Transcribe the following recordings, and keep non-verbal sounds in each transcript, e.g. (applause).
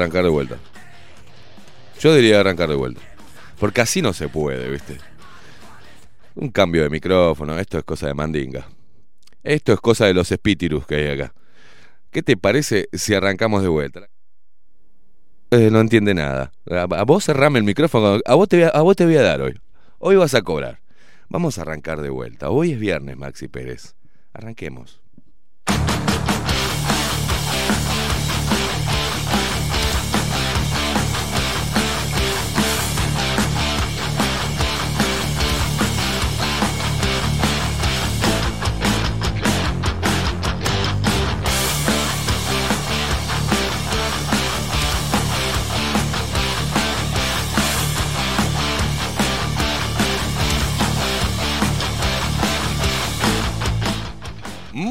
Arrancar de vuelta. Yo diría arrancar de vuelta. Porque así no se puede, ¿viste? Un cambio de micrófono, esto es cosa de mandinga. Esto es cosa de los espíritus que hay acá. ¿Qué te parece si arrancamos de vuelta? Eh, no entiende nada. A, vos cerrame el micrófono, a vos, te a vos te voy a dar hoy. Hoy vas a cobrar. Vamos a arrancar de vuelta. Hoy es viernes, Maxi Pérez. Arranquemos.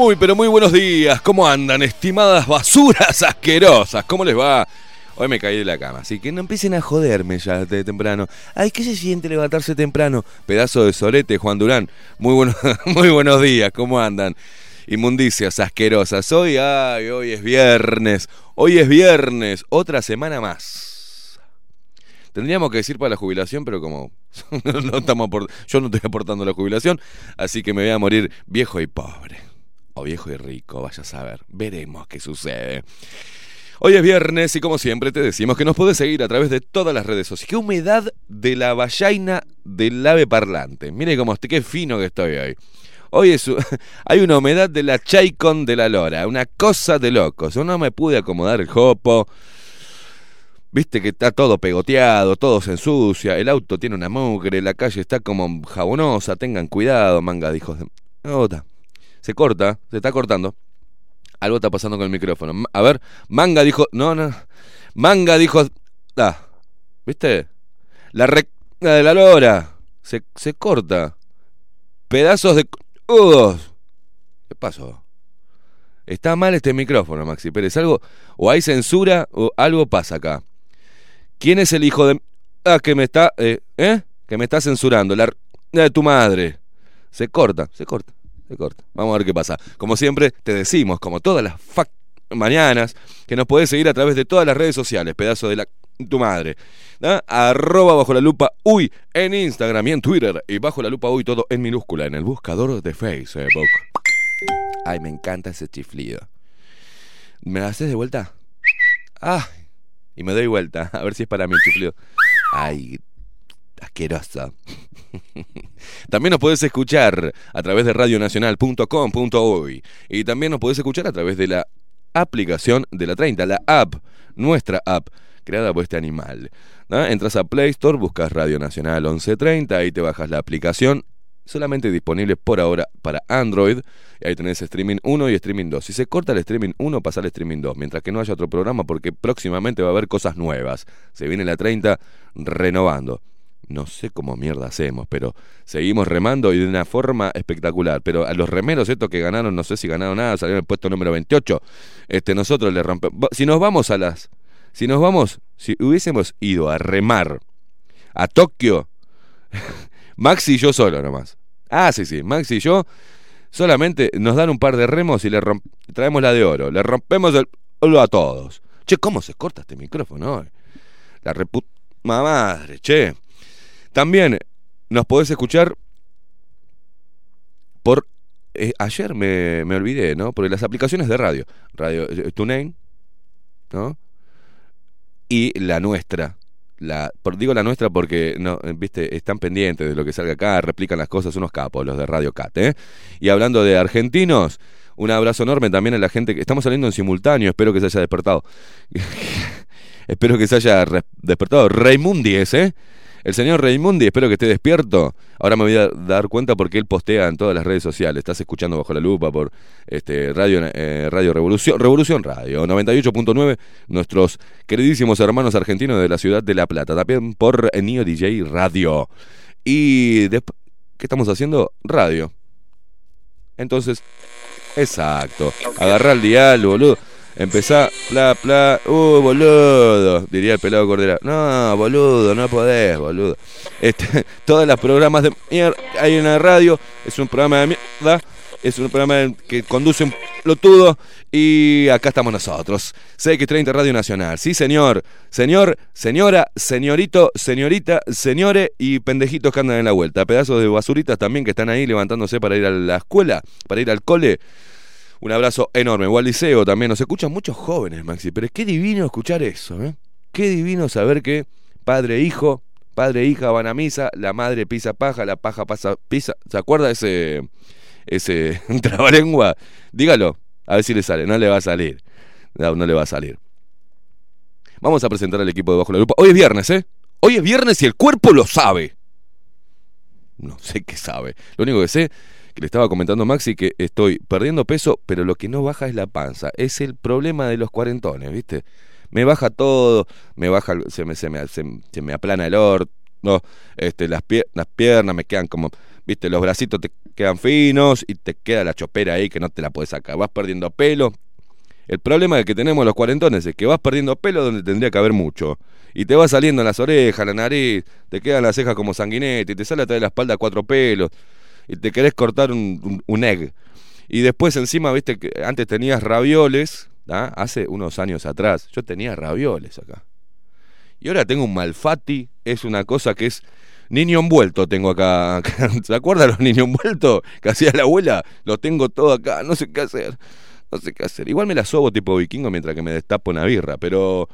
Muy, pero muy buenos días. ¿Cómo andan, estimadas basuras (laughs) asquerosas? ¿Cómo les va? Hoy me caí de la cama, así que no empiecen a joderme ya de temprano. Ay, ¿qué se siente levantarse temprano? Pedazo de solete, Juan Durán. Muy, bueno, (laughs) muy buenos días, ¿cómo andan? Inmundicias asquerosas. Hoy, ay, hoy es viernes. Hoy es viernes. Otra semana más. Tendríamos que decir para la jubilación, pero como (laughs) no estamos yo no estoy aportando la jubilación, así que me voy a morir viejo y pobre. Viejo y rico, vaya a saber. Veremos qué sucede. Hoy es viernes y como siempre te decimos que nos podés seguir a través de todas las redes sociales. Qué humedad de la vallaina del ave parlante. Mire cómo estoy, qué fino que estoy hoy. Hoy es, (laughs) hay una humedad de la chaicon de la lora, una cosa de locos. Yo no me pude acomodar el jopo. Viste que está todo pegoteado, todo se ensucia, el auto tiene una mugre, la calle está como jabonosa, tengan cuidado, manga de hijos de... Se corta, se está cortando. Algo está pasando con el micrófono. A ver, manga dijo... No, no. Manga dijo... Ah, ¿viste? La recta de la lora. Se, se corta. Pedazos de... ¡Ugh! ¿Qué pasó? Está mal este micrófono, Maxi Pérez. Algo... O hay censura o algo pasa acá. ¿Quién es el hijo de... Ah, que me está... Eh, ¿Eh? Que me está censurando. La... de tu madre. Se corta, se corta, se corta. Vamos a ver qué pasa. Como siempre, te decimos, como todas las mañanas, que nos podés seguir a través de todas las redes sociales, pedazo de la tu madre. Arroba bajo la lupa uy en Instagram y en Twitter. Y bajo la lupa uy todo en minúscula en el buscador de Facebook. Ay, me encanta ese chiflido. ¿Me lo haces de vuelta? Ah, y me doy vuelta, (laughs) a ver si es para mí el chiflido. Ay, asqueroso. (laughs) También nos podés escuchar a través de radionacional.com.uy y también nos podés escuchar a través de la aplicación de la 30, la app, nuestra app, creada por este animal. Entras a Play Store, buscas Radio Nacional 1130, ahí te bajas la aplicación, solamente disponible por ahora para Android, y ahí tenés streaming 1 y streaming 2. Si se corta el streaming 1, pasa al streaming 2, mientras que no haya otro programa, porque próximamente va a haber cosas nuevas. Se viene la 30 renovando. No sé cómo mierda hacemos, pero seguimos remando y de una forma espectacular. Pero a los remeros estos que ganaron, no sé si ganaron nada, salieron el puesto número 28. Este, nosotros le rompemos. Si nos vamos a las. Si nos vamos. Si hubiésemos ido a remar a Tokio, (laughs) Maxi y yo solo nomás. Ah, sí, sí. Maxi y yo solamente nos dan un par de remos y le traemos la de oro. Le rompemos el oro a todos. Che, ¿cómo se corta este micrófono? La reput... madre, che. También nos podés escuchar por... eh, ayer me, me olvidé, ¿no? Por las aplicaciones de radio. Radio eh, TuneIn, ¿no? Y la nuestra. La, por- digo la nuestra porque no, eh, viste, están pendientes de lo que salga acá, replican las cosas unos capos, los de Radio Cat, ¿eh? Y hablando de argentinos, un abrazo enorme también a la gente que estamos saliendo en simultáneo, espero que se haya despertado. (laughs) espero que se haya despertado. Raimundi es, ¿eh? El señor Raimundi, espero que esté despierto. Ahora me voy a dar cuenta porque él postea en todas las redes sociales. Estás escuchando bajo la lupa por este Radio eh, Radio Revolución, Revolución Radio 98.9, nuestros queridísimos hermanos argentinos de la ciudad de La Plata, también por Neo DJ Radio. Y ¿qué estamos haciendo? Radio. Entonces, exacto. Agarrar el dial, boludo. Empezá, pla, pla, uh, boludo, diría el pelado Cordera. No, boludo, no podés, boludo. Este, (laughs) todas las programas de mierda, hay una radio, es un programa de mierda, es un programa que conduce un pelotudo y acá estamos nosotros. CX30 Radio Nacional. Sí, señor, señor, señora, señorito, señorita, señores y pendejitos que andan en la vuelta. Pedazos de basuritas también que están ahí levantándose para ir a la escuela, para ir al cole. Un abrazo enorme. O al liceo también. Nos escuchan muchos jóvenes, Maxi. Pero qué divino escuchar eso, ¿eh? Qué divino saber que padre e hijo, padre e hija van a misa, la madre pisa paja, la paja pasa pisa. ¿Se acuerda ese ese (laughs) trabalengua? Dígalo, a ver si le sale. No le va a salir. No, le va a salir. Vamos a presentar al equipo de Bajo la Lupa. Hoy es viernes, ¿eh? Hoy es viernes y el cuerpo lo sabe. No sé qué sabe. Lo único que sé le estaba comentando a Maxi que estoy perdiendo peso, pero lo que no baja es la panza. Es el problema de los cuarentones, ¿viste? Me baja todo, me baja, se me, se me, se, me aplana el orto, no, este, las, pie- las piernas me quedan como, viste, los bracitos te quedan finos y te queda la chopera ahí que no te la puedes sacar. Vas perdiendo pelo. El problema que tenemos los cuarentones es que vas perdiendo pelo donde tendría que haber mucho. Y te va saliendo en las orejas, la nariz, te quedan las cejas como sanguinete, y te sale atrás de la espalda cuatro pelos, y te querés cortar un, un- egg. Y después encima, viste, que antes tenías ravioles, hace unos años atrás, yo tenía ravioles acá. Y ahora tengo un malfati, es una cosa que es niño envuelto tengo acá. (laughs) ¿Se acuerdan los niños envueltos que hacía la abuela? Lo tengo todo acá, no sé qué hacer. No sé qué hacer. Igual me la sobo tipo vikingo mientras que me destapo una birra, pero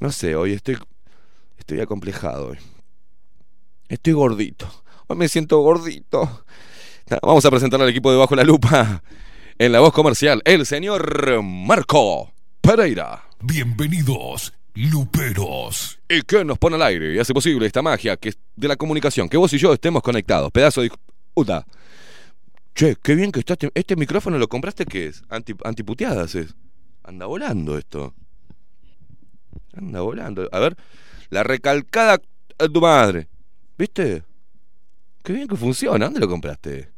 no sé, hoy estoy estoy acomplejado hoy. Estoy gordito. Hoy me siento gordito. Vamos a presentar al equipo de Bajo la Lupa en la voz comercial, el señor Marco Pereira. Bienvenidos, luperos. ¿Y qué nos pone al aire y hace posible esta magia que es de la comunicación? Que vos y yo estemos conectados. Pedazo de... Puta. Che, qué bien que está este, este micrófono. ¿Lo compraste qué es? Anti, antiputeadas es. Anda volando esto. Anda volando. A ver. La recalcada a tu madre. ¿Viste? Qué bien que funciona. ¿Dónde lo compraste?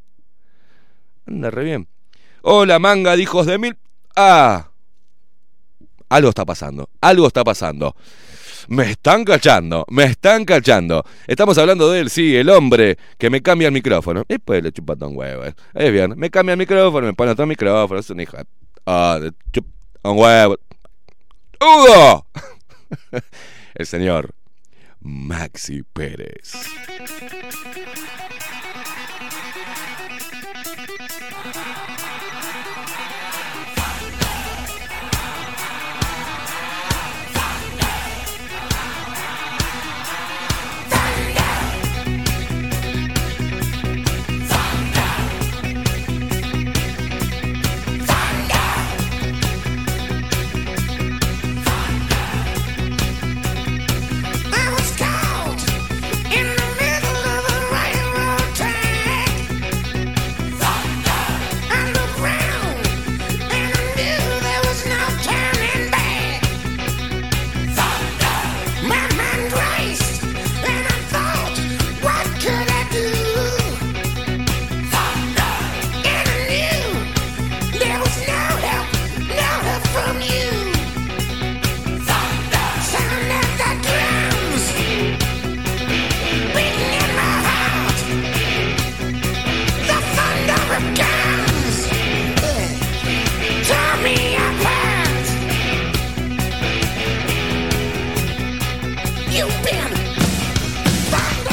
Anda re bien. Hola, manga de hijos de mil... Ah. Algo está pasando. Algo está pasando. Me están cachando, me están cachando. Estamos hablando de él, sí, el hombre que me cambia el micrófono. Y pues le chupa un huevo. eh. Es bien, me cambia el micrófono, me pone otro micrófono. Es un hijo. Ah, le chupa un huevo. ¡Hugo! (laughs) el señor Maxi Pérez.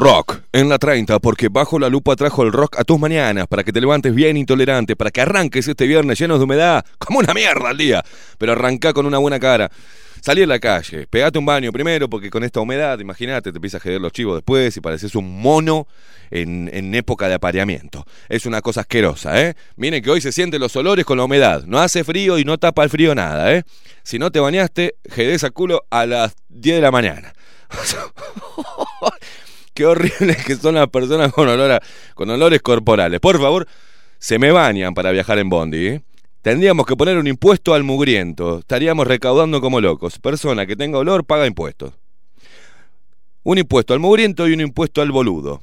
Rock en la 30, porque Bajo la Lupa trajo el rock a tus mañanas, para que te levantes bien intolerante, para que arranques este viernes lleno de humedad, como una mierda al día, pero arranca con una buena cara. Salí a la calle, pegate un baño primero, porque con esta humedad, imagínate, te empieza a joder los chivos después y pareces un mono en, en época de apareamiento. Es una cosa asquerosa, ¿eh? Miren que hoy se sienten los olores con la humedad. No hace frío y no tapa el frío nada, ¿eh? Si no te bañaste, jedés a culo a las 10 de la mañana. (laughs) qué horribles (laughs) que son las personas con, con olores corporales. Por favor, se me bañan para viajar en Bondi. ¿eh? Tendríamos que poner un impuesto al mugriento. Estaríamos recaudando como locos. Persona que tenga olor paga impuestos. Un impuesto al mugriento y un impuesto al boludo.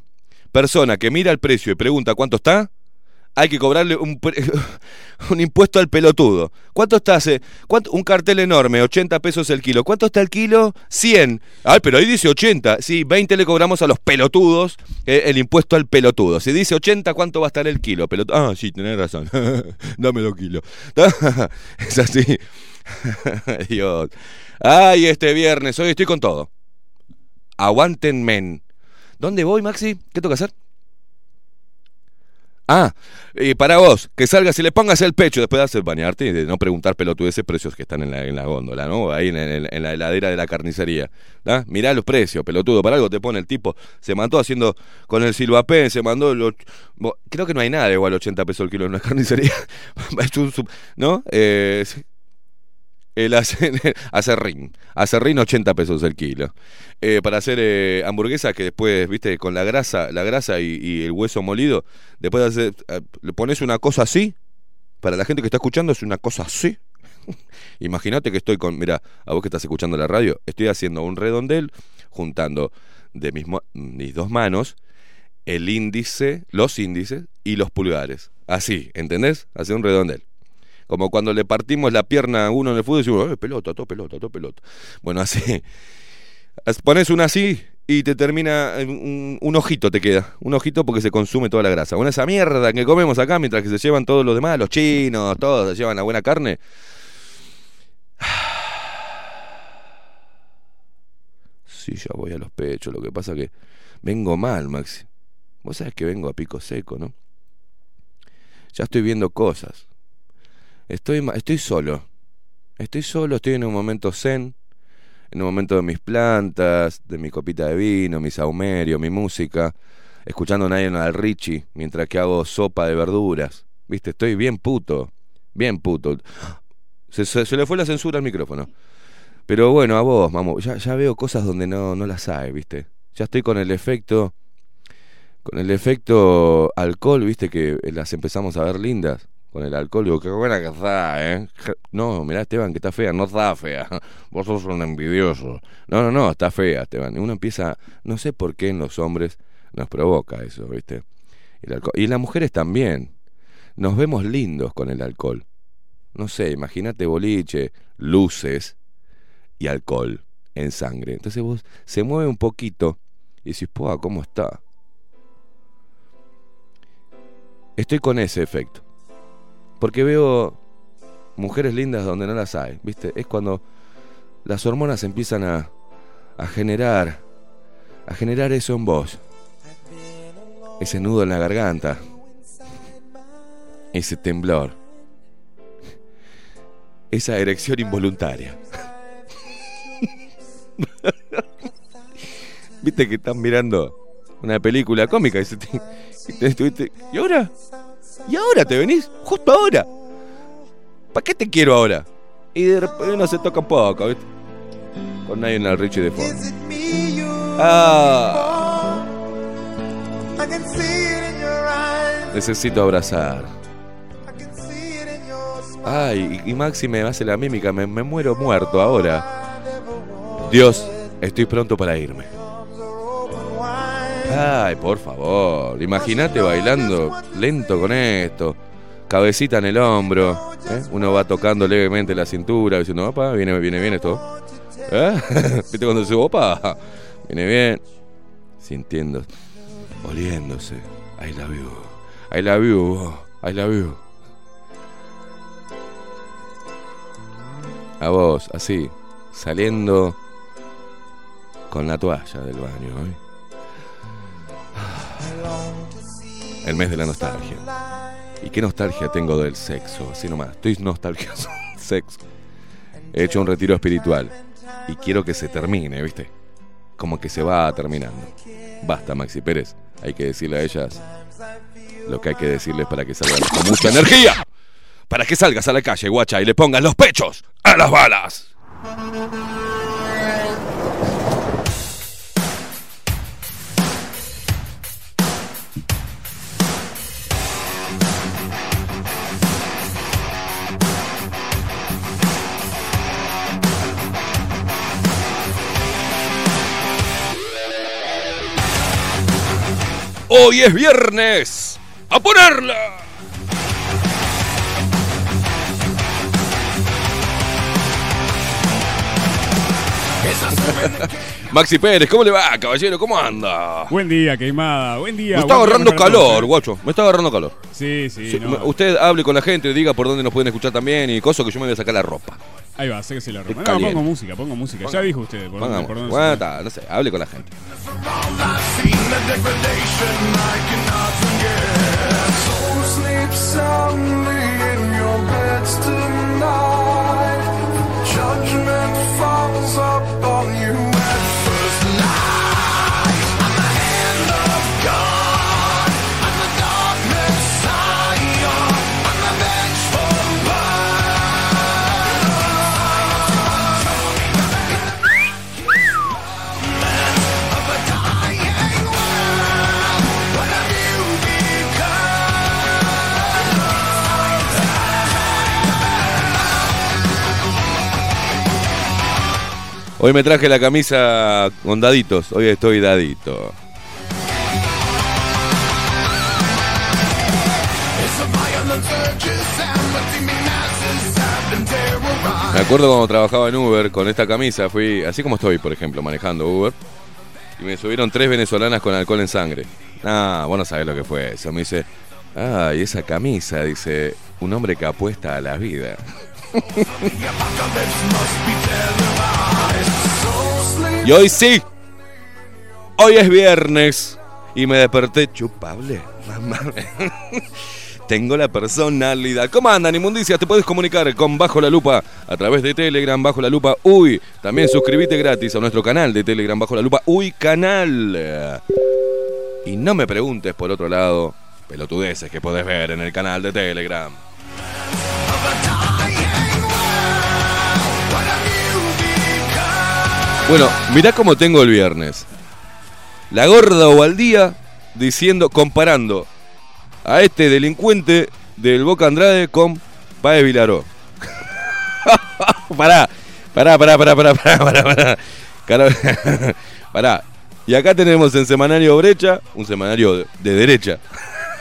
Persona que mira el precio y pregunta cuánto está, hay que cobrarle un, (laughs) un impuesto al pelotudo. ¿Cuánto está? hace- un cartel enorme, 80 pesos el kilo. ¿Cuánto está el kilo? 100. Ay, pero ahí dice 80. Sí, 20 le cobramos a los pelotudos eh, el impuesto al pelotudo. Si dice 80, ¿cuánto va a estar el kilo? Pelotu- ah, sí, tenés razón. (laughs) Dame dos kilos. (laughs) es así. Dios. Ay, este viernes, hoy estoy con todo. Aguanten men. ¿Dónde voy, Maxi? ¿Qué tengo que hacer? Ah, y para vos, que salgas y le pongas el pecho después de hacer bañarte y de no preguntar pelotudeces precios que están en la, en la góndola, ¿no? Ahí en, la heladera de la carnicería. ¿da? Mirá los precios, pelotudo. Para algo te pone el tipo. Se mandó haciendo con el silvapén, se mandó. los- creo que no hay nada igual 80 pesos el kilo en una (laughs) carnicería. ¿No? Eh. El ace- (laughs) acerrín. Acerrín 80 pesos el kilo. Eh, para hacer eh, hamburguesas que después, viste, con la grasa, la grasa y, el hueso molido, después de hacer, eh, le pones una cosa así. Para la gente que está escuchando es una cosa así. (laughs) Imagínate que estoy con, mira, a vos que estás escuchando la radio, estoy haciendo un redondel juntando de mis, mis dos manos el índice, los índices y los pulgares. Así, ¿entendés? Hacer un redondel. Como cuando le partimos la pierna a uno en el fútbol y decimos, "Eh, pelota, todo pelota, todo pelota. Bueno, así. As- Pones una así y te termina, un, un ojito te queda. Un ojito porque se consume toda la grasa. Bueno, esa mierda que comemos acá mientras que se llevan todos los demás, los chinos, todos se llevan la buena carne. (sighs) Sí, ya voy a los pechos. Lo que pasa que vengo mal, Maxi. Vos sabés que vengo a pico seco, ¿no? Ya estoy viendo cosas. Estoy, estoy solo. Estoy solo, estoy en un momento zen. En un momento de mis plantas, de mi copita de vino, mi saumerio, mi música. Escuchando a Lionel Richie mientras que hago sopa de verduras. Viste, estoy bien puto. Bien puto. Se, se- le fue la censura al micrófono. Pero bueno, a vos, vamos, ya, ya veo cosas donde no, no las hay, ¿viste? Ya estoy con el efecto. Con el efecto alcohol, ¿viste? Que las empezamos a ver lindas. Con el alcohol, digo, qué buena que está, ¿eh? No, mirá, Esteban, que está fea. No está fea. (laughs) Vos sos un envidioso. No, no, no, está fea, Esteban. Y uno empieza. No sé por qué en los hombres nos provoca eso, ¿viste? El alcohol. Y las mujeres también. Nos vemos lindos con el alcohol. No sé, imagínate boliche, luces y alcohol en sangre. Entonces vos se mueve un poquito y decís, ¡pua! ¿Cómo está? Estoy con ese efecto. Porque veo mujeres lindas donde no las hay, ¿viste? Es cuando las hormonas empiezan a, a generar, a generar eso en vos. Ese nudo en la garganta. Ese temblor. Esa erección involuntaria. (laughs) Viste que están mirando una película cómica y, te- y te ¿Y ahora? ¿Y ahora te venís? Justo ahora. ¿Para qué te quiero ahora? Y de repente uno se toca un poco, ¿viste? Con nadie en el Richie de fondo. Ah, necesito abrazar. Ay, y Maxi me hace la mímica, me muero muerto ahora. Dios, estoy pronto para irme. Ay, por favor, imagínate bailando lento con esto, cabecita en el hombro, ¿eh? uno va tocando levemente la cintura, diciendo, opa, viene, viene bien esto. ¿Eh? (laughs) ¿Viste cuando dice, opa? Viene bien, sintiendo, oliéndose. I love you, I love you, I love you. A vos, así, saliendo con la toalla del baño. ¿eh? El mes de la nostalgia. ¿Y qué nostalgia tengo del sexo? Así nomás, estoy nostalgioso (laughs) sexo. He hecho un retiro espiritual y quiero que se termine, ¿viste? Como que se va terminando. Basta, Maxi Pérez. Hay que decirle a ellas lo que hay que decirles para que salgan con mucha energía. Para que salgas a la calle, guacha, y le pongas los pechos a las balas. Hoy es viernes. ¡A ponerla! Maxi Pérez, ¿cómo le va, caballero? ¿Cómo anda? Buen día, queimada. Buen día. Me está buen día agarrando calor, guacho. Me está agarrando calor. Sí, sí. Sí, no. Usted hable con la gente, diga por dónde nos pueden escuchar también y cosas que yo me voy a sacar la ropa. Ahí va, sé que se la ropa. No, pongo música, pongo música. Ya dijo usted. Por dónde, Vamos, por dónde bueno, está, no sé, hable con la gente. Sleep soundly in your beds tonight. Judgment falls upon you Hoy me traje la camisa con daditos. Hoy estoy dadito. Me acuerdo cuando trabajaba en Uber con esta camisa, fui así como estoy, por ejemplo, manejando Uber. Y me subieron tres venezolanas con alcohol en sangre. Ah, vos no sabés lo que fue eso. Me dice, ah, y esa camisa, dice, un hombre que apuesta a la vida. (laughs) Y hoy sí. Hoy es viernes. Y me desperté chupable. Mamá. (laughs) Tengo la personalidad. ¿Cómo andan, inmundicias? Te puedes comunicar con Bajo la Lupa a través de Telegram Bajo la Lupa. Uy, también suscríbete gratis a nuestro canal de Telegram Bajo la Lupa. Uy, canal. Y no me preguntes por otro lado pelotudeces que podés ver en el canal de Telegram. Bueno, mirá cómo tengo el viernes. La gorda o al día diciendo, comparando a este delincuente del Boca Andrade con Paez Vilaró. (laughs) pará, pará, pará, pará, pará, pará, pará, pará. (laughs) Pará. Y acá tenemos en Semanario Brecha, un semanario de, de derecha.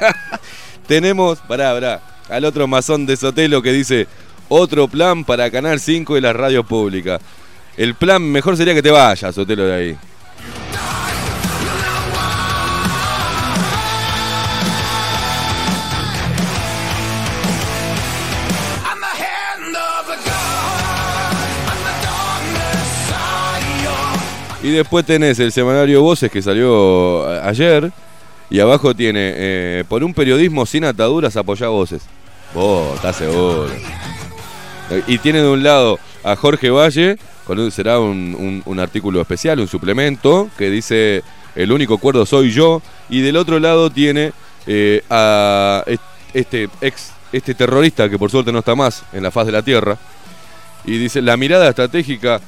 (laughs) tenemos, pará, pará, al otro mazón de Sotelo que dice otro plan para Canal 5 y las radios públicas. El plan mejor sería que te vayas, Sotelo, de ahí. Y después tenés el semanario Voces que salió ayer. Y abajo tiene, eh, por un periodismo sin ataduras, apoyá voces. Vos, estás seguro. Y tiene de un lado a Jorge Valle, con será un, un- artículo especial, un suplemento, que dice, el único cuerdo soy yo. Y del otro lado tiene eh, a est- este ex, este terrorista que por suerte no está más en la faz de la tierra. Y dice, la mirada estratégica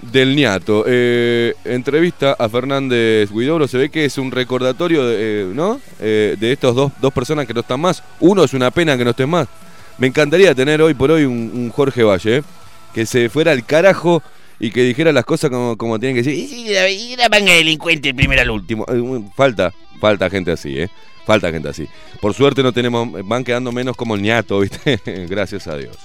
del ñato. Eh, entrevista a Fernández Guidobro. Se ve que es un recordatorio de, eh, ¿no? Eh, de estos dos, dos personas que no están más. Uno es una pena que no estén más. Me encantaría tener hoy por hoy un, un Jorge Valle, ¿eh? que se fuera al carajo y que dijera las cosas como, como tienen que decir. Y la, la manga delincuente, el primero al último. Eh, Falta, falta gente así, ¿eh? Falta gente así. Por suerte no tenemos, van quedando menos como el ñato, (laughs) ¿viste? Gracias a Dios.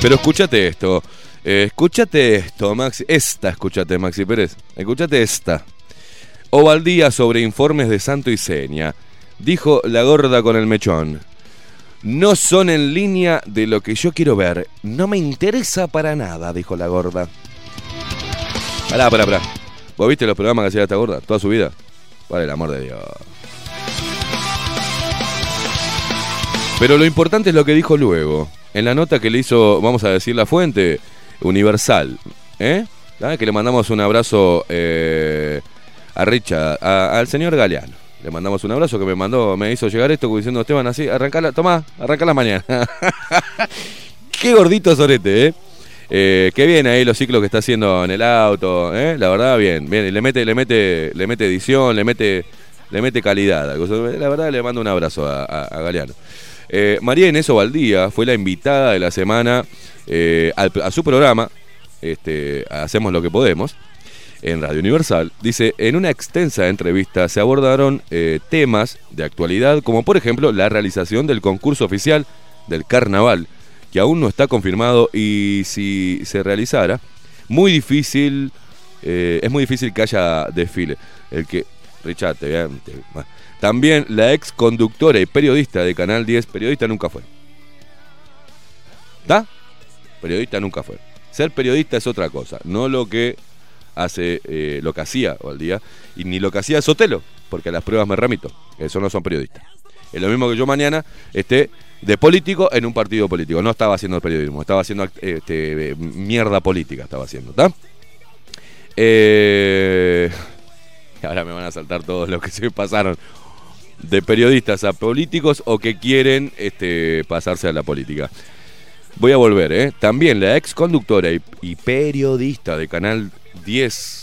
Pero escúchate esto. eh, escúchate esto, Maxi. Esta, escúchate, Maxi Pérez. Escúchate esta. Ovaldía sobre informes de Santo y Seña. Dijo la gorda con el mechón. No son en línea de lo que yo quiero ver. No me interesa para nada, dijo la gorda. Pará, pará, pará. ¿Vos viste los programas que hacía esta gorda? Toda su vida. Por el amor de Dios. Pero lo importante es lo que dijo luego. En la nota que le hizo, vamos a decir la fuente, Universal. ¿Eh? Que le mandamos un abrazo eh, a Richard, al señor Galeano. Le mandamos un abrazo que me mandó, me hizo llegar esto diciendo Esteban así, arrancala, tomá, arrancala mañana. (laughs) Qué gordito sorete, ¿eh? Eh, qué bien ahí los ciclos que está haciendo en el auto, ¿eh? La verdad, bien, bien. Le mete, le mete, le mete edición, le mete, le mete calidad. La verdad, le mando un abrazo a, a- Galeano. Eh, María Inés Ovaldía fue la invitada de la semana eh, a su programa, este, Hacemos lo que podemos, en Radio Universal. Dice, en una extensa entrevista se abordaron eh, temas de actualidad, como por ejemplo la realización del concurso oficial del carnaval, que aún no está confirmado y si se realizara, muy difícil, eh, es muy difícil que haya desfile. El que, Richard, también la ex conductora y periodista de Canal 10, periodista nunca fue. ¿Está? Periodista nunca fue. Ser periodista es otra cosa, no lo que hace, eh, lo que hacía al día, y ni lo que hacía Sotelo, porque a las pruebas me remito. Eso no son periodistas. Es lo mismo que yo mañana esté de político en un partido político. No estaba haciendo periodismo, estaba haciendo este, eh, mierda política, estaba haciendo, ¿está? Eh, (laughs) ahora me van a saltar todos los que se pasaron de periodistas a políticos o que quieren este, pasarse a la política. Voy a volver, ¿eh? También la ex conductora y, y periodista de Canal 10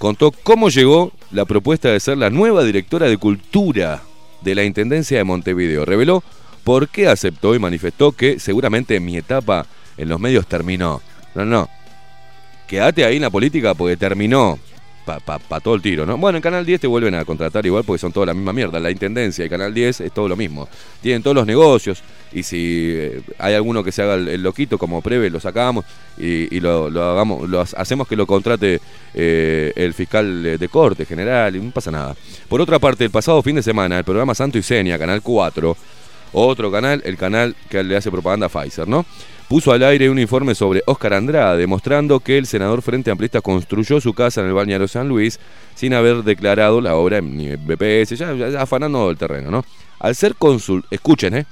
contó cómo llegó la propuesta de ser la nueva directora de cultura de la Intendencia de Montevideo. Reveló por qué aceptó y manifestó que seguramente mi etapa en los medios terminó. No, no. Quédate ahí en la política porque terminó para todo el tiro, ¿no? Bueno, en Canal 10 te vuelven a contratar igual porque son toda la misma mierda. La Intendencia y Canal 10 es todo lo mismo. Tienen todos los negocios y si eh, hay alguno que se haga el, loquito como Preve, lo sacamos y, lo, hagamos, lo ha- hacemos que lo contrate eh, el fiscal de, de corte general y no pasa nada. Por otra parte, el pasado fin de semana, el programa Santo y Seña, Canal 4, otro canal, el canal que le hace propaganda a Pfizer, ¿no? Puso al aire un informe sobre Óscar Andrade, demostrando que el senador Frente Amplista construyó su casa en el balneario San Luis sin haber declarado la obra en BPS, afanando el terreno, ¿no? Al ser cónsul, escuchen, ¿eh?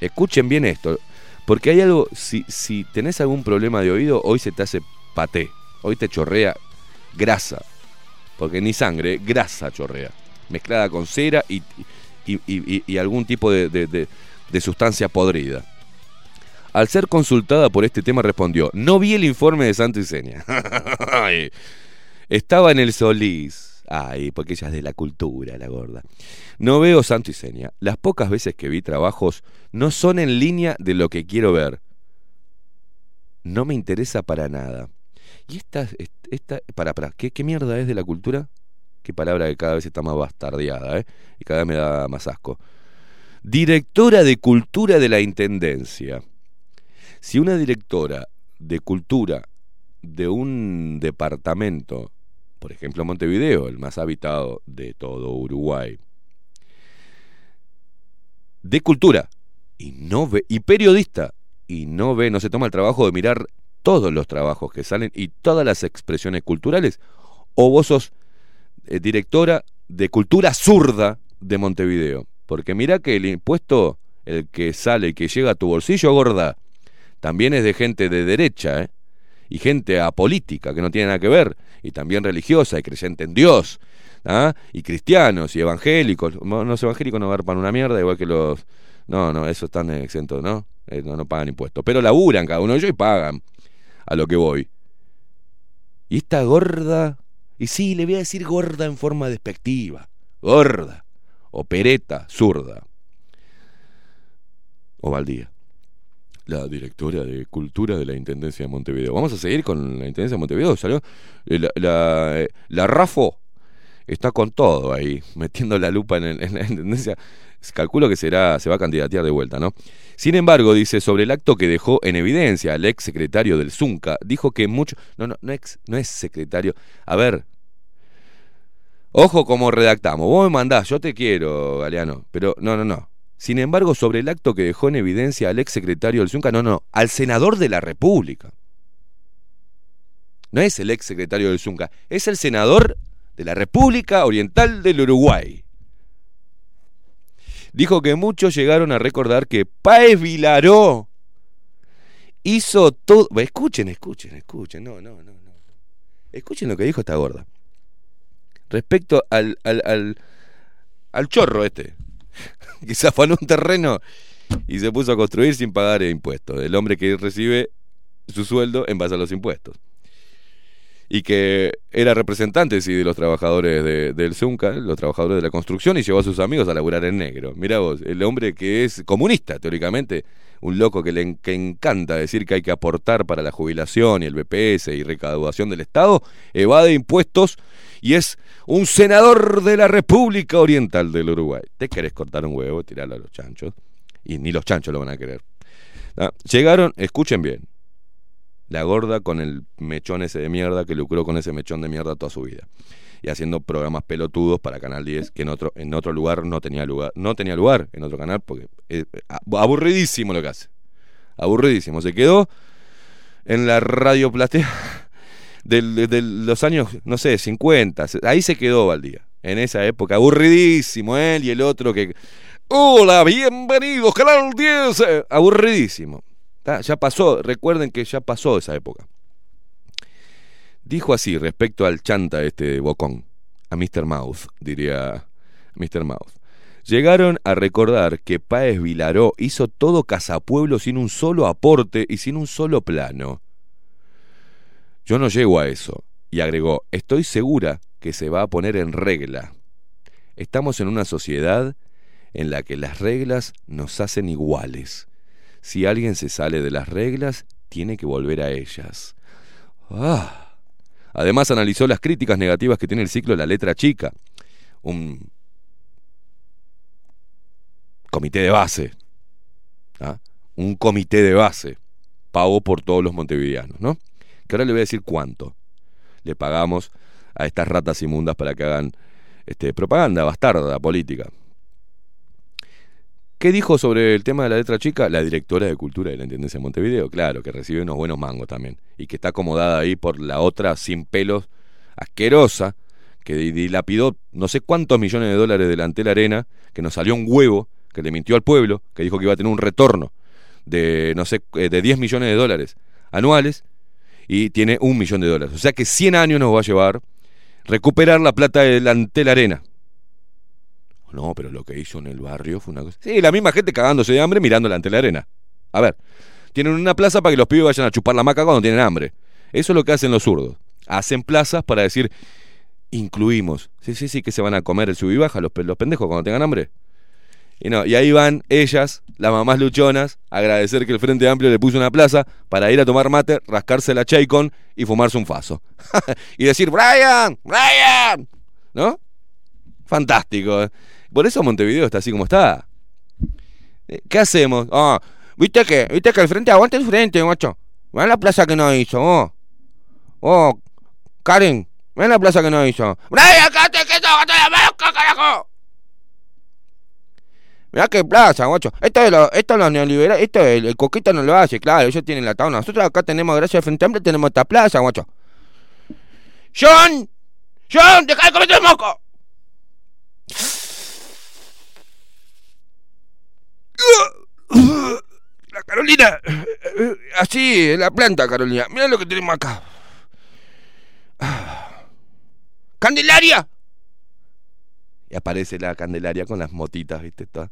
Escuchen bien esto, porque hay algo, si, si tenés algún problema de oído, hoy se te hace paté, hoy te chorrea grasa, porque ni sangre, grasa chorrea, mezclada con cera y, algún tipo de sustancia podrida. Al ser consultada por este tema respondió, no vi el informe de Santo (laughs) y Seña. Estaba en el Solís. Ay, porque ella es de la cultura, la gorda. No veo Santo y Seña. Las pocas veces que vi trabajos no son en línea de lo que quiero ver. No me interesa para nada. Y esta, esta para, para, ¿qué, ¿qué mierda es de la cultura? Qué palabra que cada vez está más bastardeada, ¿eh? Y cada vez me da más asco. Directora de Cultura de la Intendencia. Si una directora de cultura de un departamento, por ejemplo Montevideo, el más habitado de todo Uruguay, de cultura y no ve y periodista y no ve, no se toma el trabajo de mirar todos los trabajos que salen y todas las expresiones culturales, o vos sos eh, directora de cultura zurda de Montevideo, porque mira que el impuesto el que sale y que llega a tu bolsillo gorda también es de gente de derecha, ¿eh? y gente apolítica que no tiene nada que ver, y también religiosa y creyente en Dios, ¿ah? y cristianos y evangélicos. No, Los evangélicos no garpan una mierda, igual que los. No, no, esos están exentos, ¿no? Eh, no, no pagan impuestos. Pero laburan cada uno de ellos y pagan a lo que voy. Y esta gorda. Y sí, le voy a decir gorda en forma despectiva. Gorda. O pereta, zurda. O baldía la directora de Cultura de la Intendencia de Montevideo. Vamos a seguir con la Intendencia de Montevideo. Salió eh, la, eh, la Rafo está con todo ahí, (laughs) metiendo la lupa en, en la Intendencia. Calculo que será, se va a candidatear de vuelta, ¿no? Sin embargo, dice, sobre el acto que dejó en evidencia el ex secretario del Zunca, dijo que mucho... No, no, no, ex, no es secretario. A ver, ojo como redactamos. Vos me mandás, yo te quiero, Galeano, pero no, no, no. Sin embargo, sobre el acto que dejó en evidencia al ex secretario del Zunca, no, no, al senador de la República. No es el ex secretario del Zunca, es el senador de la República Oriental del Uruguay. Dijo que muchos llegaron a recordar que Paez Vilaró hizo todo. Escuchen, escuchen, escuchen. No, no, no, no. Escuchen lo que dijo esta gorda. Respecto al, al, al, al chorro este (laughs) que se un terreno y se puso a construir sin pagar impuestos. El hombre que recibe su sueldo en base a los impuestos. y que era representante sí, de los trabajadores de- del Zunca, los trabajadores de la construcción, y llevó a sus amigos a laburar en negro. Mirá vos, el hombre que es comunista, teóricamente, un loco que le que encanta decir que hay que aportar para la jubilación y el BPS y recaudación del Estado, evade impuestos y es un senador de la República Oriental del Uruguay. ¿Te querés cortar un huevo, tirarlo a los chanchos? Y ni los chanchos lo van a querer. ¿Ah? Llegaron, escuchen bien, la gorda con el mechón ese de mierda que lucró con ese mechón de mierda toda su vida. Y haciendo programas pelotudos para Canal 10 que en otro, en otro lugar no tenía lugar. No tenía lugar en otro canal porque es aburridísimo lo que hace. Aburridísimo. Se quedó en la radio platea de, los años, no sé, 50. Se- Ahí se quedó Valdía. En esa época. Aburridísimo él y el otro que... Hola, bienvenidos, Canal 10. eh, Aburridísimo. Ya pasó, recuerden que ya pasó esa época. Dijo así respecto al chanta este de Bocón, a Mr. Mouth, diría Mr. Mouth. Llegaron a recordar que Páez Vilaró hizo todo Casapueblo sin un solo aporte y sin un solo plano. Yo no llego a eso. Y agregó, estoy segura que se va a poner en regla. Estamos en una sociedad en la que las reglas nos hacen iguales. Si alguien se sale de las reglas, tiene que volver a ellas. Ah. Además analizó las críticas negativas que tiene el ciclo La Letra Chica, un comité de base, ¿ah? un comité de base, pago por todos los montevideanos, ¿no? Que ahora le voy a decir cuánto le pagamos a estas ratas inmundas para que hagan este, propaganda bastarda política. ¿Qué dijo sobre el tema de la letra chica? La directora de Cultura de la Intendencia de Montevideo, claro, que recibe unos buenos mangos también. Y que está acomodada ahí por la otra sin pelos, asquerosa, que di- dilapidó no sé cuántos millones de dólares delante de la arena, que nos salió un huevo, que le mintió al pueblo, que dijo que iba a tener un retorno de, no sé, eh, de 10 millones de dólares anuales, y tiene un millón de dólares. O sea que 100 años nos va a llevar recuperar la plata delante de la arena. No, pero lo que hizo en el barrio fue una cosa. Sí, la misma gente cagándose de hambre mirando delante de la arena. A ver, tienen una plaza para que los pibes vayan a chupar la maca cuando tienen hambre. Eso es lo que hacen los zurdos. Hacen plazas para decir, incluimos. Sí, sí, sí, que se van a comer el sub y baja los, los pendejos cuando tengan hambre. Y no, y ahí van ellas, las mamás luchonas, a agradecer que el Frente Amplio le puso una plaza para ir a tomar mate, rascarse la chaycon y fumarse un faso. (laughs) y decir, Brian, Brian, ¿no? Fantástico. ¿eh? Por eso Montevideo está así como está. Eh, ¿Qué hacemos? Ah, ¿viste que, viste que el frente aguanta el frente, macho? Vean la plaza que no hizo, oh. Oh, Karen, vean la plaza que no hizo. ¡Brian, cállate quieto, cállate la boca, carajo! Mirá qué plaza, guacho. Esto es lo, esto es los neoliberales, esto es el, el coquito no lo hace, claro, ellos tienen la tabla. Nosotros acá tenemos, gracias al Frente Amplio, tenemos esta plaza, guacho. ¡John! ¡John! ¡Deja de cometer moco! La Carolina. Así, la planta, Carolina. Mira lo que tenemos acá. ¡Candelaria! Y aparece la Candelaria con las motitas, ¿viste? Todas.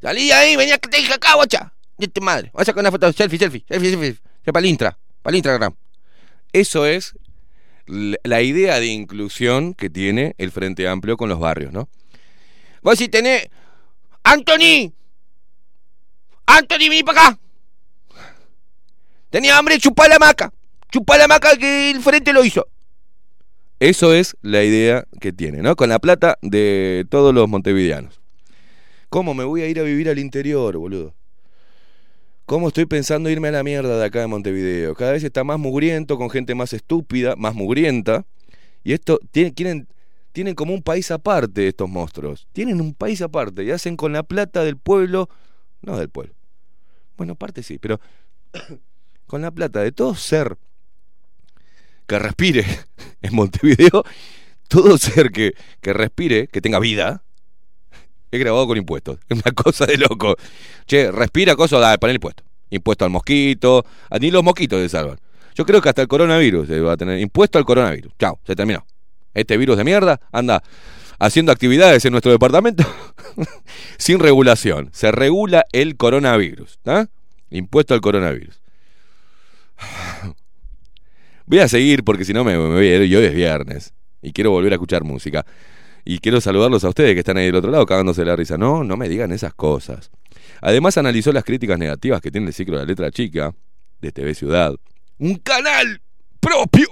Salí ahí, venía que te dije acá, guacha. De tu madre. Vamos a sacar una foto. Selfie, selfie, selfie, selfie. Para el Intra. Para el Instagram. Eso es la idea de inclusión que tiene el Frente Amplio con los barrios, ¿no? Vos si tenés... ¡Anthony! ¡Anthony, vení para acá! Tenía hambre, chupá la maca. Chupá la maca que el Frente lo hizo. Eso es la idea que tiene, ¿no? Con la plata de todos los montevideanos. ¿Cómo me voy a ir a vivir al interior, boludo? ¿Cómo estoy pensando irme a la mierda de acá de Montevideo? Cada vez está más mugriento, con gente más estúpida, más mugrienta. Y esto, tienen, quieren, tienen como un país aparte estos monstruos. Tienen un país aparte y hacen con la plata del pueblo, no del pueblo. Bueno, aparte sí, pero (coughs) con la plata de todo ser que respire en Montevideo, todo ser que, que respire, que tenga vida, es grabado con impuestos. Es una cosa de loco. Che, respira cosas, dale, poner impuesto. Impuesto al mosquito, ni los mosquitos se salvan. Yo creo que hasta el coronavirus se va a tener impuesto al coronavirus. Chao, se terminó. Este virus de mierda anda haciendo actividades en nuestro departamento (laughs) sin regulación. Se regula el coronavirus. ¿ah? Impuesto al coronavirus. Voy a seguir porque si no me, voy a ir. Y hoy es viernes. Y quiero volver a escuchar música. Y quiero saludarlos a ustedes que están ahí del otro lado cagándose la risa. No, no me digan esas cosas. Además analizó las críticas negativas que tiene el ciclo de la letra chica de TV Ciudad. Un canal propio.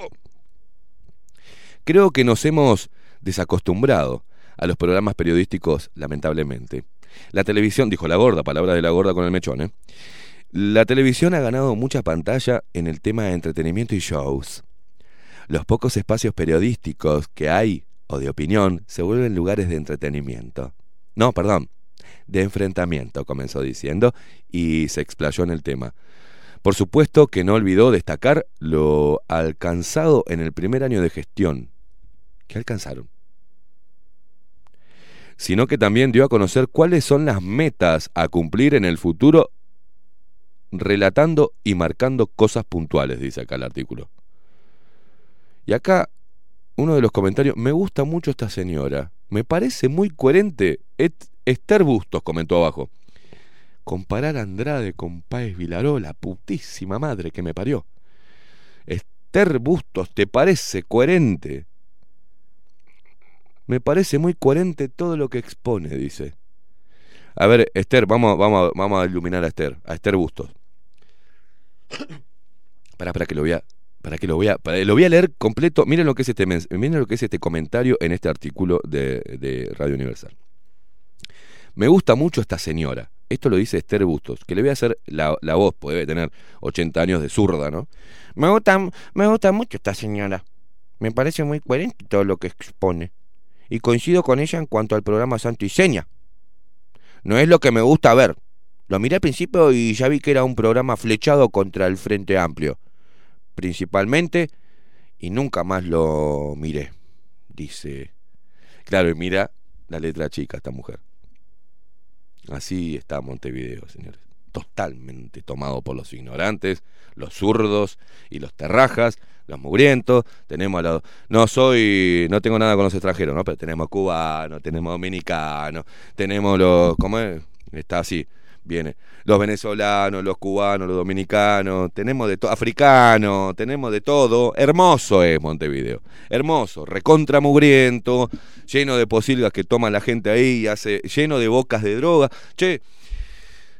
Creo que nos hemos desacostumbrado a los programas periodísticos, lamentablemente. La televisión, dijo la gorda, palabra de la gorda con el mechón, ¿eh? La televisión ha ganado mucha pantalla en el tema de entretenimiento y shows. Los pocos espacios periodísticos que hay, o de opinión, se vuelven lugares de entretenimiento. No, perdón, de enfrentamiento, comenzó diciendo, y se explayó en el tema. Por supuesto que no olvidó destacar lo alcanzado en el primer año de gestión. ¿Qué alcanzaron? Sino que también dio a conocer cuáles son las metas a cumplir en el futuro, relatando y marcando cosas puntuales, dice acá el artículo. Y acá, uno de los comentarios, me gusta mucho esta señora, me parece muy coherente. Esther Bustos comentó abajo. Comparar a Andrade con Páez Vilaró, la putísima madre que me parió. Esther Bustos, ¿te parece coherente? Me parece muy coherente todo lo que expone, dice. A ver, Esther, vamos, vamos, vamos a iluminar a Esther, a Esther Bustos. (coughs) Para, para que lo voy para que lo voy para- lo voy a leer completo. Miren lo que es este, este comentario en este artículo de, Radio Universal. Me gusta mucho esta señora. Esto lo dice Esther Bustos, que le voy a hacer la, la voz, porque debe tener 80 años de zurda, ¿no? Me gusta, me gusta mucho esta señora. Me parece muy coherente todo lo que expone. Y coincido con ella en cuanto al programa Santo y Seña. No es lo que me gusta ver. Lo miré al principio y ya vi que era un programa flechado contra el Frente Amplio. Principalmente, y nunca más lo miré. Dice. Claro, y mira la letra chica esta mujer. Así está Montevideo, señores. Totalmente tomado por los ignorantes, los zurdos y los terrajas, los mugrientos. Tenemos a los. No soy. No tengo nada con los extranjeros, ¿no? Pero tenemos cubanos, tenemos dominicanos, tenemos los. ¿Cómo es? Está así. Viene. Los venezolanos, los cubanos, los dominicanos, tenemos de todo, africanos, tenemos de todo. Hermoso es Montevideo. Hermoso, recontra mugriento, lleno de posilgas que toma la gente ahí, y hace, lleno de bocas de droga. Che,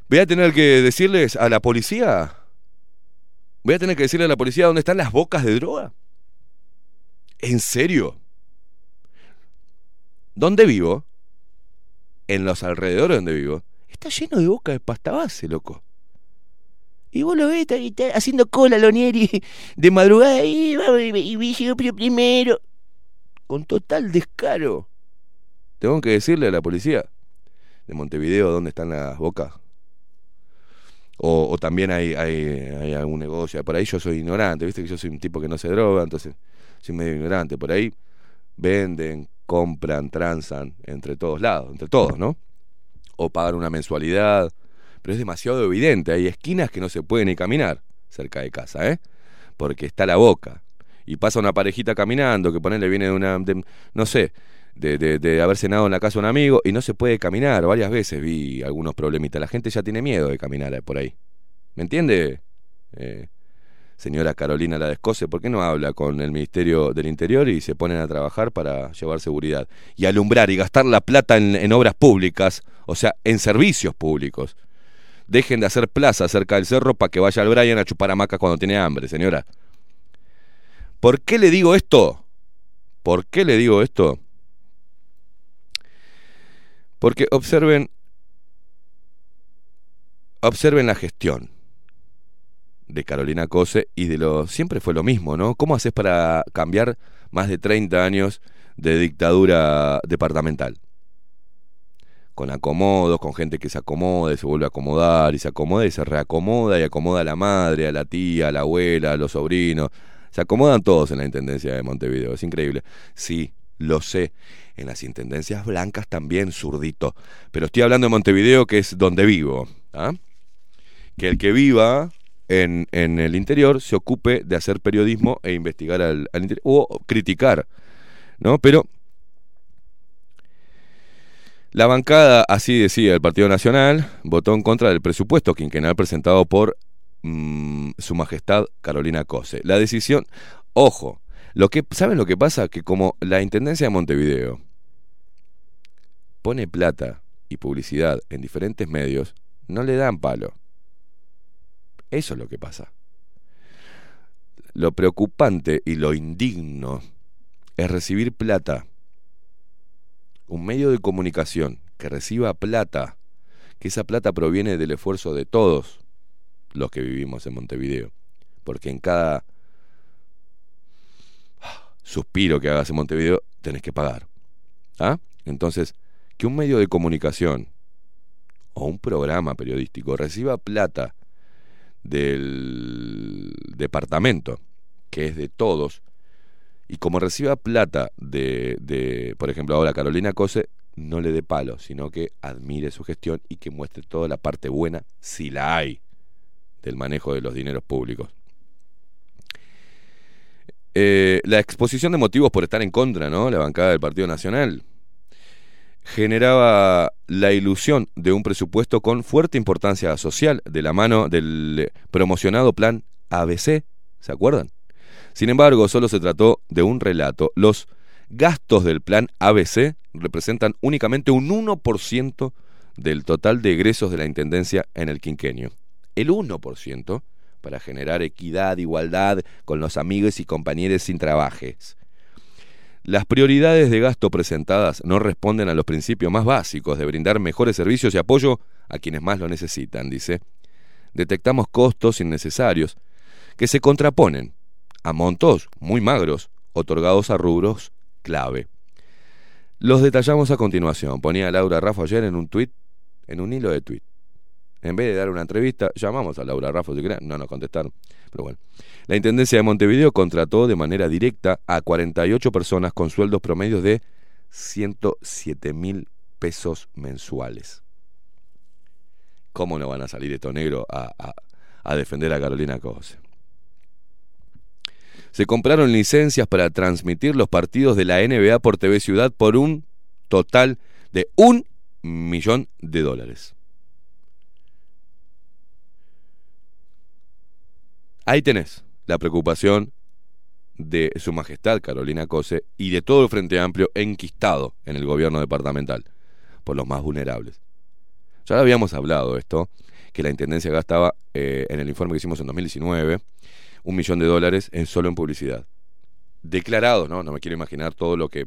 voy a tener que decirles a la policía. Voy a tener que decirle a la policía dónde están las bocas de droga. ¿En serio? ¿Dónde vivo? En los alrededores donde vivo. Está lleno de boca de pasta base, loco. Y vos lo ves, está, haciendo cola Lonieri (laughs) de madrugada y, y, primero. Con total descaro. Tengo que decirle a la policía de Montevideo dónde están las bocas. O, también hay, hay algún negocio. Por ahí yo soy ignorante, viste que yo soy un tipo que no se droga, entonces soy medio ignorante. Por ahí venden, compran, transan entre todos lados, entre todos, ¿no? O pagan una mensualidad. Pero es demasiado evidente. Hay esquinas que no se puede ni caminar cerca de casa, ¿eh? Porque está la boca. Y pasa una parejita caminando que ponele viene de una. no sé. De, de, de haber cenado en la casa un amigo y no se puede caminar. Varias veces vi algunos problemitas. La gente ya tiene miedo de caminar por ahí. ¿Me entiende? Eh, señora Carolina La Descose, ¿por qué no habla con el Ministerio del Interior y se ponen a trabajar para llevar seguridad? Y alumbrar y gastar la plata en, en obras públicas, o sea, en servicios públicos. Dejen de hacer plaza cerca del cerro para que vaya el Brian a chupar hamacas cuando tiene hambre, señora. ¿Por qué le digo esto? ¿Por qué le digo esto? Porque observen, observen la gestión de Carolina Cose y de lo siempre fue lo mismo, ¿no? ¿Cómo haces para cambiar más de 30 años de dictadura departamental? Con acomodos, con gente que se acomoda y se vuelve a acomodar y se acomoda y se reacomoda y acomoda a la madre, a la tía, a la abuela, a los sobrinos. Se acomodan todos en la Intendencia de Montevideo, es increíble. Sí, lo sé. En las Intendencias blancas también, zurdito. Pero estoy hablando de Montevideo, que es donde vivo. ¿ah? Que el que viva en, en el interior se ocupe de hacer periodismo e investigar al, interior. O criticar. ¿No? Pero la bancada, así decía el Partido Nacional, votó en contra del presupuesto quinquenal presentado por mm, Su Majestad Carolina Cose. La decisión, Ojo, lo que, ¿saben lo que pasa? Que como la Intendencia de Montevideo pone plata y publicidad en diferentes medios, no le dan palo. Eso es lo que pasa. Lo preocupante y lo indigno es recibir plata. Un medio de comunicación que reciba plata, que esa plata proviene del esfuerzo de todos los que vivimos en Montevideo. Porque en cada suspiro que hagas en Montevideo tenés que pagar. ¿Ah? Entonces, que un medio de comunicación o un programa periodístico reciba plata del departamento, que es de todos, y como reciba plata de, de, por ejemplo, ahora Carolina Cose, no le dé palo, sino que admire su gestión y que muestre toda la parte buena, si la hay, del manejo de los dineros públicos. Eh, la exposición de motivos por estar en contra, ¿no? La bancada del Partido Nacional generaba la ilusión de un presupuesto con fuerte importancia social de la mano del promocionado plan ABC, ¿se acuerdan? Sin embargo, solo se trató de un relato. Los gastos del plan ABC representan únicamente un 1% del total de egresos de la Intendencia en el quinquenio. El 1% para generar equidad, igualdad con los amigos y compañeros sin trabajes. Las prioridades de gasto presentadas no responden a los principios más básicos de brindar mejores servicios y apoyo a quienes más lo necesitan, dice. Detectamos costos innecesarios que se contraponen a montos muy magros otorgados a rubros clave. Los detallamos a continuación, ponía Laura Rafa ayer en un tuit, en un hilo de tuit. En vez de dar una entrevista, llamamos a Laura Rafa, si no nos contestaron. Pero bueno. La Intendencia de Montevideo contrató de manera directa a 48 personas con sueldos promedios de 107 mil pesos mensuales. ¿Cómo no van a salir estos negros a, a, a defender a Carolina Cose? Se compraron licencias para transmitir los partidos de la NBA por TV Ciudad por un total de un millón de dólares. Ahí tenés la preocupación de Su Majestad Carolina Cose y de todo el Frente Amplio enquistado en el gobierno departamental por los más vulnerables. Ya habíamos hablado esto, que la Intendencia gastaba eh, en el informe que hicimos en 2019 un millón de dólares en solo en publicidad. Declarado, ¿no? No me quiero imaginar todo lo que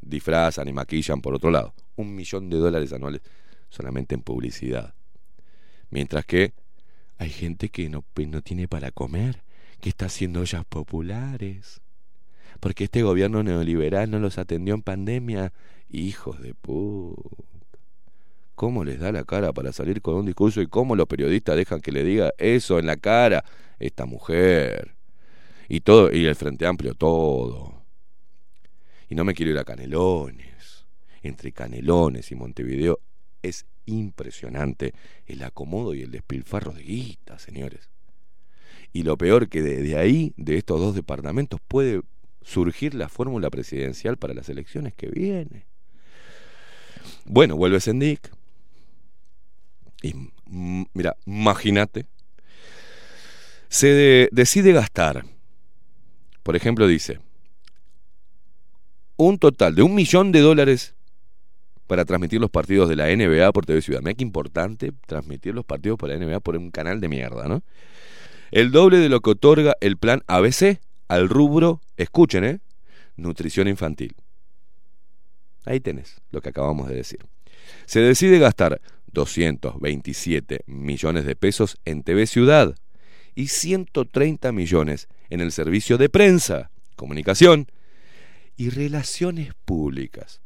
disfrazan y maquillan por otro lado. Un millón de dólares anuales solamente en publicidad. Mientras que hay gente que no, no tiene para comer, que está haciendo ollas populares. Porque este gobierno neoliberal no los atendió en pandemia. Hijos de puta. ¿Cómo les da la cara para salir con un discurso y cómo los periodistas dejan que le diga eso en la cara esta mujer? Y todo, y el Frente Amplio, todo. Y no me quiero ir a Canelones. Entre Canelones y Montevideo es impresionante el acomodo y el despilfarro de guita, señores. Y lo peor que de, ahí, de estos dos departamentos, puede surgir la fórmula presidencial para las elecciones que vienen. Bueno, vuelve Sendic. Y mira, imagínate. Se decide gastar. Por ejemplo, dice, un total de un millón de dólares para transmitir los partidos de la NBA por TV Ciudad. Mira qué importante transmitir los partidos por la NBA por un canal de mierda, ¿no? El doble de lo que otorga el plan ABC al rubro, escuchen, ¿eh? Nutrición infantil. Ahí tenés lo que acabamos de decir. Se decide gastar 227 millones de pesos en TV Ciudad y 130 millones en el servicio de prensa, comunicación y relaciones públicas.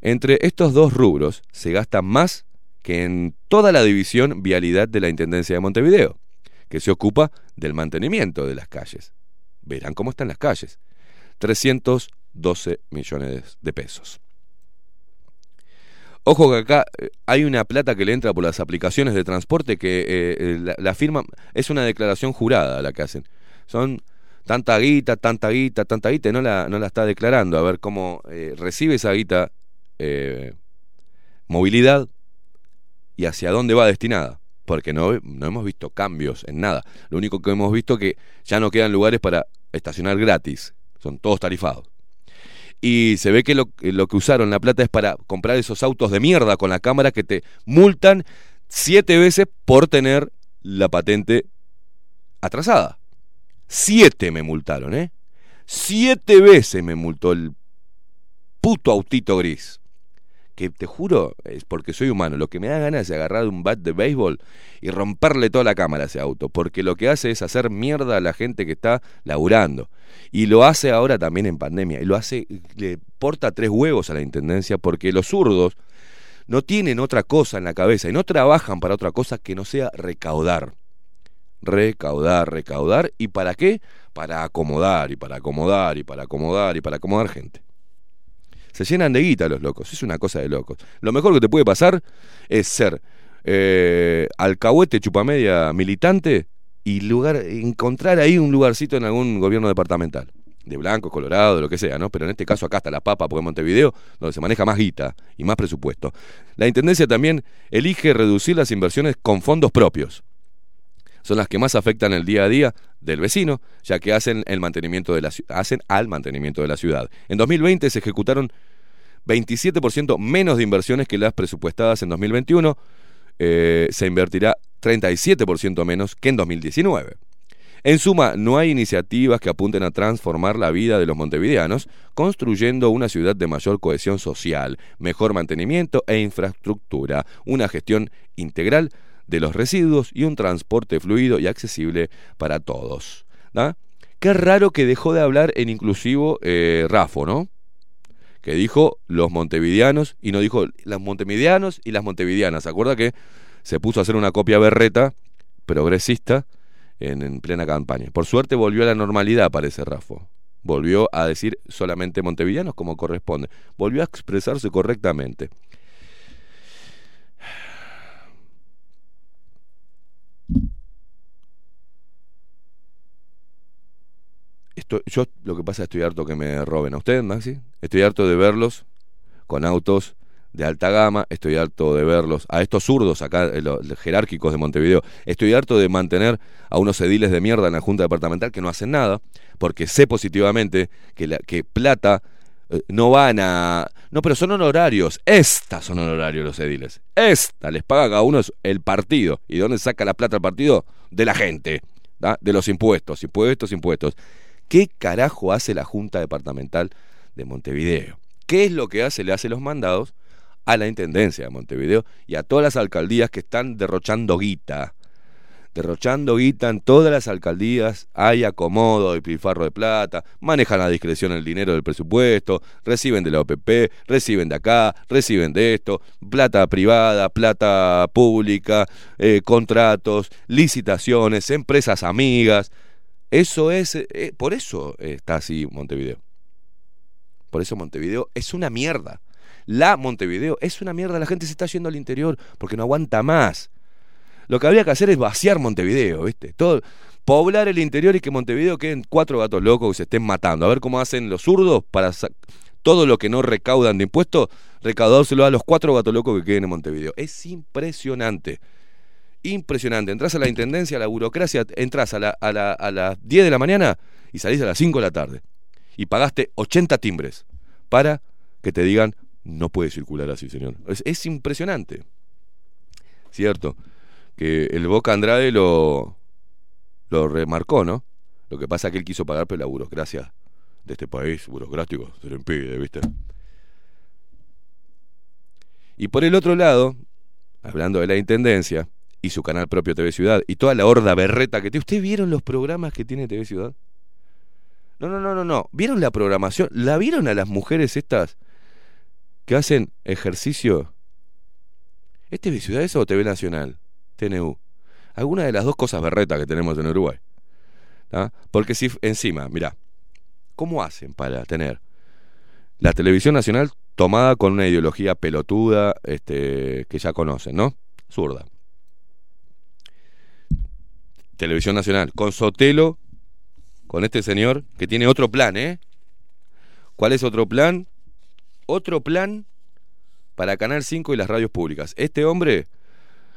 Entre estos dos rubros se gasta más que en toda la división vialidad de la Intendencia de Montevideo, que se ocupa del mantenimiento de las calles. Verán cómo están las calles. 312 millones de pesos. Ojo que acá eh, hay una plata que le entra por las aplicaciones de transporte que eh, eh, la, firma, es una declaración jurada la que hacen. Son tanta guita, tanta guita, tanta guita, no la, no la está declarando. A ver cómo recibe esa guita eh, movilidad y hacia dónde va destinada. porque no, no hemos visto cambios en nada. Lo único que hemos visto es que ya no quedan lugares para estacionar gratis, son todos tarifados. Y se ve que lo, lo que usaron la plata es para comprar esos autos de mierda con la cámara que te multan siete veces por tener la patente atrasada. Siete me multaron, ¿eh? Siete veces me multó el puto autito gris. Que te juro, es porque soy humano. Lo que me da ganas es agarrar un bat de béisbol y romperle toda la cámara a ese auto. Porque lo que hace es hacer mierda a la gente que está laburando. Y lo hace ahora también en pandemia. Y lo hace, le porta tres huevos a la intendencia porque los zurdos no tienen otra cosa en la cabeza y no trabajan para otra cosa que no sea recaudar. Recaudar, recaudar. ¿Y para qué? Para acomodar y para acomodar y para acomodar y para acomodar gente. Se llenan de guita los locos, es una cosa de locos. Lo mejor que te puede pasar es ser eh, alcahuete chupamedia militante y lugar, encontrar ahí un lugarcito en algún gobierno departamental. De blanco, colorado, lo que sea, ¿no? Pero en este caso acá está la papa, porque Montevideo, donde se maneja más guita y más presupuesto. La Intendencia también elige reducir las inversiones con fondos propios son las que más afectan el día a día del vecino, ya que hacen, el mantenimiento de la, hacen al mantenimiento de la ciudad. En 2020 se ejecutaron 27% menos de inversiones que las presupuestadas en 2021. Eh, se invertirá 37% menos que en 2019. En suma, no hay iniciativas que apunten a transformar la vida de los montevideanos, construyendo una ciudad de mayor cohesión social, mejor mantenimiento e infraestructura, una gestión integral de los residuos y un transporte fluido y accesible para todos. ¿da? Qué raro que dejó de hablar en inclusivo eh, Rafo, ¿no? Que dijo los montevideanos y no dijo los montevideanos y las montevideanas. ¿Se acuerda que se puso a hacer una copia berreta progresista en, en plena campaña? Por suerte volvió a la normalidad, parece Rafo. Volvió a decir solamente montevideanos como corresponde. Volvió a expresarse correctamente. Esto, yo lo que pasa es que estoy harto que me roben a ustedes, Maxi. Estoy harto de verlos con autos de alta gama, estoy harto de verlos a estos zurdos acá, eh, los, jerárquicos de Montevideo. Estoy harto de mantener a unos ediles de mierda en la Junta Departamental que no hacen nada, porque sé positivamente que, la, que plata eh, no van a... No, pero son honorarios. Estas son honorarios los ediles. Esta les paga cada uno el partido. ¿Y de dónde saca la plata el partido? De la gente. De los impuestos. Impuestos, impuestos. ¿Qué carajo hace la Junta Departamental de Montevideo? ¿Qué es lo que hace? Le hace los mandados a la Intendencia de Montevideo y a todas las alcaldías que están derrochando guita. Derrochando guita en todas las alcaldías, hay acomodo y pilfarro de plata, manejan a discreción el dinero del presupuesto, reciben de la OPP, reciben de acá, reciben de esto, plata privada, plata pública, eh, contratos, licitaciones, empresas amigas. Eso es, eh, por eso está así Montevideo. Por eso Montevideo es una mierda. La Montevideo es una mierda. La gente se está yendo al interior porque no aguanta más. Lo que había que hacer es vaciar Montevideo, ¿viste? Todo, poblar el interior y que Montevideo queden cuatro gatos locos que se estén matando. A ver cómo hacen los zurdos para todo lo que no recaudan de impuestos, recaudárselo a los cuatro gatos locos que queden en Montevideo. Es impresionante impresionante. Entrás a la intendencia, a la burocracia, entras a, la, a, la, a las 10 de la mañana y salís a las 5 de la tarde. Y pagaste 80 timbres para que te digan, no puede circular así, señor. Es, es impresionante. Cierto, que el Boca Andrade lo, lo remarcó, ¿no? Lo que pasa es que él quiso pagar, pero la burocracia de este país, burocrático, se lo impide, ¿viste? Y por el otro lado, hablando de la intendencia, y su canal propio TV Ciudad y toda la horda berreta que tiene. ¿Ustedes vieron los programas que tiene TV Ciudad? No, no, no, no, no. ¿Vieron la programación? ¿La vieron a las mujeres estas que hacen ejercicio? ¿Es TV Ciudad eso o TV Nacional? TNU. Alguna de las dos cosas berretas que tenemos en Uruguay. ¿Ah? Porque si encima, mirá, ¿cómo hacen para tener la televisión nacional tomada con una ideología pelotuda este, que ya conocen, ¿no? Zurda. Televisión Nacional, con Sotelo, con este señor, que tiene otro plan, ¿eh? ¿Cuál es otro plan? Otro plan para Canal 5 y las radios públicas. Este hombre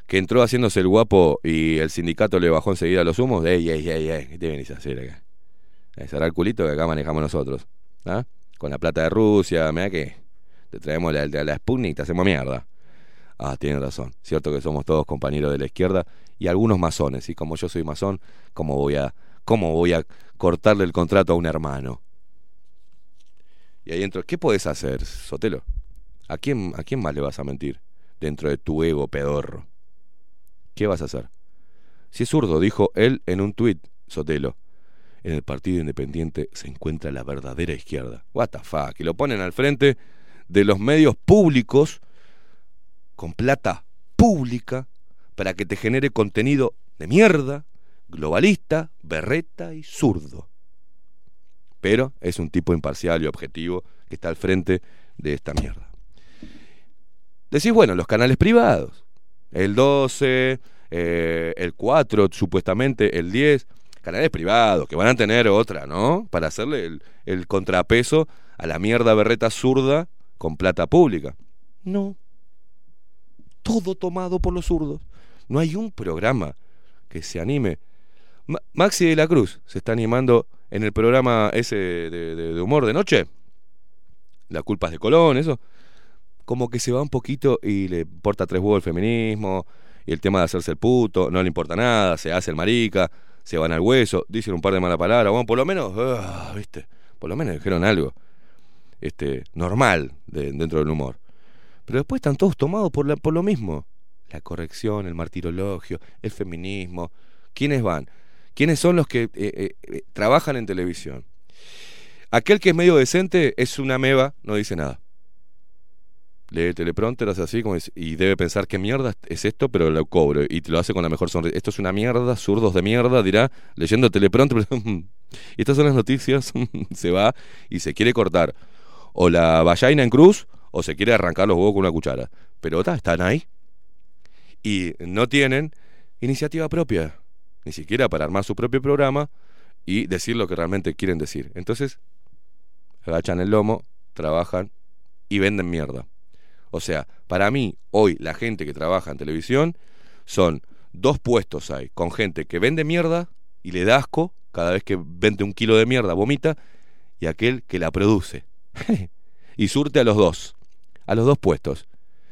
que entró haciéndose el guapo y el sindicato le bajó enseguida los humos, ey, ey, ey, ey, ¿qué te venís a hacer acá? A cerrar el culito que acá manejamos nosotros. ¿ah? Con la plata de Rusia, mira que te traemos la, la, la Sputnik y te hacemos mierda. Ah, tiene razón. Cierto que somos todos compañeros de la izquierda y algunos masones. Y como yo soy masón, ¿cómo voy a, cómo voy a cortarle el contrato a un hermano? Y ahí entro, ¿qué podés hacer, Sotelo? ¿A quién, ¿A quién más le vas a mentir dentro de tu ego pedorro? ¿Qué vas a hacer? Si es zurdo, dijo él en un tuit, Sotelo. En el Partido Independiente se encuentra la verdadera izquierda. What the fuck? Y lo ponen al frente de los medios públicos con plata pública para que te genere contenido de mierda, globalista, berreta y zurdo. Pero es un tipo imparcial y objetivo que está al frente de esta mierda. Decís, bueno, los canales privados, el 12, eh, el 4, supuestamente el 10, canales privados que van a tener otra, ¿no? Para hacerle el, el contrapeso a la mierda berreta zurda con plata pública. No. Todo tomado por los zurdos. No hay un programa que se anime. Ma Maxi de la Cruz se está animando en el programa ese de humor de noche. La culpa es de Colón, eso. Como que se va un poquito y le importa tres huevos el feminismo y el tema de hacerse el puto, no le importa nada, se hace el marica, se van al hueso, dicen un par de malas palabras, bueno, por lo menos, uh, ¿viste? Por lo menos dijeron algo este, normal de, dentro del humor. Pero después están todos tomados por, por lo mismo. La corrección, el martirologio, el feminismo. ¿Quiénes van? ¿Quiénes son los que eh, eh, eh, trabajan en televisión? Aquel que es medio decente es una meba, no dice nada. Lee el teleprompter, hace así y debe pensar qué mierda es esto, pero lo cobro. Y te lo hace con la mejor sonrisa. Esto es una mierda, zurdos de mierda, dirá, leyendo el teleprompter. (laughs) y estas son las noticias, (laughs) se va y se quiere cortar o la vallaina en cruz o se quiere arrancar los huevos con una cuchara. Pero están ahí. Y no tienen iniciativa propia, ni siquiera para armar su propio programa y decir lo que realmente quieren decir. Entonces, agachan el lomo, trabajan y venden mierda. O sea, para mí, hoy la gente que trabaja en televisión son dos puestos hay, con gente que vende mierda y le da asco, cada vez que vende un kilo de mierda vomita, y aquel que la produce. (laughs) y surte a los dos, a los dos puestos.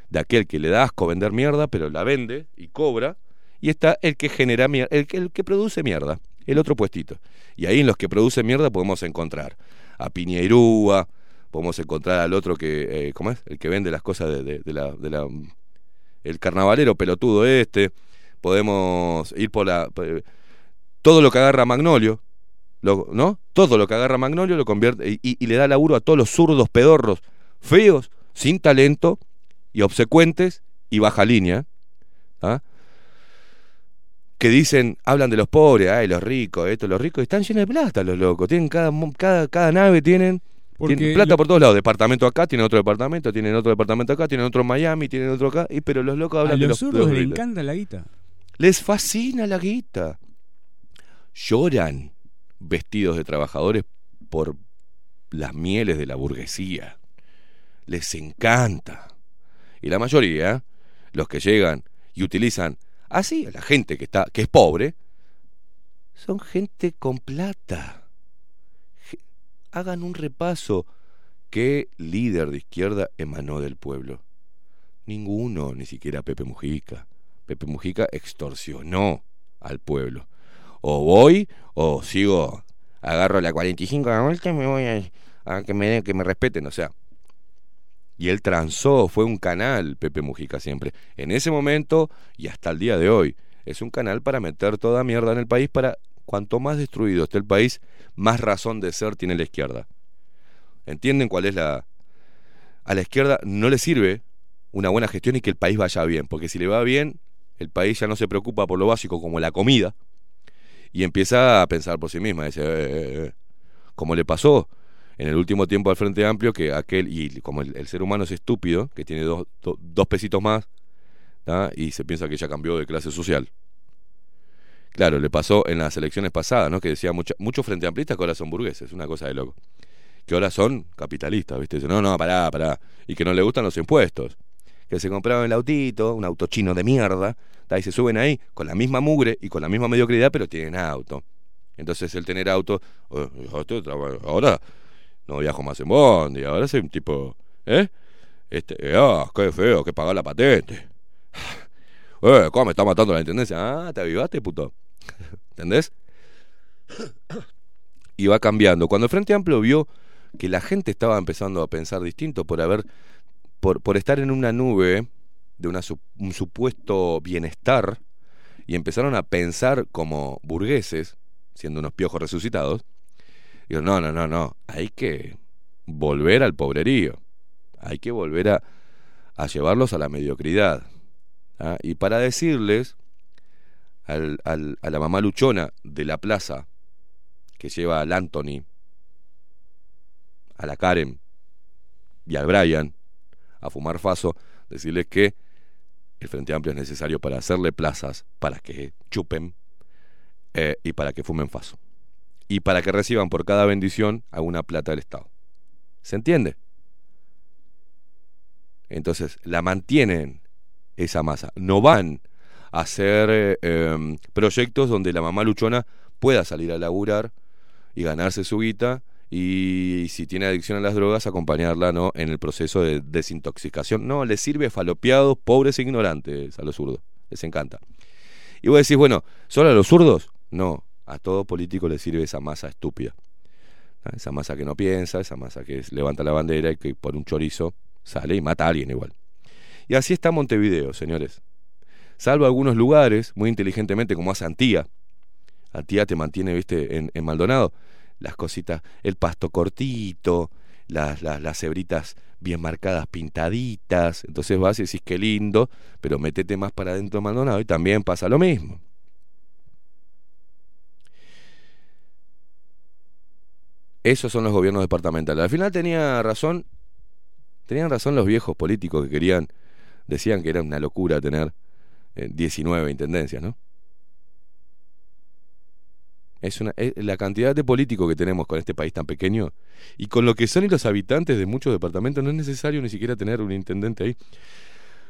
De aquel que le da asco vender mierda, pero la vende y cobra, y está el que genera mierda, el que, produce mierda, el otro puestito. Y ahí en los que produce mierda podemos encontrar a Piñeirúa, podemos encontrar al otro que, eh, ¿cómo es? El que vende las cosas de, la, de la, el carnavalero pelotudo este, podemos ir por la, todo lo que agarra Magnolio, lo, ¿no? Todo lo que agarra Magnolio lo convierte y, y, y, le da laburo a todos los zurdos pedorros, feos, sin talento y obsecuentes y baja línea, ¿ah? que dicen, hablan de los pobres, ay, los ricos, esto, los ricos, están llenos de plata los locos, tienen cada, cada, cada nave, tienen, tienen plata lo... por todos lados, departamento acá, tienen otro departamento, tienen otro departamento acá, tienen otro en Miami, tienen otro acá, y, pero los locos hablan a de los los zurdos les encanta la guita. Les fascina la guita. Lloran vestidos de trabajadores por las mieles de la burguesía. Les encanta. Y la mayoría, los que llegan y utilizan así a la gente que está que es pobre, son gente con plata. Hagan un repaso. ¿Qué líder de izquierda emanó del pueblo? Ninguno, ni siquiera Pepe Mujica. Pepe Mujica extorsionó al pueblo o voy o sigo, agarro la 45 de vuelta y me voy a, que, me, que me respeten, o sea. Y él transó, fue un canal, Pepe Mujica siempre. En ese momento y hasta el día de hoy. Es un canal para meter toda mierda en el país para cuanto más destruido esté el país, más razón de ser tiene la izquierda. ¿Entienden cuál es la... A la izquierda no le sirve una buena gestión y que el país vaya bien, porque si le va bien, el país ya no se preocupa por lo básico como la comida, y empieza a pensar por sí misma, dice, eh, eh, como le pasó en el último tiempo al Frente Amplio, que aquel, y como el, ser humano es estúpido, que tiene dos, do, dos pesitos más, ¿tá? y se piensa que ya cambió de clase social. Claro, le pasó en las elecciones pasadas, ¿no? Que decía muchos mucho Frente Amplistas que ahora son burgueses, una cosa de loco. Que ahora son capitalistas, ¿viste? Dicen, no, no, pará, pará. Y que no le gustan los impuestos. Que se compraban el autito, un auto chino de mierda, Ta, Y se suben ahí con la misma mugre y con la misma mediocridad, pero tienen auto. Entonces el tener auto, "Oh, ahora no viajo más en Bondi, ahora soy un tipo, ¿eh? Este, ah, qué feo, que pagar la patente. (sighs) Eh, ¿cómo me está matando la intendencia? Ah, te avivaste, puto. ¿Entendés? Y va cambiando. Cuando el Frente Amplio vio que la gente estaba empezando a pensar distinto por haber, por, por estar en una nube de un supuesto bienestar, y empezaron a pensar como burgueses, siendo unos piojos resucitados, digo, no, no, no, no, hay que volver al pobrerío, hay que volver a, a llevarlos a la mediocridad. ¿ah? Y para decirles al- al- a la mamá luchona de la plaza, que lleva al Anthony, a la Karen y al Brian a fumar faso, decirles que el Frente Amplio es necesario para hacerle plazas, para que chupen eh, y para que fumen faso. Y para que reciban por cada bendición alguna plata del Estado. ¿Se entiende? Entonces, la mantienen esa masa. No van a hacer eh, em, proyectos donde la mamá luchona pueda salir a laburar y ganarse su guita y si tiene adicción a las drogas acompañarla no en el proceso de desintoxicación no les sirve falopeados pobres e ignorantes a los zurdos les encanta y vos decís bueno solo a los zurdos no a todo político le sirve esa masa estúpida. Esa masa que no piensa esa masa que levanta la bandera y que por un chorizo sale y mata a alguien igual. Y así está Montevideo señores. Salvo algunos lugares muy inteligentemente como hace Antía. Antía te mantiene, viste, en, Maldonado, las cositas, el pasto cortito, las, las, las cebritas bien marcadas, pintaditas. Entonces vas y decís qué lindo, pero metete más para adentro de Maldonado y también pasa lo mismo. Esos son los gobiernos departamentales. Al final tenía razón, tenían razón los viejos políticos que querían, decían que era una locura tener eh, 19 intendencias, ¿no? Es una, la cantidad de políticos que tenemos con este país tan pequeño y con lo que son y los habitantes de muchos departamentos, no es necesario ni siquiera tener un intendente ahí.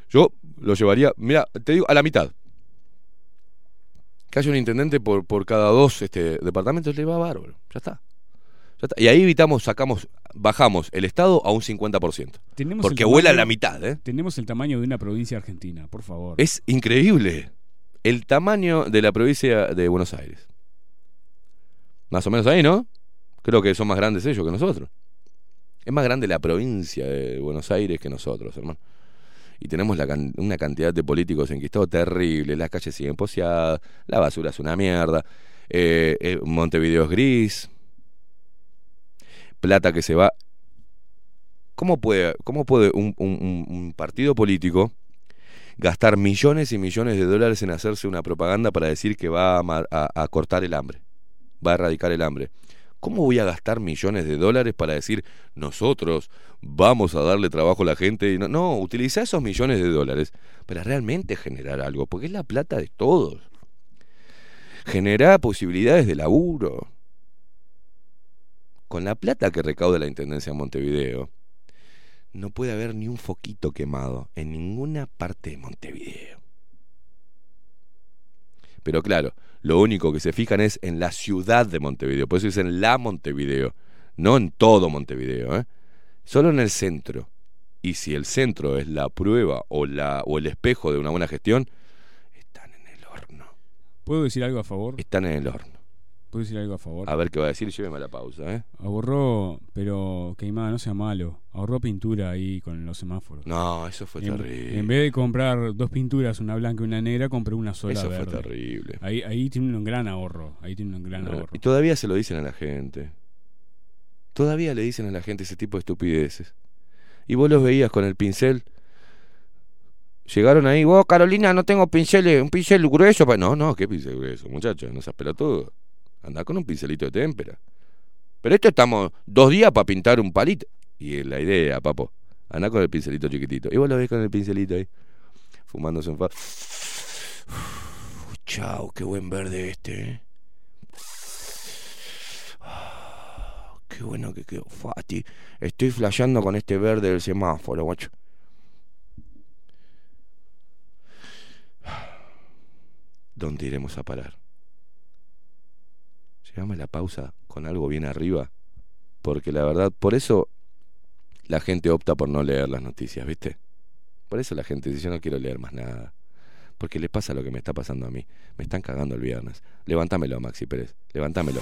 Yo lo llevaría, mira, te digo, a la mitad. Que haya un intendente por, por cada dos este, departamentos, le va bárbaro. Ya está. Y ahí evitamos, sacamos, bajamos el Estado a un 50%. Tenemos Porque el vuela a tamaño- la mitad, ¿eh? Tenemos el tamaño de una provincia argentina, por favor. Es increíble el tamaño de la provincia de Buenos Aires. Más o menos ahí, ¿no? Creo que son más grandes ellos que nosotros. Es más grande la provincia de Buenos Aires que nosotros, hermano. Y tenemos la can- una cantidad de políticos enquistados terrible. Las calles siguen poseadas, la basura es una mierda, eh, eh, Montevideo es gris, plata que se va. ¿Cómo puede, cómo puede un- partido político gastar millones y millones de dólares en hacerse una propaganda para decir que va a, cortar el hambre, va a erradicar el hambre. ¿Cómo voy a gastar millones de dólares para decir nosotros vamos a darle trabajo a la gente? No, no, utiliza esos millones de dólares para realmente generar algo, porque es la plata de todos. Genera posibilidades de laburo. Con la plata que recauda la Intendencia de Montevideo, no puede haber ni un foquito quemado en ninguna parte de Montevideo. Pero claro, lo único que se fijan es en la ciudad de Montevideo, por eso dicen la Montevideo, no en todo Montevideo, ¿eh? solo en el centro. Y si el centro es la prueba o, la, o el espejo de una buena gestión, están en el horno. ¿Puedo decir algo a favor? Están en el horno. ¿Puedo decir algo a favor? A ver qué va a decir, lléveme a la pausa. ¿eh? Ahorró, pero Queimada, no sea malo. Ahorró pintura ahí con los semáforos. No, eso fue en, terrible. en vez de comprar dos pinturas, una blanca y una negra, compré una sola eso verde. fue terrible. Ahí, ahí tiene un gran ahorro. Ahí tiene un gran No, ahorro. Y todavía se lo dicen a la gente. Todavía le dicen a la gente ese tipo de estupideces. Y vos los veías con el pincel. Llegaron ahí, vos Carolina, no tengo pincel, un pincel grueso. pa-". No, no, ¿qué pincel grueso, muchacho? No seas pelotudo. Andá con un pincelito de témpera. Pero esto estamos dos días para pintar un palito. Y es la idea, papo. Andá con el pincelito chiquitito. Y vos lo ves con el pincelito ahí. Fumándose un fa. Uf, chau, qué buen verde este, ¿eh? Ah, qué bueno que quedó. Fati, estoy flasheando con este verde del semáforo, guacho. Ah, ¿Dónde iremos a parar? llegame a la pausa con algo bien arriba, porque la verdad, por eso la gente opta por no leer las noticias, ¿viste? Por eso la gente dice, yo no quiero leer más nada. Porque le pasa lo que me está pasando a mí. Me están cagando el viernes. Levántamelo, Maxi Pérez. Levántamelo.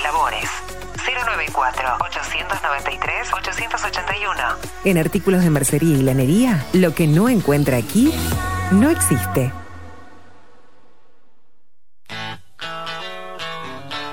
Labores. 094-893-881. En artículos de mercería y lanería, lo que no encuentra aquí, no existe.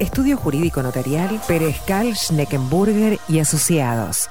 Estudio Jurídico Notarial, Perezcal, Schneckenburger y Asociados.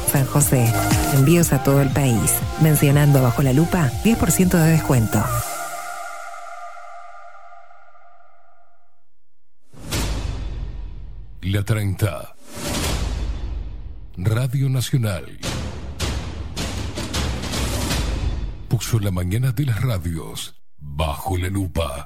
San José. Envíos a todo el país. Mencionando bajo la lupa, 10% de descuento. La 30. Radio Nacional. Puso la mañana de las radios bajo la lupa.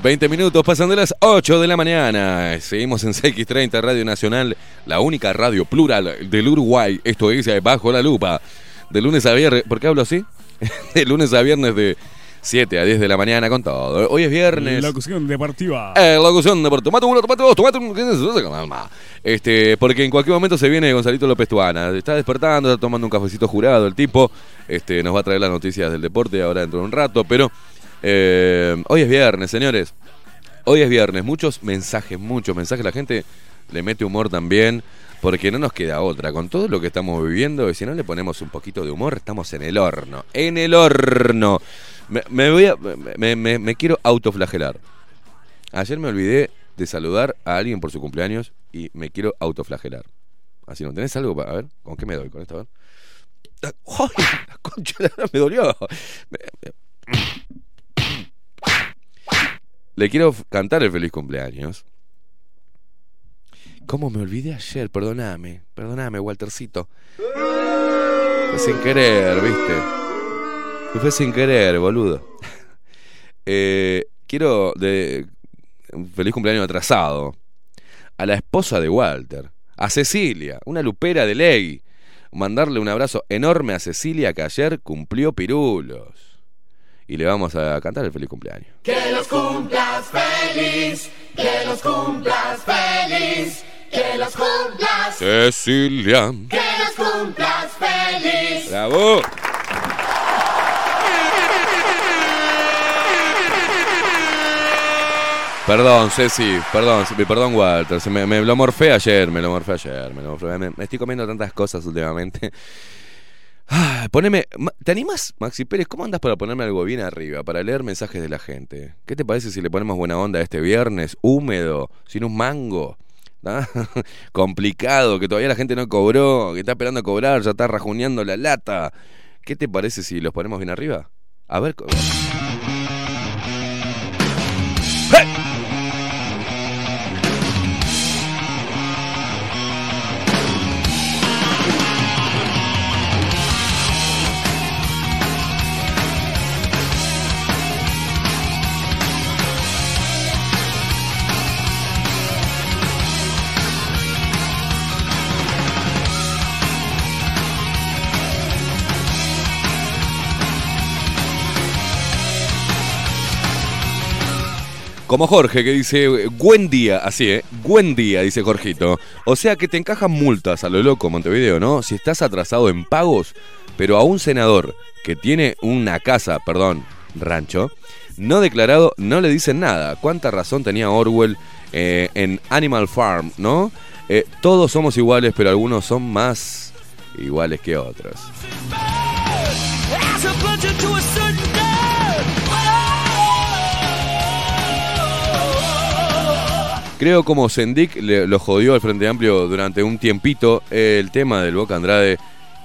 Veinte minutos pasan de las 8 de la mañana. Seguimos en CX30 Radio Nacional, la única radio plural del Uruguay. Esto es eh, Bajo la Lupa. De lunes a viernes. ¿Por qué hablo así? (laughs) De lunes a viernes de 7 a 10 de la mañana con todo. Hoy es viernes. Locución deportiva. Eh, locución de Tomate uno, tomate dos, tomate un... Este, porque en cualquier momento se viene Gonzalito López Tuana. Está despertando, está tomando un cafecito jurado el tipo. Este, nos va a traer las noticias del deporte ahora dentro de un rato. Pero eh, hoy es viernes, señores. Hoy es viernes. Muchos mensajes, muchos mensajes. La gente le mete humor también. Porque no nos queda otra. Con todo lo que estamos viviendo, y si no le ponemos un poquito de humor, estamos en el horno. En el horno. Me, quiero autoflagelar. Ayer me olvidé de saludar a alguien por su cumpleaños y me quiero autoflagelar. Así no tenés algo para. A ver, ¿con qué me doy con esto? A ver. ¡Ay! La concha me dolió. Le quiero cantar el feliz cumpleaños. ¿Cómo me olvidé ayer? Perdóname, perdóname, Waltercito. Fue sin querer, ¿viste? Fue sin querer, boludo. (laughs) Eh, quiero de un feliz cumpleaños atrasado a la esposa de Walter, a Cecilia, una lupera de ley, mandarle un abrazo enorme a Cecilia que ayer cumplió pirulos. Y le vamos a cantar el feliz cumpleaños. Que los cumplas feliz, que los cumplas feliz, que los cumplas, Cecilia. que los cumplas feliz. ¡Bravo! Perdón, Ceci, perdón, perdón, Walter. me, me lo morfé ayer, me lo morfé ayer, me lo morfé. Me, me estoy comiendo tantas cosas últimamente. Ah, poneme. ¿Te animas, Maxi Pérez? ¿Cómo andas para ponerme algo bien arriba? Para leer mensajes de la gente. ¿Qué te parece si le ponemos buena onda este viernes? Húmedo, sin un mango. ¿Ah? (laughs) Complicado, que todavía la gente no cobró, que está esperando a cobrar, ya está rajuneando la lata. ¿Qué te parece si los ponemos bien arriba? A ver. Como Jorge que dice, buen día, así, ¿eh? Buen día, dice Jorgito. O sea que te encajan multas a lo loco, Montevideo, ¿no? Si estás atrasado en pagos, pero a un senador que tiene una casa, perdón, rancho, no declarado, no le dicen nada. ¿Cuánta razón tenía Orwell eh, en Animal Farm, no? Eh, todos somos iguales, pero algunos son más iguales que otros. Creo como Sendik lo jodió al Frente Amplio durante un tiempito el tema del Boca Andrade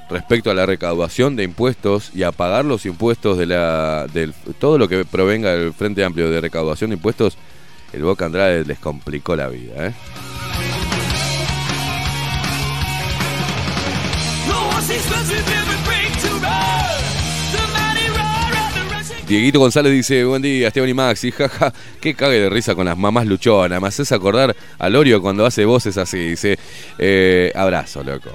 respecto a la recaudación de impuestos y a pagar los impuestos de la del todo lo que provenga del Frente Amplio de recaudación de impuestos, el Boca Andrade les complicó la vida, ¿eh? No Dieguito González dice, buen día, Esteban y Maxi, jaja, qué cague de risa con las mamás luchonas, me haces acordar a Lorio cuando hace voces así, dice, eh, abrazo, loco.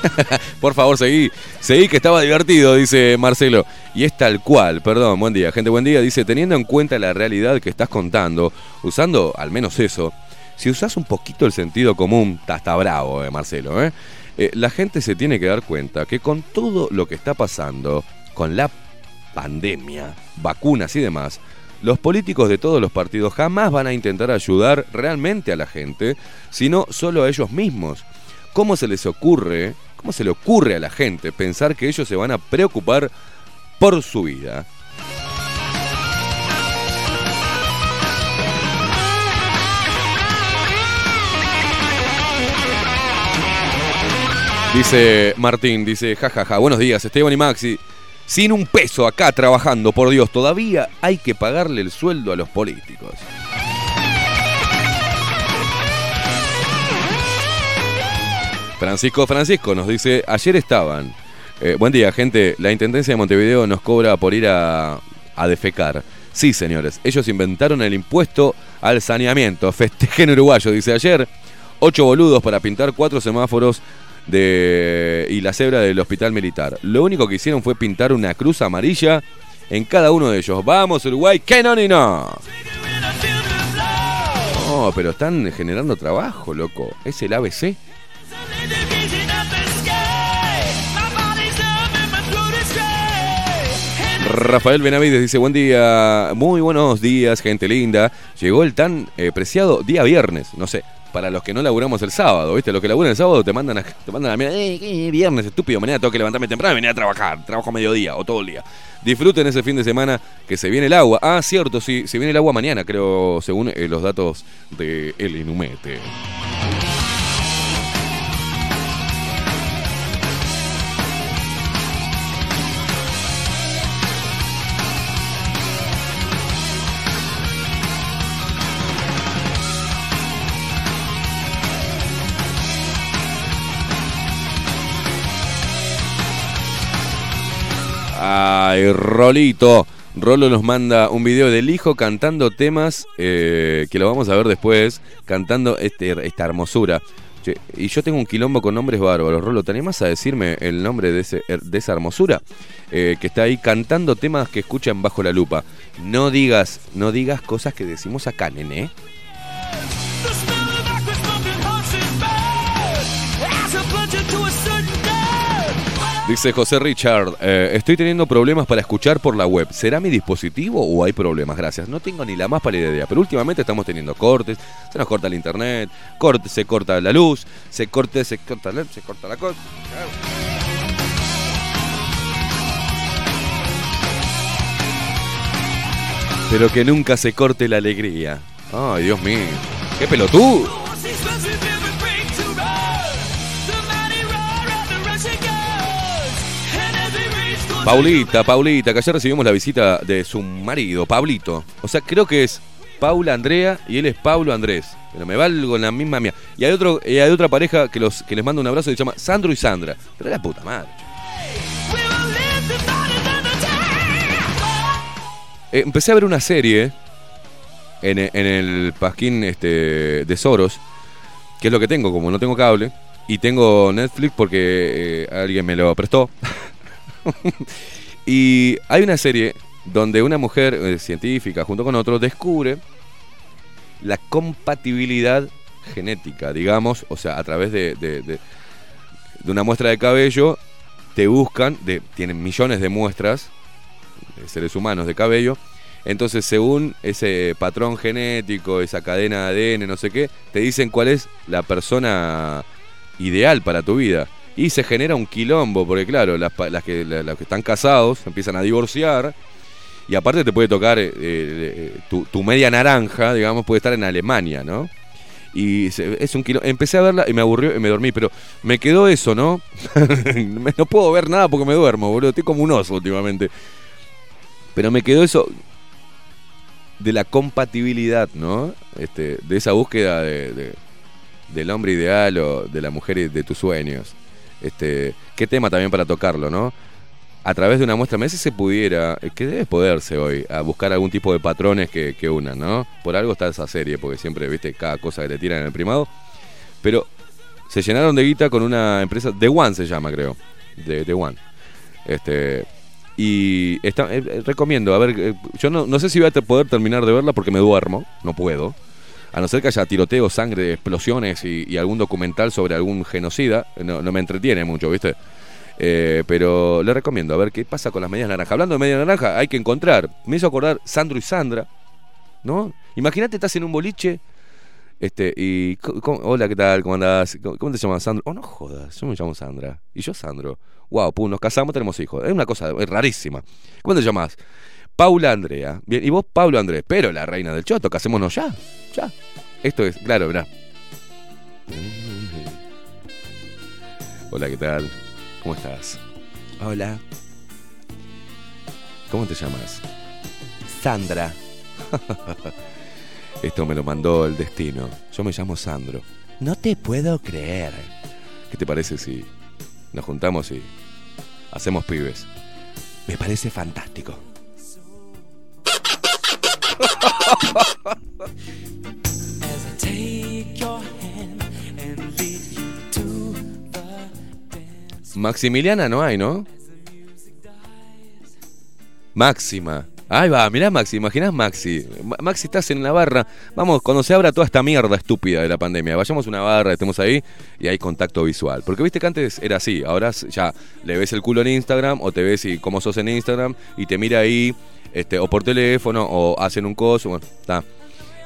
(laughs) Por favor, seguí, seguí que estaba divertido, dice Marcelo. Y es tal cual, perdón, buen día, gente, buen día. Dice, teniendo en cuenta la realidad que estás contando, usando al menos eso, si usás un poquito el sentido común, está bravo, eh, Marcelo, ¿eh? Eh, La gente se tiene que dar cuenta que con todo lo que está pasando, con la pandemia, vacunas y demás, los políticos de todos los partidos jamás van a intentar ayudar realmente a la gente, sino solo a ellos mismos. ¿Cómo se les ocurre, cómo se le ocurre a la gente pensar que ellos se van a preocupar por su vida? Dice Martín, dice, jajaja, buenos días, Esteban y Maxi. Sin un peso acá trabajando, por Dios, todavía hay que pagarle el sueldo a los políticos. Francisco Francisco nos dice, ayer estaban. eh, buen día, gente. La Intendencia de Montevideo nos cobra por ir a, a defecar. Sí, señores, ellos inventaron el impuesto al saneamiento. (laughs) Festejen uruguayo, dice ayer. Ocho boludos para pintar cuatro semáforos de, y la cebra del hospital militar. Lo único que hicieron fue pintar una cruz amarilla en cada uno de ellos. Vamos, Uruguay, que no ni no. No, pero están generando trabajo, loco. Es el ABC. Rafael Benavides dice, buen día, muy buenos días, gente linda. Llegó el tan eh, preciado día viernes, no sé, para los que no laburamos el sábado, ¿viste? Los que laburan el sábado te mandan a, te mandan a mirar, eh, eh, viernes, estúpido, mañana tengo que levantarme temprano y venir a trabajar, trabajo a mediodía o todo el día. Disfruten ese fin de semana que se viene el agua. Ah, cierto, sí, se viene el agua mañana, creo, según eh, los datos de El Inumete. Ay, Rolito. Rolo nos manda un video del hijo cantando temas eh, que lo vamos a ver después, cantando este, esta hermosura. Y yo tengo un quilombo con nombres bárbaros. Rolo, ¿te animas a decirme el nombre de, de esa hermosura? Eh, que está ahí cantando temas que escuchan bajo la lupa. No digas, no digas cosas que decimos acá, nene. Dice José Richard, eh, estoy teniendo problemas para escuchar por la web. ¿Será mi dispositivo o hay problemas? Gracias. No tengo ni la más pálida idea, pero últimamente estamos teniendo cortes, se nos corta el internet, corte, se corta la luz, se corta, se corta la, se corta la cosa. Pero que nunca se corte la alegría. Ay, Dios mío. ¡Qué pelotudo! Paulita, Paulita, que ayer recibimos la visita de su marido, Pablito. O sea, creo que es Paula Andrea y él es Pablo Andrés. Pero me valgo en la misma mía. Y hay otro, y hay otra pareja que los que les manda un abrazo y se llama Sandro y Sandra. Pero la puta madre. Eh, empecé a ver una serie en, e- en el pasquín este, de Soros, que es lo que tengo, como no tengo cable, y tengo Netflix porque eh, alguien me lo prestó. (laughs) (laughs) y hay una serie donde una mujer eh, científica junto con otro descubre la compatibilidad genética, digamos, o sea, a través de, una muestra de cabello, te buscan, tienen millones de muestras de seres humanos de cabello, entonces según ese patrón genético, esa cadena de ADN, no sé qué, te dicen cuál es la persona ideal para tu vida. Y se genera un quilombo, porque claro, las, las que, la- las que están casados empiezan a divorciar. Y aparte te puede tocar eh, eh, tu, tu media naranja, digamos, puede estar en Alemania, ¿no? Y es un kilo. Empecé a verla y me aburrió y me dormí, pero me quedó eso, ¿no? (laughs) No puedo ver nada porque me duermo, boludo. Estoy como un oso últimamente. Pero me quedó eso de la compatibilidad, ¿no? Este, de esa búsqueda de, de- del hombre ideal o de la mujer de tus sueños. Este, qué tema también para tocarlo, ¿no? A través de una muestra, me si se pudiera, eh, que debe poderse hoy, a buscar algún tipo de patrones que, que unan, ¿no? Por algo está esa serie, porque siempre, viste, cada cosa que te tiran en el primado. Pero se llenaron de guita con una empresa, The One se llama, creo. De The One. Este, y está, eh, recomiendo, a ver, eh, yo no, no sé si voy a poder terminar de verla porque me duermo, no puedo. A no ser que haya tiroteo, sangre, explosiones y, algún documental sobre algún genocida, no, me entretiene mucho, ¿viste? Eh, pero le recomiendo, a ver qué pasa con las medias naranjas. Hablando de medias naranjas, hay que encontrar. Me hizo acordar Sandro y Sandra, ¿no? Imagínate, estás en un boliche este, y. Hola, ¿qué tal? ¿Cómo andás? ¿Cómo te llamas, Sandro? Oh, no jodas, yo me llamo Sandra. Y yo, Sandro. Wow, pum, nos casamos, tenemos hijos. Es una cosa es rarísima. ¿Cómo te llamas? Paula Andrea. Bien, y vos, Pablo Andrés. Pero la reina del choto, casémonos ya. Ya. Esto es, claro, mirá. Hola, ¿qué tal? ¿Cómo estás? Hola. ¿Cómo te llamas? Sandra. (laughs) Esto me lo mandó el destino. Yo me llamo Sandro. No te puedo creer. ¿Qué te parece si nos juntamos y hacemos pibes? Me parece fantástico. Maximiliana no hay, ¿no? Máxima. Ahí va, mirá Maxi, imaginás Maxi. Ma- Maxi, estás en la barra. Vamos, cuando se abra toda esta mierda estúpida de la pandemia, vayamos a una barra, estemos ahí y hay contacto visual. Porque viste que antes era así, ahora ya le ves el culo en Instagram o te ves y cómo sos en Instagram y te mira ahí, este, o por teléfono o hacen un coso, está.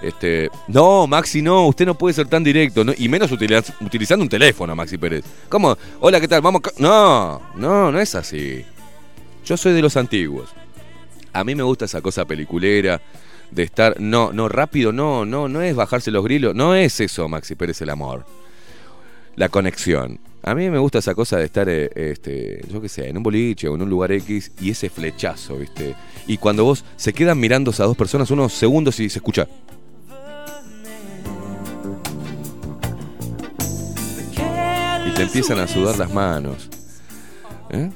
Este, no, Maxi, no, usted no puede ser tan directo, y menos utiliz- utilizando un teléfono, Maxi Pérez. ¿Cómo? Hola, ¿qué tal? Vamos. ca-". No, no, no es así. Yo soy de los antiguos. A mí me gusta esa cosa peliculera de estar, no, no rápido, no, no, no es bajarse los grilos, no es eso, Maxi Pérez, el amor. La conexión. A mí me gusta esa cosa de estar, eh, este, yo qué sé, en un boliche o en un lugar X y ese flechazo, ¿viste? Y cuando vos se quedan mirando esas dos personas unos segundos y se escucha. Y te empiezan a sudar las manos. ¿Eh?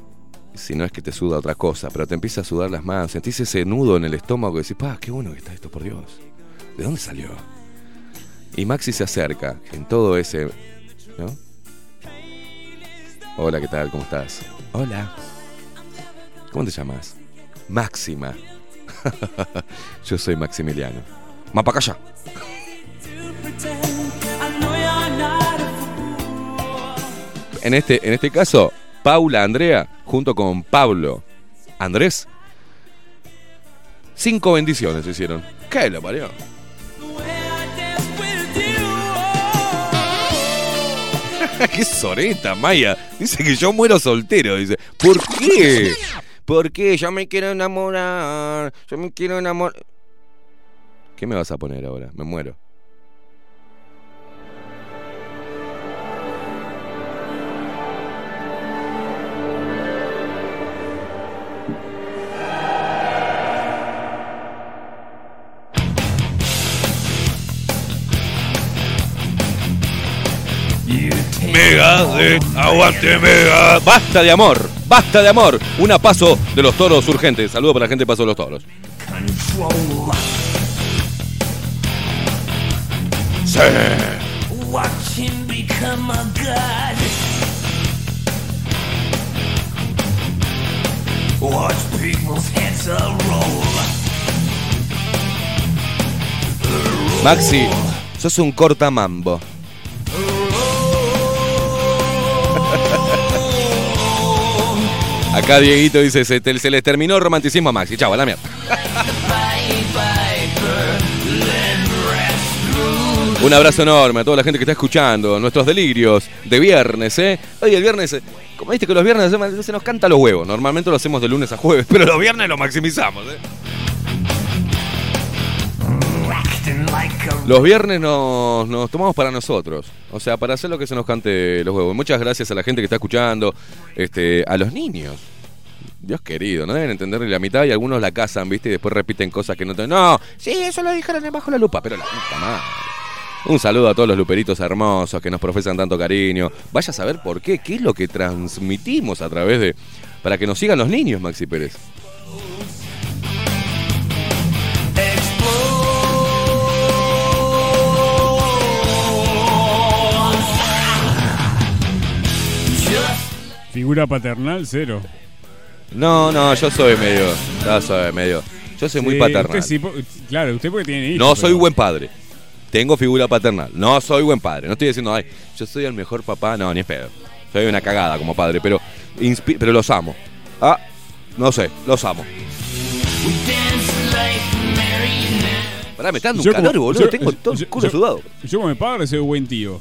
si no es que te suda otra cosa, pero te empieza a sudar las manos, sentís ese nudo en el estómago y decís, pa, qué bueno que está esto, por Dios. ¿De dónde salió? Y Maxi se acerca en todo ese. ¿No? Hola, ¿qué tal? ¿Cómo estás? Hola. ¿Cómo te llamas? Máxima. (laughs) Yo soy Maximiliano. Mapacaya. En este, en este caso, Paula Andrea, junto con Pablo Andrés, cinco bendiciones hicieron. ¿Qué lo parió? (laughs) ¡Qué soreta, Maya! Dice que yo muero soltero. Dice, ¿por qué? ¿Por qué? Yo me quiero enamorar. Yo me quiero enamorar. ¿Qué me vas a poner ahora? Me muero. Aguante mega. Basta de amor, basta de amor. Un a paso de los toros urgentes. Saludo para la gente de Paso de los Toros. Sí. Watch people's heads a roll. Maxi, sos un cortamambo. (laughs) Acá Dieguito dice, se, les terminó el romanticismo a Maxi. Chau, a la mierda. Un abrazo enorme a toda la gente que está escuchando nuestros delirios de viernes, ¿eh? Oye, el viernes, eh, como viste que los viernes se- se nos canta los huevos. Normalmente lo hacemos de lunes a jueves, (laughs) pero los viernes lo maximizamos, ¿eh? Los viernes nos, nos tomamos para nosotros. O sea, para hacer lo que se nos cante los huevos. Muchas gracias a la gente que está escuchando, este, a los niños. Dios querido, no deben entender ni la mitad y algunos la cazan, ¿viste? Y después repiten cosas que no te... No, sí, eso lo dijeron bajo la lupa, pero la puta madre. Un saludo a todos los luperitos hermosos que nos profesan tanto cariño. Vaya a saber por qué, qué es lo que transmitimos a través de... Para que nos sigan los niños, Maxi Pérez. Figura paternal, cero. No, no, yo soy medio... Yo soy medio... Yo soy muy paternal. usted sí, po- claro, usted porque tiene hijos. No soy pero- buen padre. Tengo figura paternal. No soy buen padre. No estoy diciendo, ay, yo soy el mejor papá. No, ni es pedo. Soy una cagada como padre, pero, pero los amo. Ah, no sé, los amo. Pará, me está dando un Yo calor, como- boludo. yo- Tengo todo el culo yo- sudado. Yo como mi padre soy buen tío.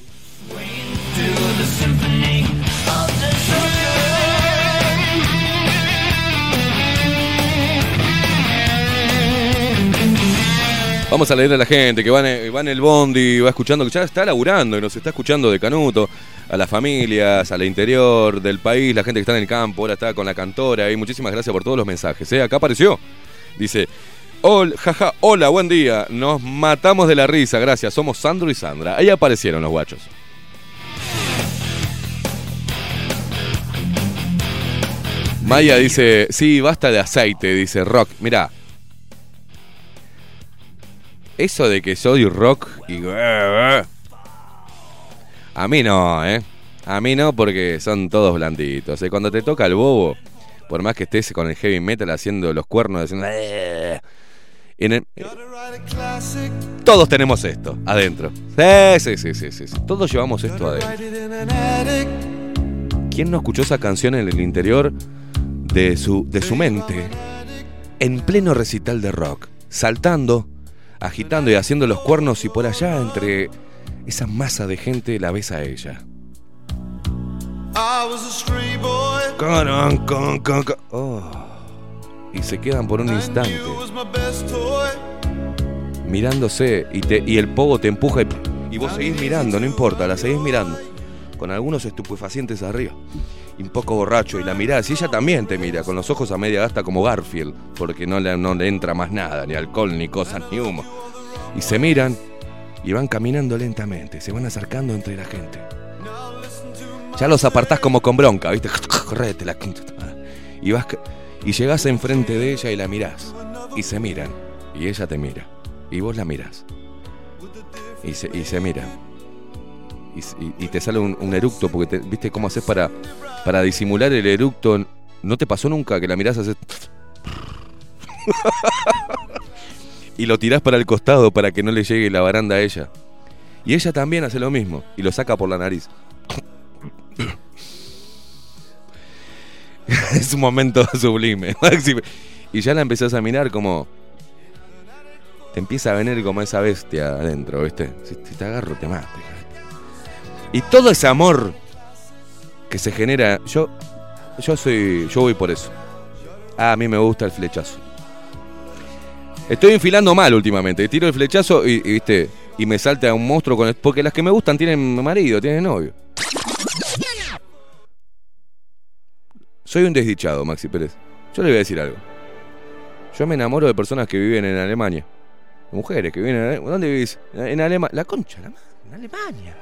Vamos a leer a la gente que va en, el bondi, va escuchando, que ya está laburando y nos está escuchando de Canuto, a las familias, al interior del país, la gente que está en el campo, ahora está con la cantora y muchísimas gracias por todos los mensajes. ¿eh? Acá apareció, dice, hola, jaja, hola, buen día, nos matamos de la risa, gracias, somos Sandro y Sandra. Ahí aparecieron los guachos. Maya dice, sí, basta de aceite, dice Rock. Mirá, eso de que soy rock y... A mí no, ¿eh? A mí no porque son todos blanditos. ¿eh? Cuando te toca el bobo, por más que estés con el heavy metal haciendo los cuernos, haciendo... en el- Todos tenemos esto adentro. Sí, sí, sí, sí, sí. Todos llevamos esto adentro. ¿Quién no escuchó esa canción en el interior de su, de su mente? En pleno recital de rock, saltando, agitando y haciendo los cuernos y por allá entre esa masa de gente la ves a ella. Oh. Y se quedan por un instante mirándose y, te, y el pogo te empuja y, y vos seguís mirando, no importa, la seguís mirando. Con algunos estupefacientes arriba. Y un poco borracho. Y la mirada, si ella también te mira, con los ojos a media gasta como Garfield, porque no le, no le entra más nada, ni alcohol, ni cosas, ni humo. Y se miran y van caminando lentamente, se van acercando entre la gente. Ya los apartás como con bronca, ¿viste? (laughs) Correte la. Y y llegás enfrente de ella y la mirás. Y se miran. Y ella te mira. Y vos la mirás. Y se, y se miran. Y, te sale un, eructo, porque te- viste cómo haces para, para disimular el eructo. ¿No te pasó nunca que la mirás haces (laughs) y lo tirás para el costado para que no le llegue la baranda a ella? Y ella también hace lo mismo y lo saca por la nariz. (laughs) es un momento (laughs) sublime. Y ya la empezás a mirar como. Te empieza a venir como esa bestia adentro, ¿viste? Si te agarro, te mato. Y todo ese amor que se genera. Yo. Yo soy. Yo voy por eso. Ah, a mí me gusta el flechazo. Estoy enfilando mal últimamente. Tiro el flechazo y, y, viste. Y me salta un monstruo con el- Porque las que me gustan tienen marido, tienen novio. Soy un desdichado, Maxi Pérez. Yo le voy a decir algo. Yo me enamoro de personas que viven en Alemania. Mujeres que viven en Alemania. ¿Dónde vivís? En Alemania. La concha, la madre. En Alemania.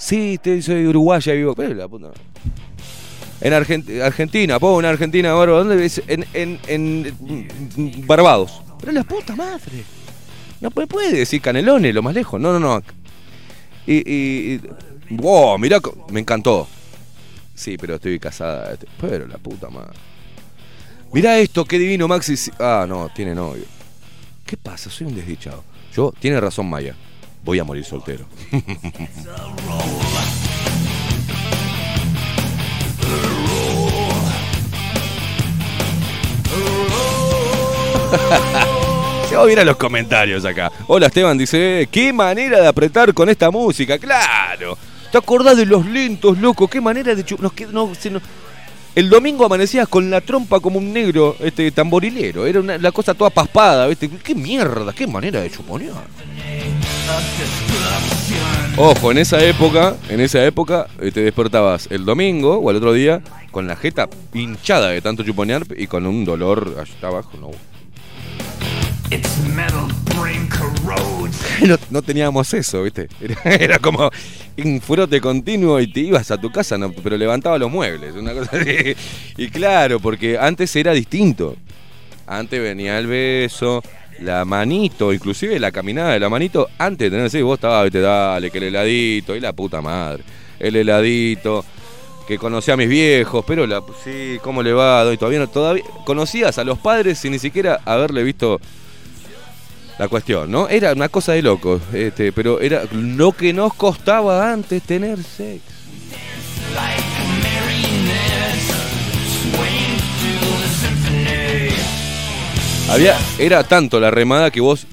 Sí, te- soy uruguaya y vivo. Pero la puta. En Argent- Argentina, pongo en Argentina. ¿Dónde? En, en, en, mm, Barbados. Pero la puta madre. No puede, decir Canelones, lo más lejos. No, no, no. Y. y, y- wow, mirá, me encantó. Sí, pero estoy casada. este, Pero la puta madre. Mirá esto, qué divino Maxi. Ah, no, tiene novio. ¿Qué pasa? Soy un desdichado. Yo, tiene razón Maya. Voy a morir soltero. (laughs) Se va a a los comentarios acá. Hola Esteban, dice, qué manera de apretar con esta música, claro. ¿Te acordás de los lentos, loco? Qué manera de nos no, El domingo amanecías con la trompa como un negro este tamborilero. Era una, la cosa toda paspada, ¿viste? Qué mierda, qué manera de chuponear. Ojo, en esa época, en esa época eh, te despertabas el domingo o al otro día con la jeta hinchada de tanto chuponear y con un dolor allá abajo, no. (laughs) no, no teníamos eso, ¿viste? (laughs) Era, era como un frote continuo y te ibas a tu casa, no, pero levantaba los muebles, una cosa así. (laughs) Y claro, porque antes era distinto. Antes venía el beso, la manito, inclusive la caminada de la manito, antes de tener sexo, vos estabas, viste, dale, que el heladito, y la puta madre. El heladito, que conocí a mis viejos, pero la, sí, ¿cómo le va? Y todavía no, todavía, conocías a los padres sin ni siquiera haberle visto la cuestión, ¿no? Era una cosa de locos, este, pero era lo que nos costaba antes tener sexo. Había, era tanto la remada que vos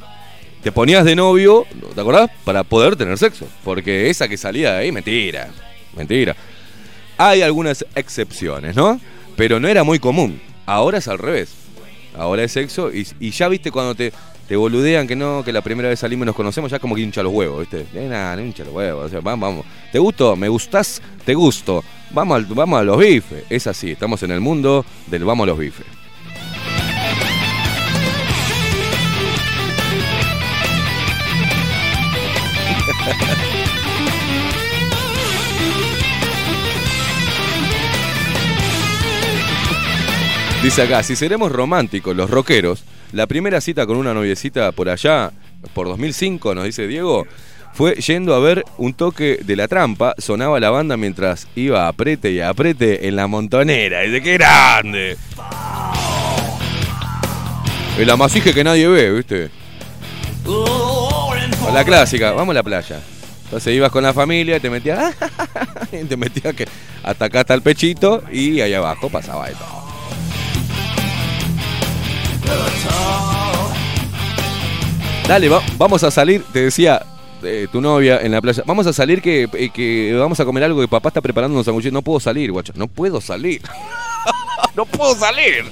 te ponías de novio, ¿te acordás? Para poder tener sexo. Porque esa que salía de ahí, mentira. Mentira. Hay algunas excepciones, ¿no? Pero no era muy común. Ahora es al revés. Ahora es sexo y, ya viste cuando te, te boludean que no, que la primera vez salimos y nos conocemos, ya como que hincha los huevos, ¿viste? Nada, no hincha los huevos. Vamos, vamos. ¿Te gusto? ¿Me gustás? ¿Te gusto? Vamos, vamos a los bifes. Es así, estamos en el mundo del vamos a los bifes. (laughs) Dice acá, si seremos románticos, los rockeros, la primera cita con una noviecita por allá, por 2005, nos dice Diego, fue yendo a ver un toque de la trampa, sonaba la banda mientras iba aprete y aprete en la montonera. Dice, qué grande. El amasije que nadie ve, ¿viste? La clásica, vamos a la playa. Entonces ibas con la familia (laughs) y te metías, te metías que hasta acá está el pechito y ahí abajo pasaba de todo. Dale, va- vamos a salir, te decía eh, tu novia en la playa, vamos a salir que, eh, que vamos a comer algo que papá está preparando unos sanguchitos. No puedo salir, guacho, no puedo salir. (laughs) no puedo salir.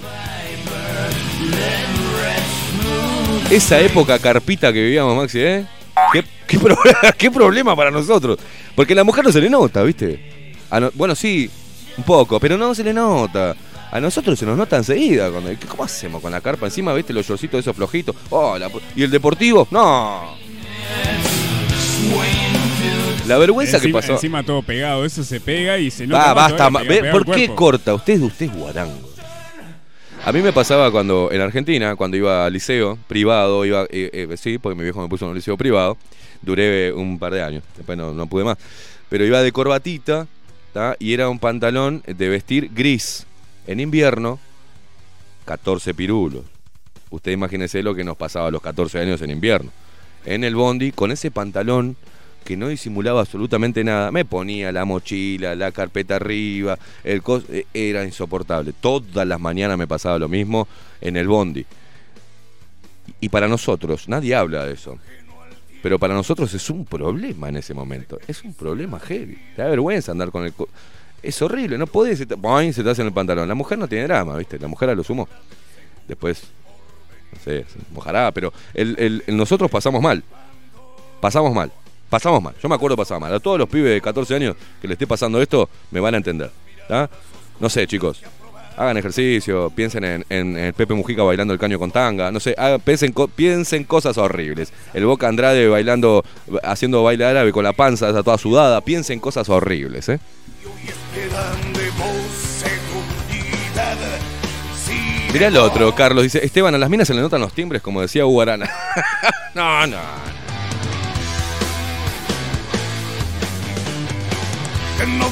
Esa época carpita que vivíamos, Maxi, ¿eh? ¿Qué, qué pro- (laughs) qué problema para nosotros. Porque a la mujer no se le nota, ¿viste? A no- bueno, sí, un poco, pero no se le nota. A nosotros se nos nota enseguida. Cuando, ¿Cómo hacemos con la carpa encima, viste? Los shortcitos esos flojitos. Oh, la ¿Y el deportivo? No. La vergüenza que pasó. Encima todo pegado, eso se pega y se nota. Va, basta. ve, ¿Por qué corta? Usted, usted es guarango. A mí me pasaba cuando en Argentina, cuando iba al liceo privado, iba, eh, eh, sí, porque mi viejo me puso en un liceo privado, duré un par de años, después no, pude más, pero iba de corbatita y era un pantalón de vestir gris. En invierno, 14 pirulos. Usted imagínese lo que nos pasaba a los 14 años en invierno. En el bondi, con ese pantalón que no disimulaba absolutamente nada. Me ponía la mochila, la carpeta arriba, el cos eh, era insoportable. Todas las mañanas me pasaba lo mismo en el bondi. Y para nosotros, nadie habla de eso. Pero para nosotros es un problema en ese momento. Es un problema heavy. Te da vergüenza andar con el... co- Es horrible, no podés... Se se te hace en el pantalón. La mujer no tiene drama, ¿viste? La mujer a lo sumo. Después, no sé, se mojará, pero nosotros pasamos mal. Pasamos mal. Pasamos mal. Yo me acuerdo pasaba mal. A todos los pibes de 14 años que le esté pasando esto, me van a entender. ¿tá? No sé, chicos. Hagan ejercicio, piensen en, en Pepe Mujica bailando el caño con tanga, no sé, piensen, piensen cosas horribles. El Boca Andrade bailando, haciendo baile árabe con la panza esa toda sudada, piensen cosas horribles, ¿eh? Mirá el otro, Carlos, dice, Esteban, a las minas se le notan los timbres, como decía Hugo Arana. (laughs) no, no.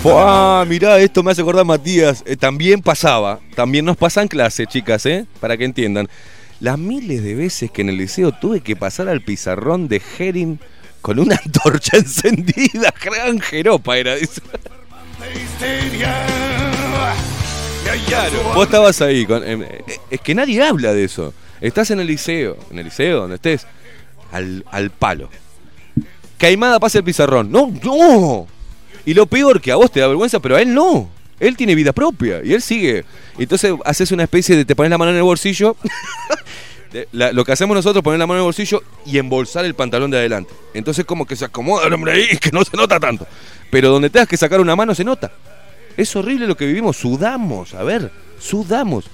Ah, mirá, esto me hace acordar Matías. Eh, también pasaba, también nos pasa en clase, chicas, ¿eh? Para que entiendan. Las miles de veces que en el liceo tuve que pasar al pizarrón de Herring con una (laughs) antorcha encendida. Gran jeropa era, dice. Claro, vos estabas ahí. em, eh, es que nadie habla de eso. Estás en el liceo, en el liceo, donde estés, al, al palo. Caimada pasa el pizarrón. No, no. Y lo peor que a vos te da vergüenza, pero a él no. Él tiene vida propia y él sigue. Entonces haces una especie de te pones la mano en el bolsillo. (laughs) Lo que hacemos nosotros es poner la mano en el bolsillo y embolsar el pantalón de adelante. Entonces como que se acomoda el hombre ahí y que no se nota tanto. Pero donde tengas que sacar una mano se nota. Es horrible lo que vivimos. Sudamos, a ver, sudamos.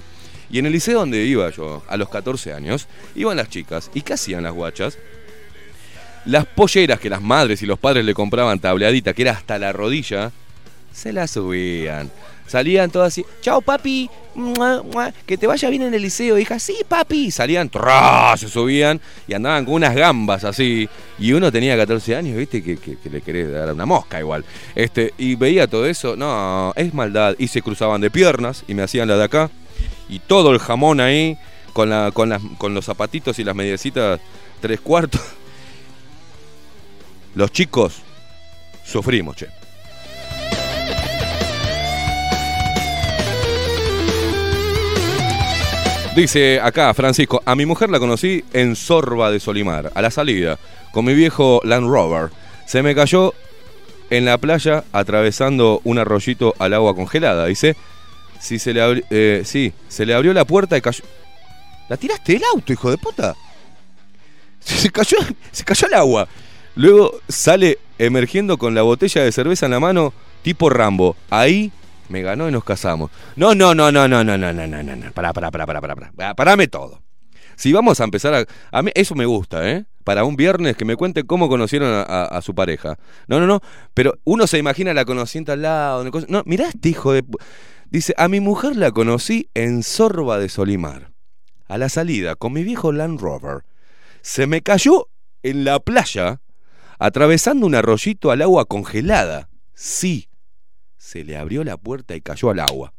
Y en el liceo donde iba yo, a los 14 años, iban las chicas. ¿Y qué hacían las guachas? Las polleras que las madres y los padres le compraban tableadita, que era hasta la rodilla, se las subían. Salían todas así, chao papi, que te vaya bien en el liceo, hija, sí papi. Salían, se subían y andaban con unas gambas así. Y uno tenía 14 años, viste, que, que- que le querés dar una mosca igual. Este, y veía todo eso, no, es maldad. Y se cruzaban de piernas y me hacían la de acá. Y todo el jamón ahí, con, la, con, las, con los zapatitos y las mediecitas tres cuartos. Los chicos sufrimos, che. Dice acá Francisco, a mi mujer la conocí en Sorba de Solimar, a la salida, con mi viejo Land Rover. Se me cayó en la playa atravesando un arroyito al agua congelada. Dice, si se le eh, sí, se le abrió la puerta y cayó. ¿La tiraste del auto, hijo de puta? (laughs) Se cayó, se cayó al agua. Luego sale emergiendo con la botella de cerveza en la mano, tipo Rambo. Ahí me ganó y nos casamos. No, no, no, no, no, no, no, no, no, no, no. Pará, pará, pará, pará, pará. Parame todo. Si vamos a empezar a. A mí eso me gusta, ¿eh? Para un viernes que me cuente cómo conocieron a, a- a su pareja. No, no, no. Pero uno se imagina la conociente al lado. No, mirá este hijo de. Dice: A mi mujer la conocí en Sorba de Solimar. A la salida, con mi viejo Land Rover. Se me cayó en la playa, atravesando un arroyito al agua congelada. Sí, se le abrió la puerta y cayó al agua.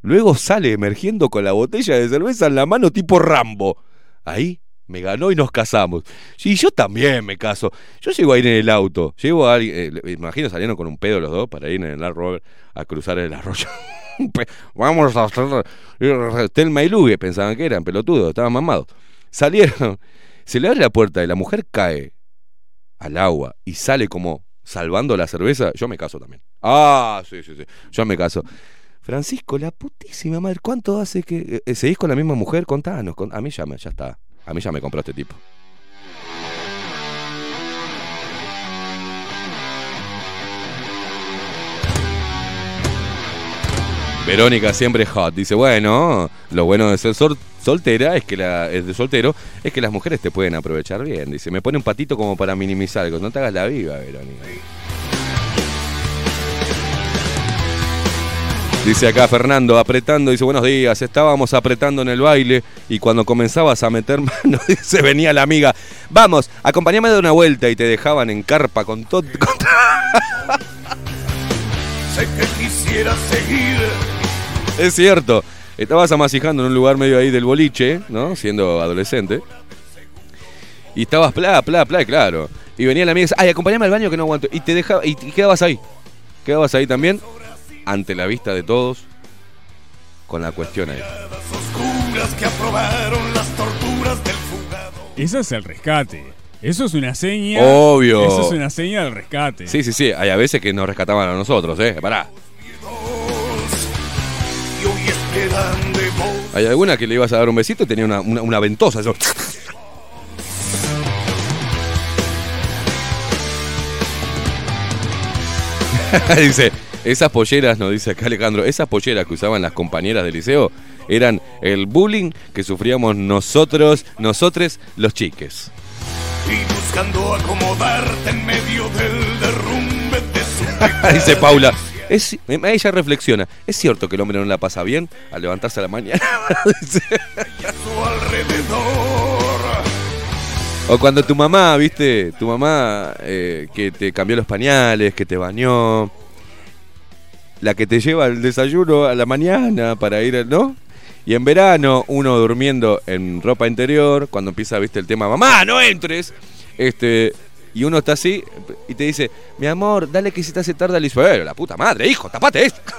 Luego sale emergiendo con la botella de cerveza en la mano tipo Rambo. Ahí me ganó y nos casamos. Sí, yo también me caso. Yo llego a ir en el auto. Llego a alguien, eh, imagino salieron con un pedo los dos para ir en el Rover a cruzar el arroyo. (laughs) Vamos a hacer eh, Telma y Lugue, pensaban que eran pelotudos, estaban mamados. Salieron, se le abre la puerta y la mujer cae al agua y sale como salvando la cerveza, yo me caso también. Ah, sí, sí, sí. Yo me caso. Francisco, la putísima madre, ¿cuánto hace que eh, seguís con la misma mujer? Contanos, con- a mí ya me, ya está. A mí ya me compró este tipo. Verónica siempre hot. Dice, bueno, lo bueno de ser sol- soltera es que la, es de soltero es que las mujeres te pueden aprovechar bien. Dice, me pone un patito como para minimizar algo. No te hagas la viva, Verónica. Dice acá Fernando, apretando, dice, buenos días, estábamos apretando en el baile y cuando comenzabas a meter (laughs) mano, dice, venía la amiga, vamos, acompáñame de una vuelta y te dejaban en carpa con todo... (laughs) Sé que quisiera seguir. (laughs) Es cierto, estabas amasijando en un lugar medio ahí del boliche, ¿no? Siendo adolescente. Y estabas pla, pla, pla, claro. Y venía la amiga y dice, ay, acompáñame al baño que no aguanto. Y te dejaba, y, y quedabas ahí. Quedabas ahí también, ante la vista de todos, con la cuestión ahí. Eso es el rescate. Eso es una seña. Obvio. Eso es una seña del rescate. Sí, sí, sí, hay a veces que nos rescataban a nosotros, ¿eh? Pará. Hay alguna que le ibas a dar un besito y tenía una, una, una ventosa. Eso. (laughs) dice, esas polleras, nos dice acá Alejandro, esas polleras que usaban las compañeras del liceo eran el bullying que sufríamos nosotros, nosotres los chiques. Y buscando acomodarte en medio del derrumbe de su (laughs) dice Paula. Es, ella reflexiona, ¿es cierto que el hombre no la pasa bien al levantarse a la mañana? (laughs) O cuando tu mamá, viste, tu mamá eh, que te cambió los pañales, que te bañó, la que te lleva el desayuno a la mañana para ir, ¿no? Y en verano, uno durmiendo en ropa interior, cuando empieza, viste, el tema, mamá, no entres, este, y uno está así y te dice, mi amor, dale que si te hace tarde, le dice, "Eh, la puta madre, hijo, tapate esto. (laughs)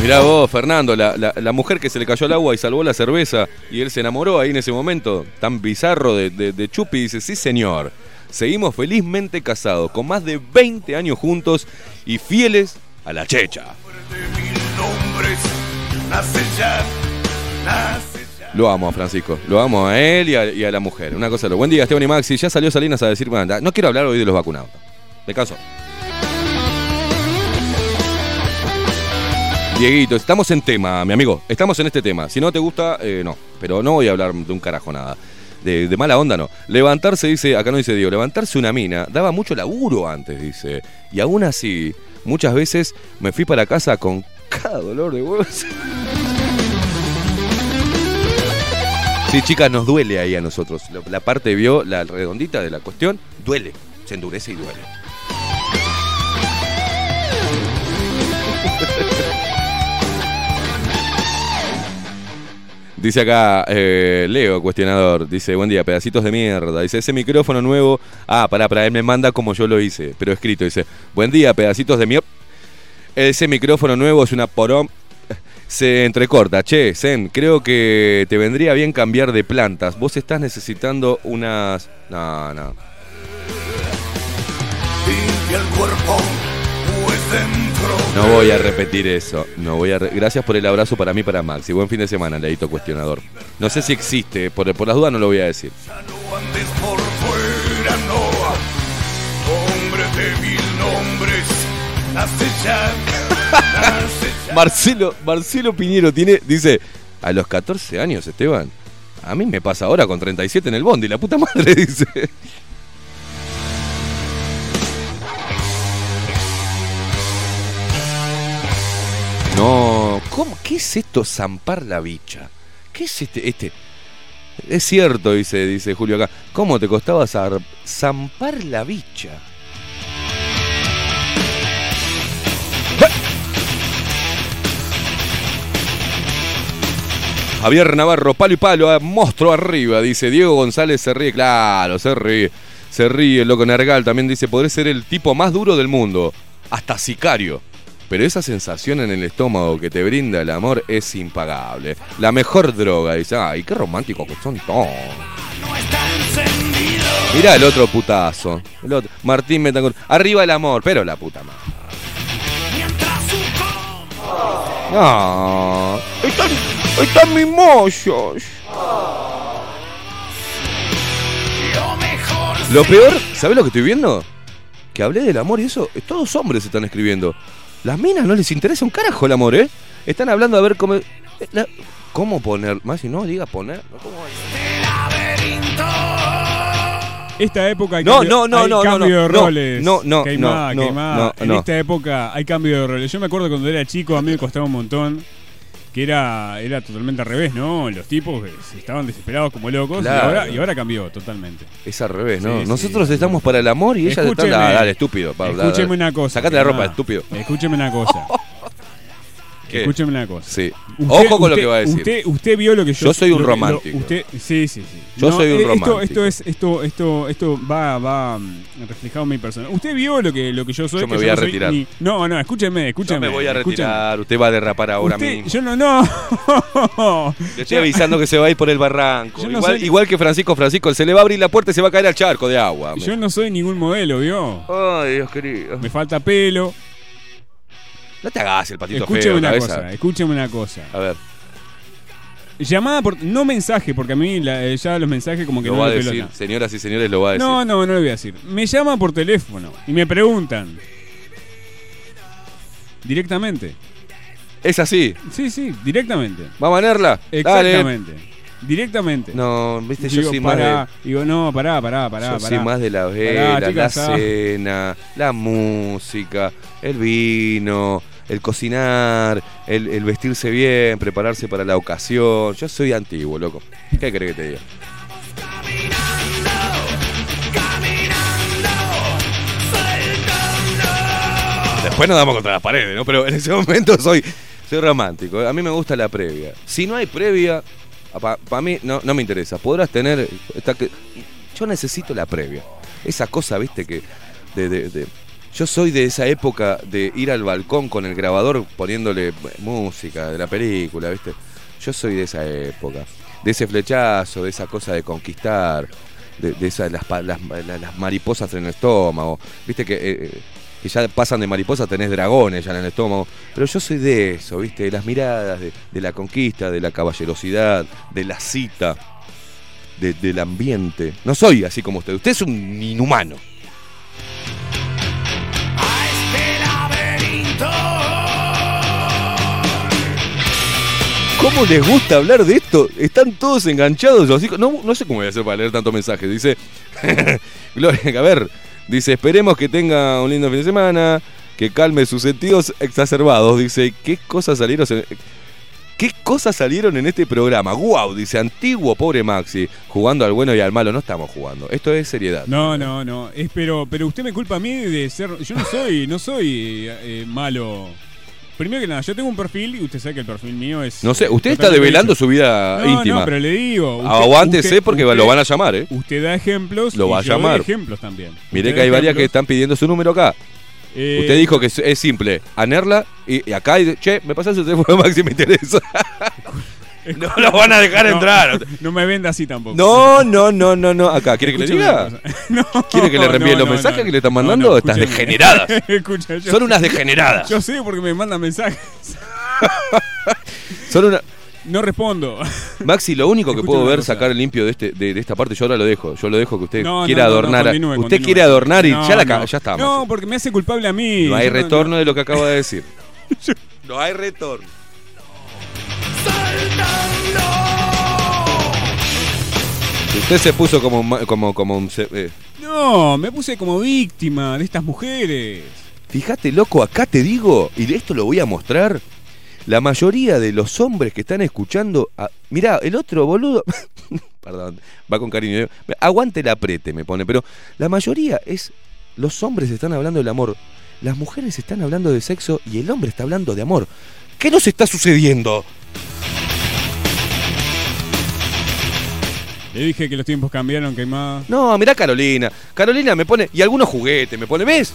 Mirá vos, Fernando, la, la- la mujer que se le cayó al agua y salvó la cerveza y él se enamoró ahí en ese momento, tan bizarro de, de, de Chupi, dice, sí señor, seguimos felizmente casados, con más de 20 años juntos y fieles a la checha. Nace ya. Lo amo a Francisco, lo amo a él y a, la mujer. Una cosa, lo buen día, Esteban y Maxi, ya salió Salinas a decir, "Bueno, no quiero hablar hoy de los vacunados. De caso. Dieguito, estamos en tema, mi amigo. Estamos en este tema. Si no te gusta, eh, no. Pero no voy a hablar de un carajo nada. De, de mala onda no. Levantarse, dice, acá no dice Diego, levantarse una mina daba mucho laburo antes, dice. Y aún así, muchas veces me fui para casa con cada dolor de huevos. Sí, chicas, nos duele ahí a nosotros. La, parte vio, la redondita de la cuestión, duele. Se endurece y duele. (laughs) Dice acá eh, Leo, cuestionador, dice, buen día, pedacitos de mierda. Dice, ese micrófono nuevo, ah, para, para, él me manda como yo lo hice, pero escrito, dice, buen día, pedacitos de mierda. Ese micrófono nuevo es una porón. Se entrecorta, che, Zen, creo que te vendría bien cambiar de plantas. Vos estás necesitando unas... No, no. Pues. No voy a repetir eso. No voy a re- Gracias por el abrazo para mí y para Maxi. Buen fin de semana, Leito Cuestionador. No sé si existe, por, por las dudas no lo voy a decir. No andes por fuera, no. Hombre de mil nombres. (laughs) Marcelo, Marcelo Piñero tiene, dice, a los 14 años, Esteban. A mí me pasa ahora con 37 en el bondi, la puta madre, (laughs) dice. No, ¿cómo? ¿Qué es esto zampar la bicha? ¿Qué es este, este? Es cierto, dice, dice Julio acá. ¿Cómo te costaba zampar la bicha? Javier Navarro, palo y palo, monstruo arriba, dice Diego González, se ríe, claro, se ríe, se ríe, loco Nergal también dice, podré ser el tipo más duro del mundo, hasta sicario. Pero esa sensación en el estómago que te brinda el amor es impagable. La mejor droga, dice, ay, qué romántico que son todos. Mirá el otro putazo. Martín Betancourt. Arriba el amor, pero la puta madre. No. Están, están mimosos. lo peor, ¿sabes lo que estoy viendo? Que hablé del amor y eso, eh, todos hombres están escribiendo. Las minas no les interesa un carajo el amor, ¿eh? Están hablando a ver cómo. eh, la- ¿Cómo poner? Más si no, diga poner. ¿no? ¿Cómo Esta época hay No, cambio, no, no, hay no, no, cambio no, de no, roles. no, no, Queimada, no, queimada. en esta época hay cambio de roles. Yo me acuerdo cuando era chico, a mí me costaba un montón. Que era, era totalmente al revés, ¿no? Los tipos estaban desesperados como locos y, Claro. ahora, y ahora cambió totalmente. Es al revés, ¿no? Sí, sí. Nosotros estamos para el amor y ellas están. Dale, estúpido. Pablo, dale, Escúcheme dale. una cosa. Sacate la ropa, estúpido. Escúcheme una cosa. (laughs) ¿Qué? Escúcheme una cosa. Sí. Usted- Ojo con lo que va a decir. Usted, usted vio lo que yo Yo soy un romántico. usted, sí, sí, sí. Yo soy un eh, esto, romántico. Esto es, esto, esto, esto va, va mm, reflejado en mi persona. Usted vio lo que, lo que yo soy. Yo me voy no a soy retirar. ni- no, no, escúcheme, Yo escúcheme. me voy a escúcheme. retirar. Usted va a derrapar ahora mismo. Yo no, no. (laughs) Le estoy avisando que se va a ir por el barranco. (laughs) Yo no igual, soy- igual que Francisco Francisco, se le va a abrir la puerta y se va a caer al charco de agua. Yo no soy ningún modelo, ¿vio? Ay, Dios querido. Me falta pelo. No te hagas el patito Escúcheme feo, una cabeza. cosa, escúcheme una cosa. A ver, Llamada por. No mensaje, porque a mí la- eh, ya los mensajes como que lo no va a decir. Señoras y señores, lo va a decir. No, no, no lo voy a decir. Me llama por teléfono y me preguntan. Directamente. Es así. Sí, sí, directamente. ¿Va a manerla? Dale. Directamente. No, viste, yo soy más pará. de. Digo, no, pará, pará, pará. Yo pará. soy más de la vela, Pará, la chicas, cena, la música, el vino, el cocinar, el, el vestirse bien, prepararse para la ocasión. Yo soy antiguo, loco. ¿Qué querés que te diga? Después nos damos contra las paredes, ¿no? Pero en ese momento soy, soy romántico. A mí me gusta la previa. Si no hay previa, para mí no, no me interesa. Podrás tener. esta que- yo necesito la previa. Esa cosa, viste, que. De, de- yo soy de esa época de ir al balcón con el grabador poniéndole música de la película, viste. Yo soy de esa época. De ese flechazo, de esa cosa de conquistar. De, de esa, las, pa- las, las- las mariposas en el estómago. Viste que. eh, eh, que ya pasan de mariposa, tenés dragones ya en el estómago. Pero yo soy de eso, ¿viste? De las miradas, de, la conquista, de la caballerosidad, de la cita, de- del ambiente. No soy así como usted. Usted es un inhumano. ¿Cómo les gusta hablar de esto? Están todos enganchados. Los hijos. No, no sé cómo voy a hacer para leer tantos mensajes. Dice. (laughs) Gloria, a ver. Dice: Esperemos que tenga un lindo fin de semana. Que calme sus sentidos exacerbados. Dice: ¿Qué cosas salieron? ¿Qué cosas salieron en este programa? ¡Guau! Dice antiguo pobre Maxi, jugando al bueno y al malo. No estamos jugando. Esto es seriedad. No, no, no. Es, pero, pero usted me culpa a mí de ser. Yo no soy, no soy eh, eh, malo. Primero que nada, yo tengo un perfil y usted sabe que el perfil mío es. No sé, usted está develando su vida No, íntima. No, pero le digo. usted- Aguántese usted- porque usted- lo van a llamar, ¿eh? Usted da ejemplos. Lo y va a yo doy llamar. ejemplos también. Mire que hay varias que están pidiendo su número acá. Eh, Usted dijo que es, es simple, anerla y, y acá, y, che, me pasás el teléfono (laughs) Maxi, me interesa. (laughs) (laughs) no lo van a dejar no, entrar. No me venda así tampoco. No, no, no, no, no. Acá, ¿quiere que le diga? (laughs) No, ¿Quiere que le reenvíe no, los mensajes que le están mandando? Estas degeneradas. (laughs) Escucha, yo- Son unas degeneradas. Yo sé porque me mandan mensajes. Son una... No respondo. Maxi, lo único que puedo ver sacar limpio de, este, de, de esta parte, yo ahora lo dejo. Yo lo dejo que usted No, quiera no, no, no, adornar. continúe, usted continúe. quiere adornar y ya, la, ya está. No, Maxi. porque me hace culpable a mí. No hay retorno de lo que acaba de decir. No hay retorno. Usted se puso como, como, como un... eh. No, me puse como víctima de estas mujeres. Fíjate, loco, acá te digo, y de esto lo voy a mostrar. La mayoría de los hombres que están escuchando. a- mirá, el otro boludo. (laughs) Perdón, va con cariño. eh. Aguante el aprete, me pone. Pero la mayoría es. Los hombres están hablando del amor. Las mujeres están hablando de sexo y el hombre está hablando de amor. ¿Qué nos está sucediendo? Le dije que los tiempos cambiaron, que más. No, mirá Carolina. Carolina me pone. Y algunos juguetes me pone. ¿Ves?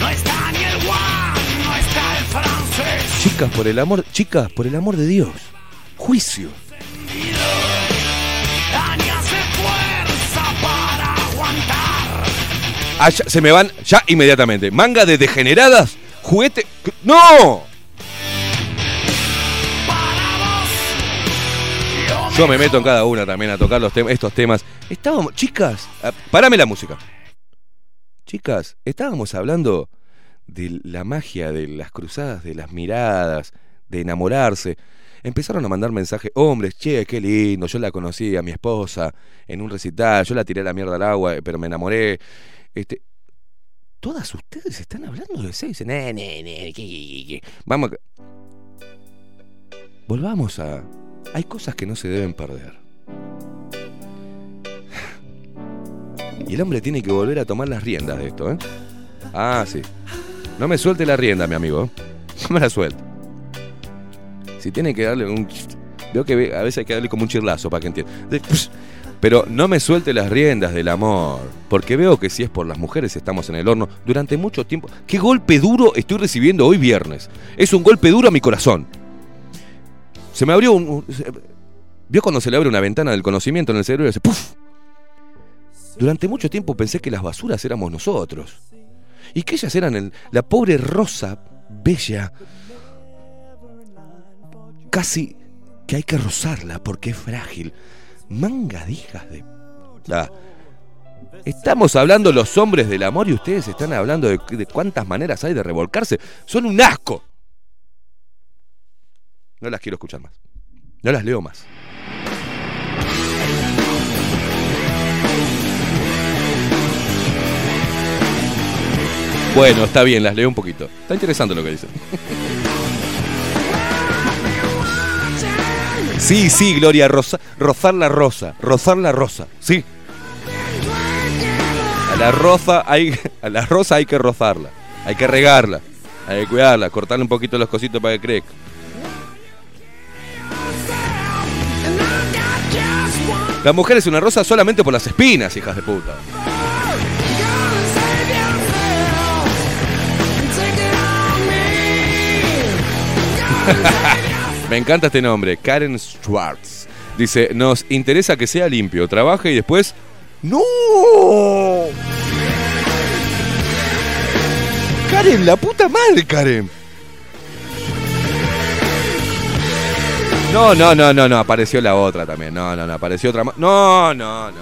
No está ni el guan, no está el francés. Chicas, por el amor. Chicas, por el amor de Dios. Juicio. Dani hace fuerza para aguantar. Ah, ya, se me van ya inmediatamente. Manga de degeneradas. Juguete. ¡No! Yo me meto en cada una también a tocar los estos temas. Estábamos, chicas, ah, parame la música. Chicas, estábamos hablando de la magia de las cruzadas, de las miradas, de enamorarse. Empezaron a mandar mensajes, hombres, che, qué lindo, yo la conocí a mi esposa en un recital, yo la tiré la mierda al agua, pero me enamoré. Este, todas ustedes están hablando de sexo. Vamos. Volvamos a... Hay cosas que no se deben perder. Y el hombre tiene que volver a tomar las riendas de esto, ¿eh? Ah, sí. No me suelte la rienda, mi amigo. (laughs) No me la suelte. Si tiene que darle un... Veo que a veces hay que darle como un chirlazo para que entienda. Pero no me suelte las riendas del amor. Porque veo que si es por las mujeres estamos en el horno durante mucho tiempo. ¿Qué golpe duro estoy recibiendo hoy viernes? Es un golpe duro a mi corazón. Se me abrió un... ¿Vio cuando se le abre una ventana del conocimiento en el cerebro y hace ¡puf! Durante mucho tiempo pensé que las basuras éramos nosotros. Y que ellas eran el- la pobre rosa, bella. Casi que hay que rozarla porque es frágil. Manga de. Ah. Estamos hablando los hombres del amor y ustedes están hablando de, de cuántas maneras hay de revolcarse. Son un asco. No las quiero escuchar más. No las leo más. Bueno, está bien, las leo un poquito. Está interesante lo que dicen. Sí, sí, Gloria, rosa, rozar la rosa, rozar la rosa, sí. A la rosa hay, a la rosa hay que rozarla, hay que regarla, hay que cuidarla, cortarle un poquito los cositos para que crezca. La mujer es una rosa solamente por las espinas, hijas de puta. (laughs) Me encanta este nombre, Karen Schwartz. Dice, nos interesa que sea limpio, trabaje y después... ¡No! Karen, la puta madre, Karen. No, no, no, no, no, apareció la otra también. No, no, no, apareció otra más. No, no, no.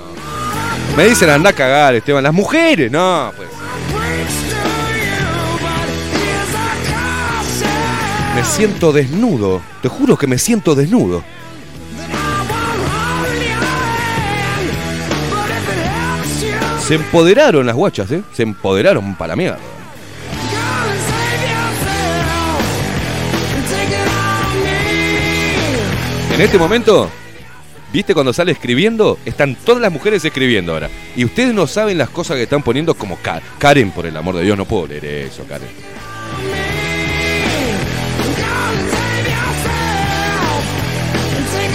Me dicen anda a cagar, Esteban. Las mujeres, no, pues. Me siento desnudo. Te juro que me siento desnudo. Se empoderaron las guachas, ¿eh? Se empoderaron para la mierda. En este momento, ¿viste cuando sale escribiendo? Están todas las mujeres escribiendo ahora. Y ustedes no saben las cosas que están poniendo como Ka- Karen, por el amor de Dios, no puedo leer eso, Karen.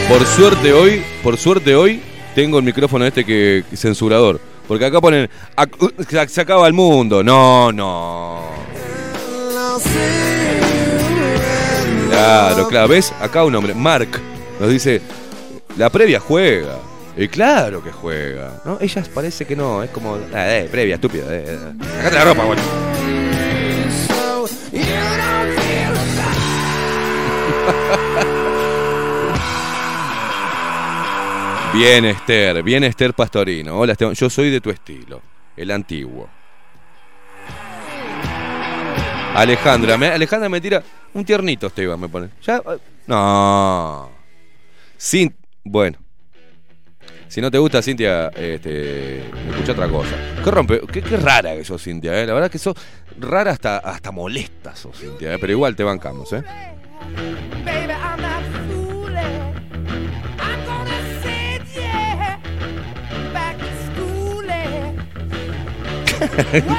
Por suerte hoy, por suerte hoy, tengo el micrófono este que censurador. Porque acá ponen, "Ac- uh, se acaba el mundo. No, no. Claro, claro. ¿Ves? Acá un hombre, Mark, nos dice, la previa juega. Y claro que juega. ¿no? Ellas parece que no, es como, "Ah, eh, previa, estúpida. Eh, eh. Sacate la ropa, bueno. (laughs) Bien, Esther, bien, Esther Pastorino. Hola, Esteban. Yo soy de tu estilo, el antiguo. Alejandra, me, Alejandra me tira un tiernito, Esteban, me pone. Ya, eh, no. Sin, bueno. Si no te gusta, Cintia, este, escucha otra cosa. Qué rompe, qué, qué rara que sos, Cintia, ¿eh? La verdad que sos rara hasta, hasta molesta, sos, Cintia, ¿eh? Pero igual te bancamos, ¿eh?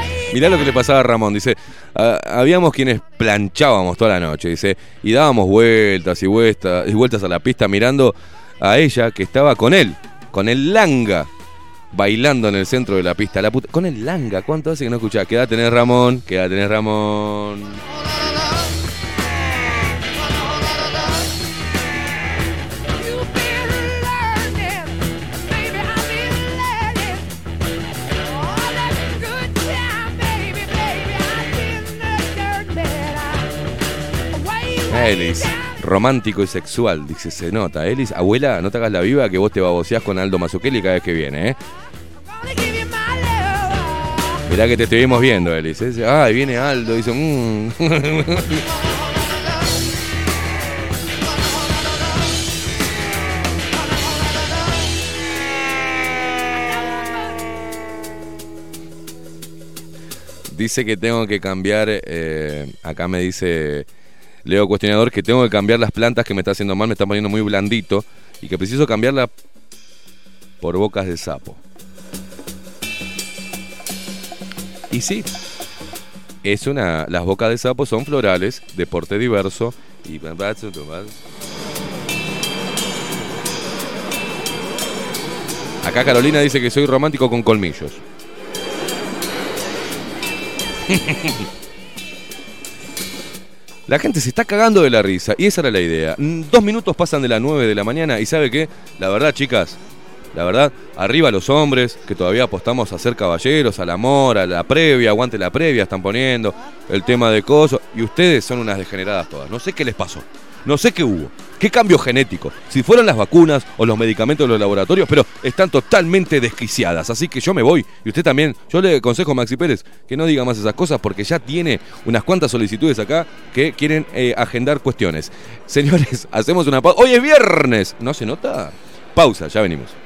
(laughs) Mirá lo que le pasaba a Ramón. Dice, "Ah, habíamos quienes planchábamos toda la noche, dice, y dábamos vueltas y vueltas, y vueltas a la pista mirando a ella que estaba con él, con el langa, bailando en el centro de la pista. La con el langa, ¿cuánto hace que no escuchaba? ¿Qué edad tenés Ramón? ¿Qué edad tenés Ramón? Elis, romántico y sexual. Dice, se nota. Elis, abuela, no te hagas la viva que vos te baboseás con Aldo Mazzucchelli cada vez que viene, ¿eh? Mirá que te estuvimos viendo, Elis. ¿eh? Ay, viene Aldo. Dice, mmm. Dice que tengo que cambiar, eh, acá me dice Leo Cuestionador, que tengo que cambiar las plantas que me está haciendo mal, me están poniendo muy blandito y que preciso cambiarla por bocas de sapo. Y sí, es una, las bocas de sapo son florales, de porte diverso y Acá Carolina dice que soy romántico con colmillos. (laughs) La gente se está cagando de la risa y esa era la idea. Mm, Dos minutos pasan de las 9 de la mañana y ¿sabe qué? La verdad, chicas, la verdad, arriba los hombres que todavía apostamos a ser caballeros, al amor, a la previa, aguante la previa, están poniendo el tema de coso y ustedes son unas degeneradas todas. No sé qué les pasó. No sé qué hubo. ¿Qué cambio genético? Si fueron las vacunas o los medicamentos de los laboratorios, pero están totalmente desquiciadas. Así que yo me voy. Y usted también. Yo le aconsejo a Maxi Pérez que no diga más esas cosas porque ya tiene unas cuantas solicitudes acá que quieren eh, agendar cuestiones. Señores, (laughs) hacemos una pausa. Hoy es viernes. ¿No se nota? Pausa, ya venimos.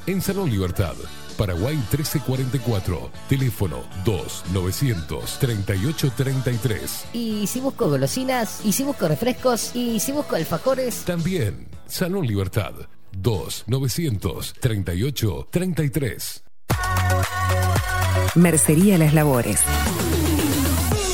en Salón Libertad. Paraguay 1344. Teléfono 2-938-33. Y si busco golosinas. Y si busco refrescos. Y si busco alfajores. También Salón Libertad. 2-938-33. Mercería Las Labores.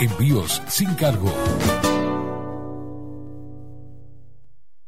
Envíos sin cargo.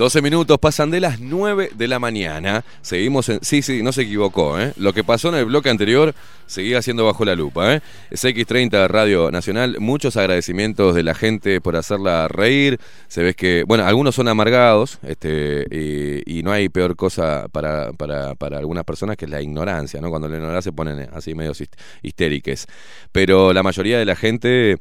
Doce minutos pasan de las 9 de la mañana. Seguimos en. Sí, sí, no se equivocó, ¿eh? Lo que pasó en el bloque anterior seguía siendo bajo la lupa, ¿eh? Es X30 Radio Nacional. Muchos agradecimientos de la gente por hacerla reír. Se ve que. Bueno, algunos son amargados, este, y, no hay peor cosa para algunas personas que es la ignorancia, ¿no? Cuando la ignorancia se ponen así medio histéricas. Pero la mayoría de la gente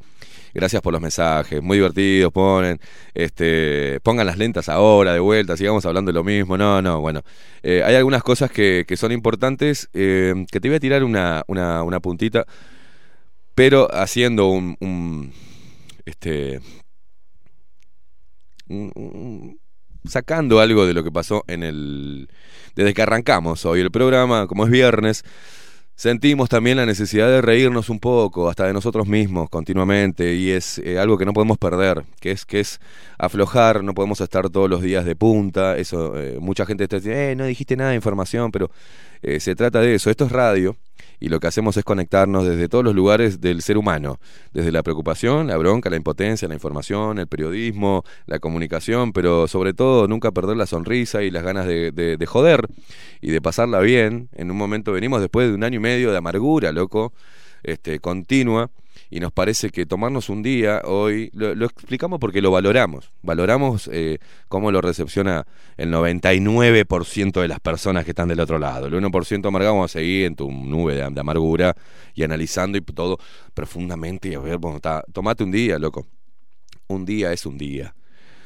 Gracias por los mensajes, muy divertidos, ponen, este, pongan las lentas ahora, de vuelta, sigamos hablando de lo mismo. No, no, bueno. Eh, hay algunas cosas que, que son importantes, eh, que te voy a tirar una, una, una puntita, pero haciendo un, un este, un- sacando algo de lo que pasó en el, desde que arrancamos hoy el programa, como es viernes, Sentimos también la necesidad de reírnos un poco, hasta de nosotros mismos, continuamente, y es eh, algo que no podemos perder, que es, que es aflojar, no podemos estar todos los días de punta, eso, eh, mucha gente está diciendo, eh, no dijiste nada de información, pero eh, se trata de eso, esto es radio, y lo que hacemos es conectarnos desde todos los lugares del ser humano, desde la preocupación, la bronca, la impotencia, la información, el periodismo, la comunicación, pero sobre todo nunca perder la sonrisa y las ganas de, de- de joder y de pasarla bien. En un momento venimos después de un año y medio de amargura, loco, este, continua, y nos parece que tomarnos un día hoy, lo, lo explicamos porque lo valoramos, valoramos eh, cómo lo recepciona el 99% de las personas que están del otro lado. El 1% amargado vamos a seguir en tu nube de, amargura y analizando y todo profundamente y a ver, bueno, está, tomate un día, loco. Un día es un día.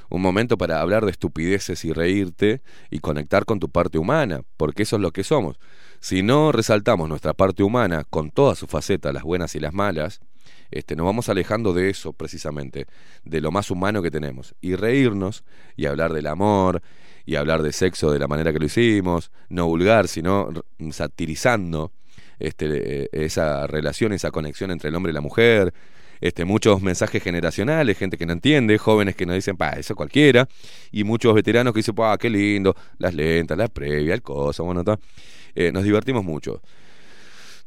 Un momento para hablar de estupideces y reírte y conectar con tu parte humana, porque eso es lo que somos. Si no resaltamos nuestra parte humana con todas sus facetas, las buenas y las malas, este, nos vamos alejando de eso precisamente, de lo más humano que tenemos. Y reírnos y hablar del amor y hablar de sexo de la manera que lo hicimos, no vulgar, sino satirizando este, eh, esa relación, esa conexión entre el hombre y la mujer. Este, muchos mensajes generacionales, gente que no entiende, jóvenes que nos dicen, pa, eso cualquiera, y muchos veteranos que dicen, pa, qué lindo, las lentas, la previa, el cosa, bueno. Eh, nos divertimos mucho.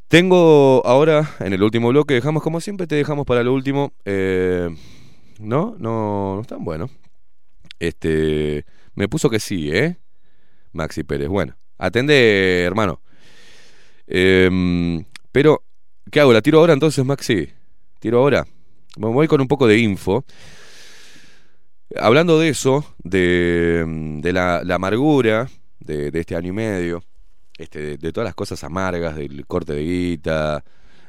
Tengo ahora, en el último bloque, dejamos como siempre, te dejamos para lo último. eh, no, no, no es tan bueno. Este, me puso que sí, ¿eh? Maxi Pérez. Bueno, atende, hermano. Em, pero, ¿qué hago? ¿La tiro ahora entonces, Maxi? ¿Tiro ahora? Me voy con un poco de info. Hablando de eso, de, de la, amargura de este año y medio, este, de, todas las cosas amargas, del corte de guita,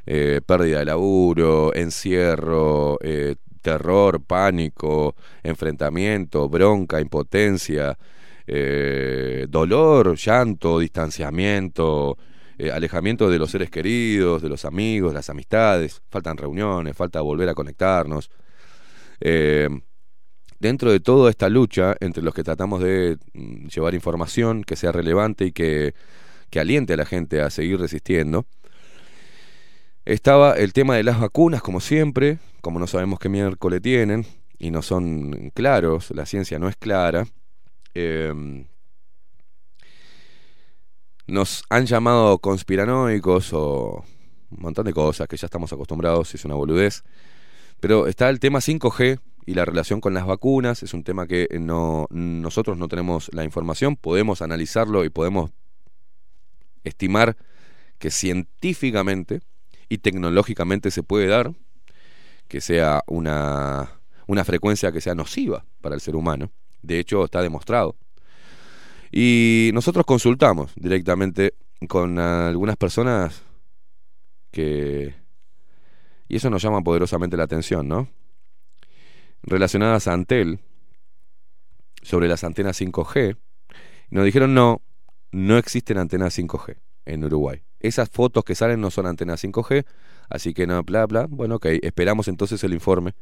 eh, pérdida de laburo, encierro, eh, terror, pánico, enfrentamiento, bronca, impotencia, eh, dolor, llanto, distanciamiento, alejamiento de los seres queridos, de los amigos, las amistades, faltan reuniones, falta volver a conectarnos. Dentro de toda esta lucha entre los que tratamos de mm, llevar información que sea relevante y que, que aliente a la gente a seguir resistiendo, estaba el tema de las vacunas, como siempre, como no sabemos qué miércoles tienen y no son claros, la ciencia no es clara. eh, nos han llamado conspiranoicos o un montón de cosas que ya estamos acostumbrados, es una boludez. Pero está el tema 5G y la relación con las vacunas, es un tema que no nosotros no tenemos la información, podemos analizarlo y podemos estimar que científicamente y tecnológicamente se puede dar que sea una, una frecuencia que sea nociva para el ser humano. De hecho, está demostrado. Y nosotros consultamos directamente con algunas personas que... Y eso nos llama poderosamente la atención, ¿no? Relacionadas a Antel, sobre las antenas 5G, y nos dijeron no, no existen antenas 5G en Uruguay. Esas fotos que salen no son antenas 5G, así que no, bla, bla. Bueno, ok, esperamos entonces el informe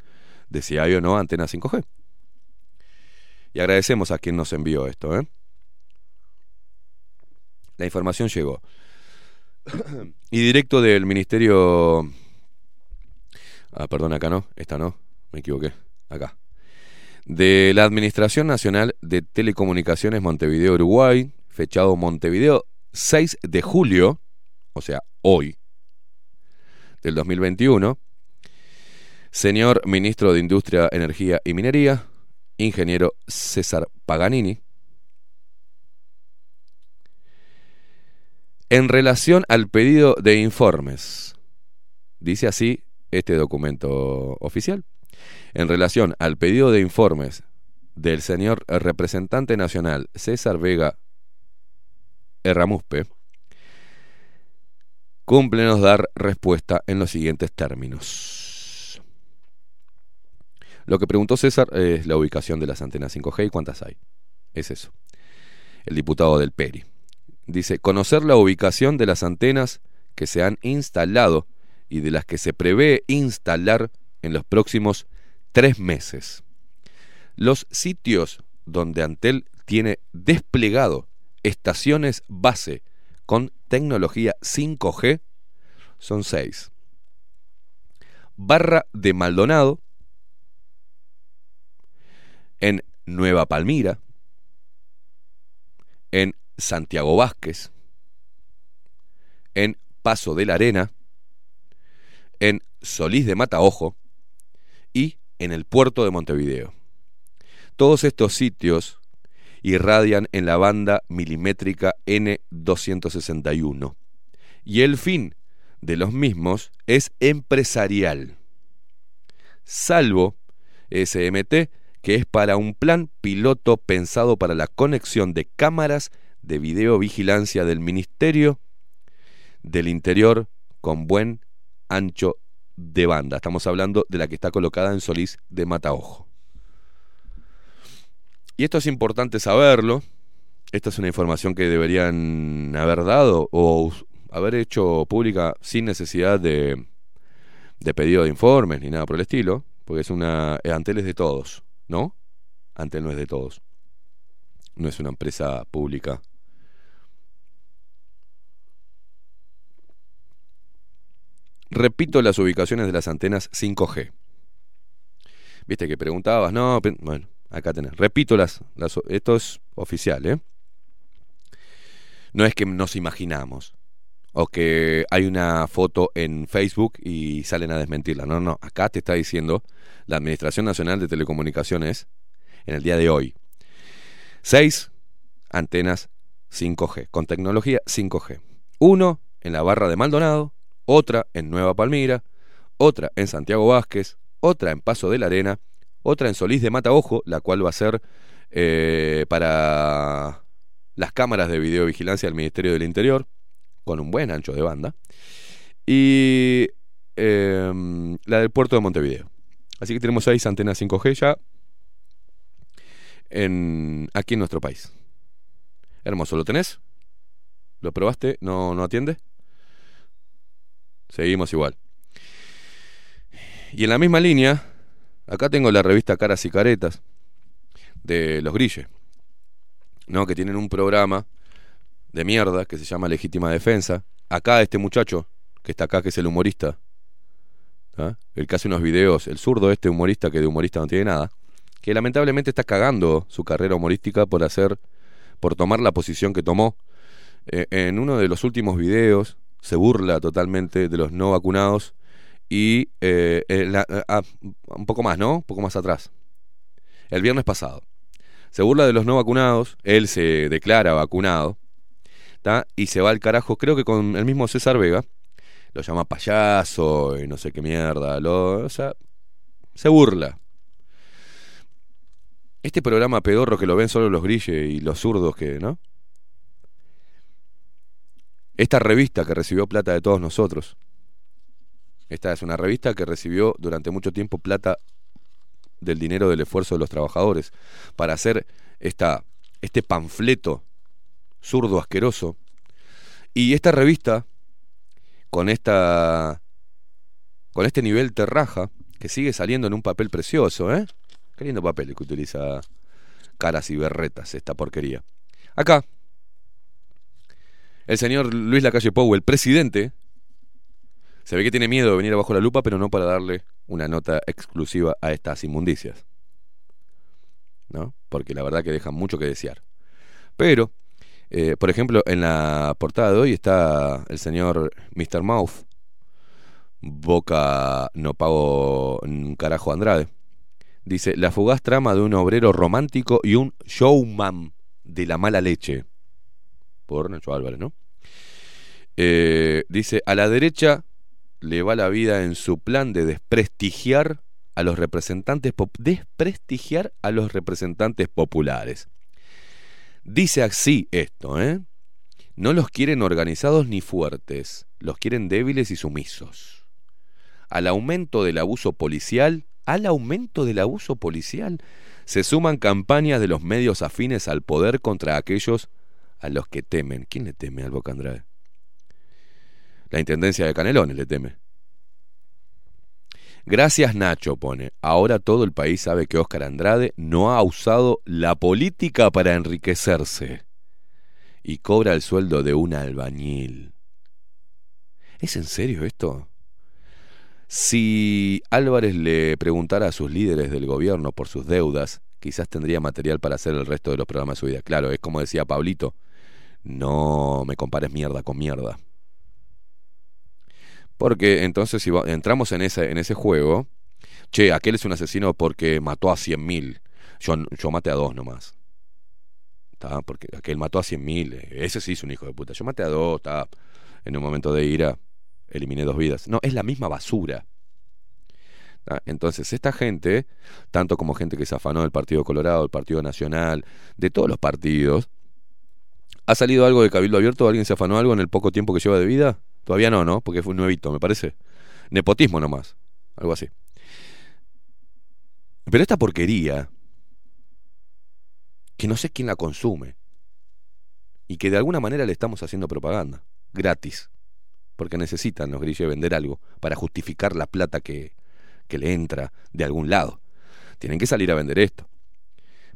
de si hay o no antenas 5G. Y agradecemos a quien nos envió esto. ¿eh? La información llegó. (coughs) y directo del Ministerio... Ah, perdón, acá no, esta no, me equivoqué, acá. De la Administración Nacional de Telecomunicaciones Montevideo Uruguay, fechado Montevideo 6 de julio, o sea, hoy, del 2021, señor ministro de Industria, Energía y Minería, ingeniero César Paganini, en relación al pedido de informes. Dice así este documento oficial. En relación al pedido de informes del señor representante nacional César Vega Erramuspe, cúmplenos dar respuesta en los siguientes términos. Lo que preguntó César es la ubicación de las antenas 5G y cuántas hay. Es eso. El diputado del PERI. Dice, conocer la ubicación de las antenas que se han instalado y de las que se prevé instalar en los próximos tres meses. Los sitios donde Antel tiene desplegado estaciones base con tecnología 5G son seis. Barra de Maldonado, en Nueva Palmira, en Santiago Vázquez, en Paso de la Arena, en Solís de Mataojo y en el puerto de Montevideo. Todos estos sitios irradian en la banda milimétrica N261. Y el fin de los mismos es empresarial, salvo SMT, que es para un plan piloto pensado para la conexión de cámaras de videovigilancia del Ministerio del Interior con buen ancho de banda. Estamos hablando de la que está colocada en Solís de Mataojo. Y esto es importante saberlo. Esta es una información que deberían haber dado o haber hecho pública sin necesidad de, de pedido de informes ni nada por el estilo, porque es una Antel es de todos, ¿no? Antel no es de todos. No es una empresa pública. Repito las ubicaciones de las antenas 5G. Viste que preguntabas, no, bueno, Acá tenés. Repito, las, esto es oficial, ¿eh? No es que nos imaginamos. O que hay una foto en Facebook y salen a desmentirla. No, no. Acá te está diciendo la Administración Nacional de Telecomunicaciones en el día de hoy. Seis antenas 5G, con tecnología 5G. Uno en la barra de Maldonado, otra en Nueva Palmira, otra en Santiago Vázquez, otra en Paso de la Arena otra en Solís de Mataojo, la cual va a ser eh, para las cámaras de videovigilancia del Ministerio del Interior, con un buen ancho de banda, y em, la del puerto de Montevideo. Así que tenemos seis antenas 5G ya en, aquí en nuestro país. Hermoso, ¿lo tenés? ¿Lo probaste? ¿No, no atiende? Seguimos igual. Y en la misma línea, Acá tengo la revista Caras y Caretas de los Grilles, ¿no? que tienen un programa de mierda que se llama Legítima Defensa. Acá este muchacho que está acá, que es el humorista, ¿ah? el que hace unos videos, el zurdo este humorista que de humorista no tiene nada, que lamentablemente está cagando su carrera humorística por hacer, por tomar la posición que tomó. Eh, en uno de los últimos videos se burla totalmente de los no vacunados y eh, eh, ah, un poco más, ¿no? Un poco más atrás. El viernes pasado. Se burla de los no vacunados, él se declara vacunado, ¿tá? Y se va al carajo, creo que con el mismo César Vega. Lo llama payaso y no sé qué mierda. Lo, o sea, se burla. Este programa pedorro que lo ven solo los grilles y los zurdos que, ¿no? Esta revista que recibió plata de todos nosotros. Esta es una revista que recibió durante mucho tiempo plata del dinero del esfuerzo de los trabajadores para hacer esta, este panfleto zurdo asqueroso. Y esta revista, con esta con este nivel terraja, que sigue saliendo en un papel precioso, ¿eh? Qué lindo papel que utiliza caras y berretas esta porquería. Acá, el señor Luis Lacalle Pou, el presidente, se ve que tiene miedo de venir abajo la lupa, pero no para darle una nota exclusiva a estas inmundicias. ¿No? Porque la verdad que dejan mucho que desear. Pero, eh, por ejemplo, en la portada de hoy está el señor Mr. Mouth, Boca no pago un carajo Andrade. Dice, la fugaz trama de un obrero romántico y un showman de la mala leche. Por Nacho Álvarez, ¿no? Eh, dice, a la derecha le va la vida en su plan de desprestigiar a los representantes desprestigiar a los representantes populares. Dice así esto, ¿eh? No los quieren organizados ni fuertes, los quieren débiles y sumisos. Al aumento del abuso policial, al aumento del abuso policial, se suman campañas de los medios afines al poder contra aquellos a los que temen. ¿Quién le teme al Boca Andrade? La Intendencia de Canelones le teme. Gracias Nacho pone. Ahora todo el país sabe que Óscar Andrade no ha usado la política para enriquecerse y cobra el sueldo de un albañil. ¿Es en serio esto? Si Álvarez le preguntara a sus líderes del gobierno por sus deudas, quizás tendría material para hacer el resto de los programas de su vida. Claro, es como decía Pablito, no me compares mierda con mierda. Porque entonces si entramos en ese, en ese juego, che, aquel es un asesino porque mató a 100.000. Yo, yo maté a dos nomás. ¿Tá? Porque aquel mató a 100.000. Ese sí es un hijo de puta. Yo maté a dos, en un momento de ira eliminé dos vidas. No, es la misma basura. Entonces, esta gente, tanto como gente que se afanó del Partido Colorado, del Partido Nacional, de todos los partidos, ¿ha salido algo de Cabildo Abierto? ¿Alguien se afanó algo en el poco tiempo que lleva de vida? Todavía no, ¿no? Porque fue un nuevito, me parece. Nepotismo nomás. Algo así. Pero esta porquería, que no sé quién la consume, y que de alguna manera le estamos haciendo propaganda, gratis, porque necesitan los grillos vender algo para justificar la plata que, que le entra de algún lado. Tienen que salir a vender esto,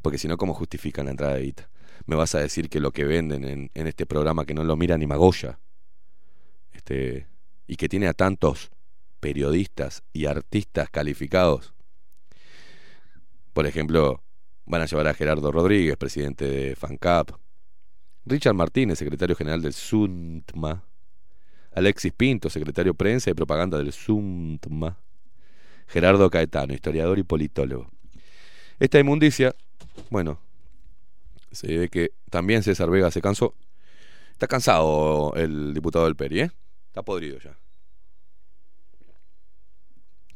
porque si no, ¿cómo justifican la entrada de guita? Me vas a decir que lo que venden en, en este programa que no lo mira ni Magoya, este, y que tiene a tantos periodistas y artistas calificados. Por ejemplo, van a llevar a Gerardo Rodríguez, presidente de FANCAP, Richard Martínez, secretario general del SUNTMA, Alexis Pinto, secretario prensa y propaganda del SUNTMA, Gerardo Caetano, historiador y politólogo. Esta inmundicia, bueno, se ve que también César Vega se cansó. Está cansado el diputado del Peri, ¿eh? Podrido ya.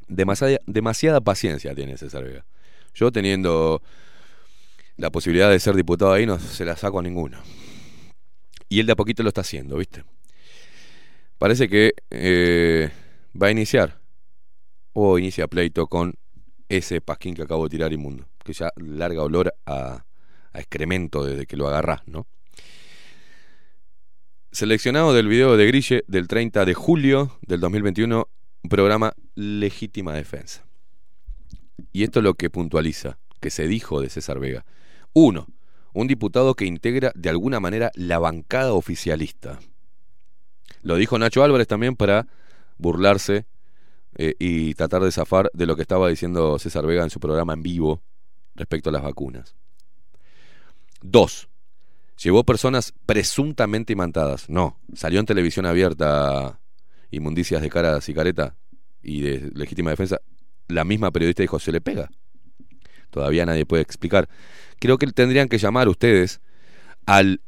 Demasiada, demasiada paciencia tiene César Vega. Yo teniendo la posibilidad de ser diputado ahí no se la saco a ninguno. Y él de a poquito lo está haciendo, ¿viste? Parece que eh, va a iniciar o inicia pleito con ese pasquín que acabo de tirar inmundo, que ya larga olor a, a excremento desde que lo agarrás, ¿no? Seleccionado del video de Grille del 30 de julio del 2021, programa Legítima Defensa. Y esto es lo que puntualiza, que se dijo de César Vega. Uno, un diputado que integra de alguna manera la bancada oficialista. Lo dijo Nacho Álvarez también para burlarse eh, y tratar de zafar de lo que estaba diciendo César Vega en su programa en vivo respecto a las vacunas. Dos, llevó personas presuntamente imantadas. No, salió en televisión abierta inmundicias de cara y careta y de legítima defensa. La misma periodista dijo, se le pega. Todavía nadie puede explicar. Creo que tendrían que llamar ustedes al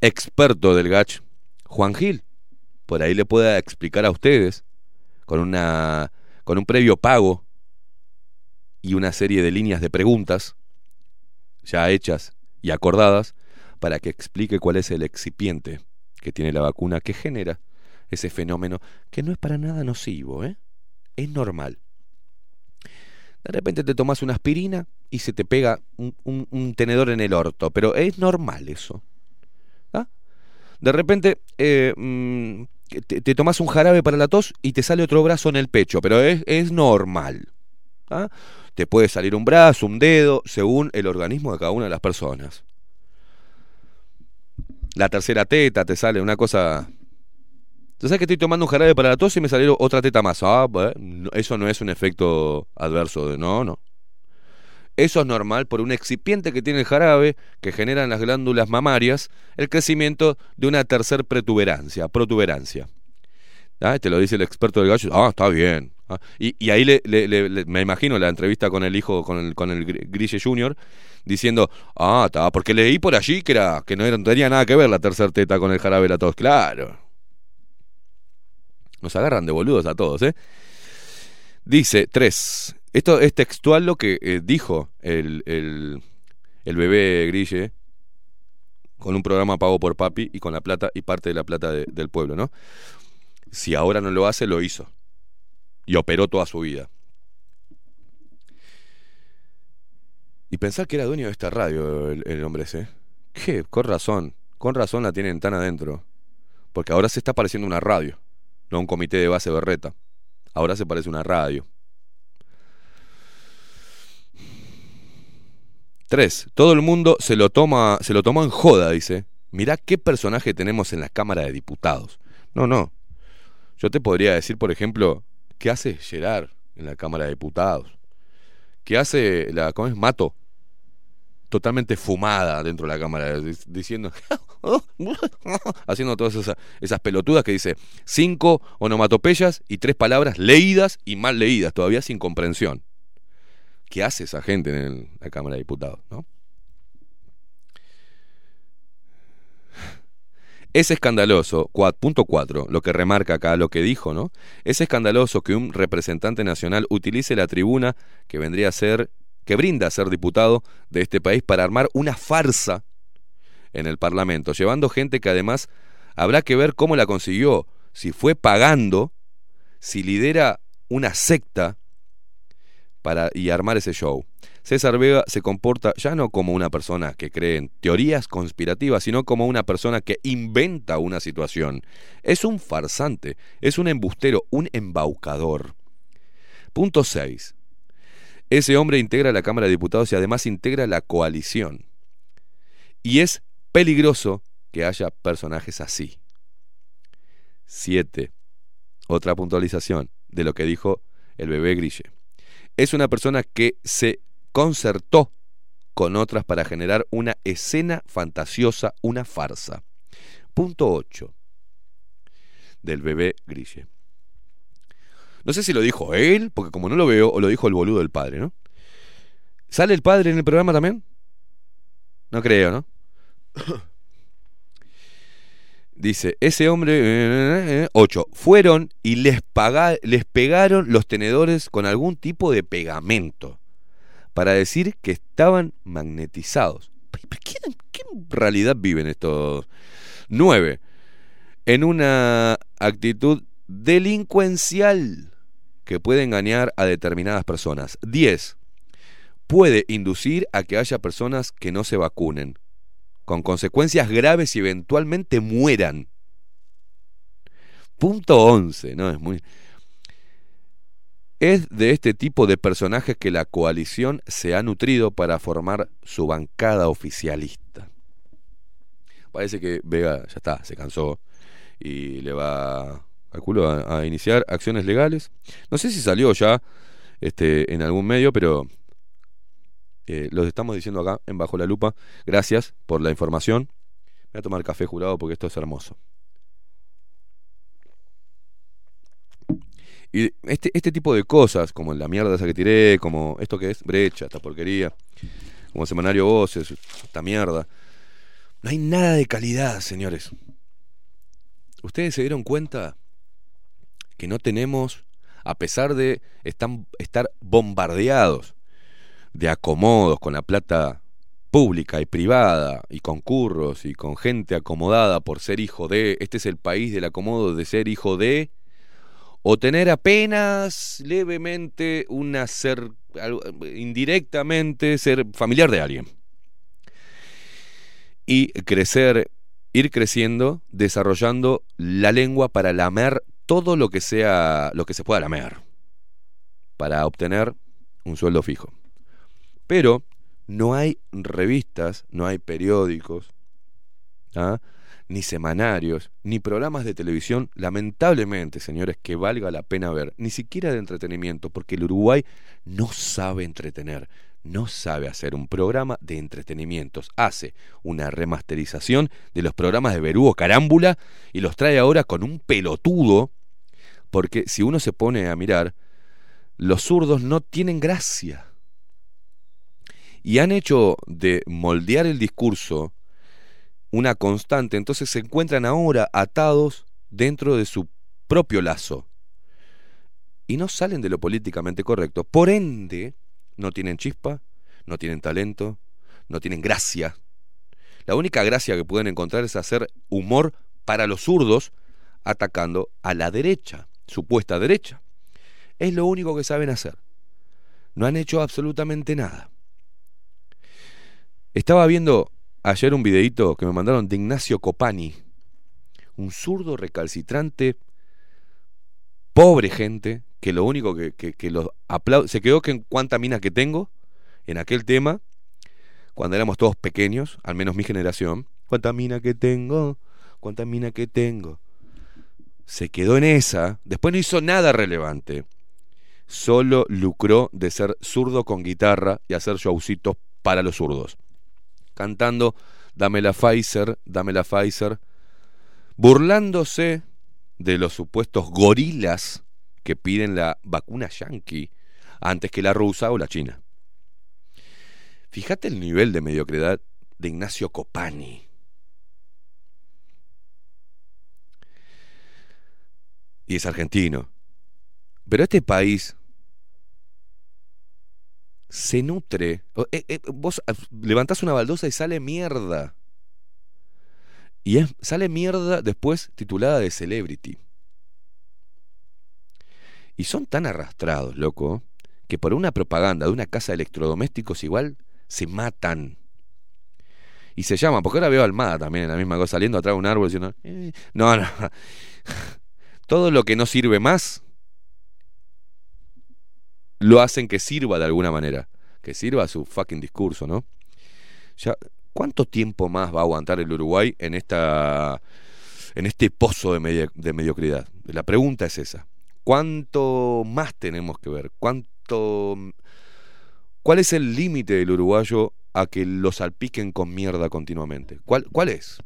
experto del GACH, Juan Gil. Por ahí le pueda explicar a ustedes, con, una, con un previo pago y una serie de líneas de preguntas ya hechas y acordadas, para que explique cuál es el excipiente que tiene la vacuna que genera ese fenómeno que no es para nada nocivo, ¿eh? es normal. De repente te tomas una aspirina y se te pega un, tenedor en el orto, pero es normal eso. ¿ah? De repente eh, mm, te, te tomas un jarabe para la tos y te sale otro brazo en el pecho, pero es, es normal. ¿ah? Te puede salir un brazo, un dedo, según el organismo de cada una de las personas. La tercera teta te sale una cosa sabes que estoy tomando un jarabe para la tos y me salió otra teta más. Ah, eso no es un efecto adverso. No, no. Eso es normal por un excipiente que tiene el jarabe que genera en las glándulas mamarias el crecimiento de una tercer protuberancia, protuberancia. Ah, Te lo dice el experto del gallo. Ah, está bien. Ah, y, ahí le, me imagino la entrevista con el hijo, con el, con el Gr- Grille Junior, diciendo, ah, está, porque leí por allí que era que no, tenía nada que ver la tercer teta con el jarabe la tos. Claro. Nos agarran de boludos a todos, ¿eh? Dice, tres. Esto es textual lo que eh, dijo el, el, el bebé Grille con un programa pago por papi y con la plata y parte de la plata de- del pueblo, ¿no? Si ahora no lo hace, lo hizo. Y operó toda su vida. Y pensar que era dueño de esta radio el, hombre ese. ¿Qué? Con razón. Con razón la tienen tan adentro. Porque ahora se está pareciendo una radio no un comité de base berreta. Ahora se parece una radio. Tres, todo el mundo se lo toma, se lo tomó en joda, dice. Mirá qué personaje tenemos en la Cámara de Diputados. No, no. Yo te podría decir, por ejemplo, ¿qué hace Gerard en la Cámara de Diputados? ¿Qué hace la, ¿cómo es? Mato. Totalmente fumada dentro de la Cámara, dic- diciendo, (laughs) haciendo todas esas, esas pelotudas que dice cinco onomatopeyas y tres palabras leídas y mal leídas, todavía sin comprensión. ¿Qué hace esa gente en la Cámara de Diputados? ¿no? Es escandaloso, cua- punto 4, lo que remarca acá lo que dijo, ¿no? Es escandaloso que un representante nacional utilice la tribuna que vendría a ser, que brinda a ser diputado de este país para armar una farsa en el Parlamento, llevando gente que además habrá que ver cómo la consiguió, si fue pagando, si lidera una secta para y armar ese show. César Vega se comporta ya no como una persona que cree en teorías conspirativas, sino como una persona que inventa una situación. Es un farsante, es un embustero, un embaucador. Punto 6. Ese hombre integra la Cámara de Diputados y además integra la coalición. Y es peligroso que haya personajes así. 7. Otra puntualización de lo que dijo el bebé Grille. Es una persona que se concertó con otras para generar una escena fantasiosa, una farsa. Punto 8 del bebé Grille. No sé si lo dijo él, porque como no lo veo, o lo dijo el boludo del padre, ¿no? ¿Sale el padre en el programa también? No creo, ¿no? (coughs) Dice, ese hombre... 8. Fueron y les, paga, les pegaron los tenedores con algún tipo de pegamento para decir que estaban magnetizados. ¿Qué, realidad viven estos? 9. En una actitud delincuencial que puede engañar a determinadas personas. 10. Puede inducir a que haya personas que no se vacunen, con consecuencias graves y eventualmente mueran. Punto 11, ¿no? Es muy... Es de este tipo de personajes que la coalición se ha nutrido para formar su bancada oficialista. Parece que Vega ya está, se cansó y le va, calculo, a, a iniciar acciones legales. No sé si salió ya este, en algún medio, pero eh, los estamos diciendo acá en Bajo la Lupa. Gracias por la información. Voy a tomar café jurado porque esto es hermoso. Y este, este tipo de cosas, como la mierda esa que tiré, como esto que es brecha, esta porquería, como semanario voces, esta mierda, No hay nada de calidad, señores. Ustedes se dieron cuenta que no tenemos, a pesar de están- estar bombardeados de acomodos con la plata pública y privada y con curros y con gente acomodada por ser hijo de, este es el país del acomodo de ser hijo de, o tener apenas levemente una ser, indirectamente ser familiar de alguien. Y crecer, ir creciendo, desarrollando la lengua para lamer todo lo que sea, lo que se pueda lamer, para obtener un sueldo fijo. Pero no hay revistas, no hay periódicos, ¿ah? Ni semanarios, ni programas de televisión, lamentablemente, señores, que valga la pena ver, ni siquiera de entretenimiento, porque el Uruguay no sabe entretener, no sabe hacer un programa de entretenimientos, hace una remasterización de los programas de Berúo Carámbula y los trae ahora con un pelotudo, porque si uno se pone a mirar, los zurdos no tienen gracia. Y han hecho de moldear el discurso una constante, entonces se encuentran ahora atados dentro de su propio lazo y no salen de lo políticamente correcto. Por ende, no tienen chispa, no tienen talento, no tienen gracia. La única gracia que pueden encontrar es hacer humor para los zurdos atacando a la derecha, supuesta derecha. Es lo único que saben hacer. No han hecho absolutamente nada. Estaba viendo ayer un videito que me mandaron de Ignacio Copani, un zurdo recalcitrante, pobre gente, que lo único que, los aplaude, se quedó que en cuánta mina que tengo en aquel tema, cuando éramos todos pequeños, al menos mi generación, cuánta mina que tengo, cuánta mina que tengo. Se quedó en esa, después no hizo nada relevante. Solo lucró de ser zurdo con guitarra y hacer showcitos para los zurdos cantando Dame la Pfizer, dame la Pfizer, burlándose de los supuestos gorilas que piden la vacuna yankee antes que la rusa o la china. Fíjate el nivel de mediocridad de Ignacio Copani. Y es argentino. Pero este país se nutre. eh, eh, vos ah, levantás una baldosa y sale mierda. Y es, sale mierda después titulada de Celebrity. Y son tan arrastrados, loco, que por una propaganda de una casa de electrodomésticos igual se matan. Y se llaman, porque ahora veo Almada también en la misma cosa, saliendo atrás de un árbol diciendo, "Eh". no, no. (laughs) Todo lo que no sirve más lo hacen que sirva de alguna manera. Que sirva su fucking discurso, ¿no? Ya, ¿Cuánto tiempo más va a aguantar el Uruguay en esta en este pozo de, media- de mediocridad? La pregunta es esa. ¿Cuánto más tenemos que ver? ¿Cuánto ¿Cuál es el límite del uruguayo a que lo salpiquen con mierda continuamente? ¿Cuál, cuál es?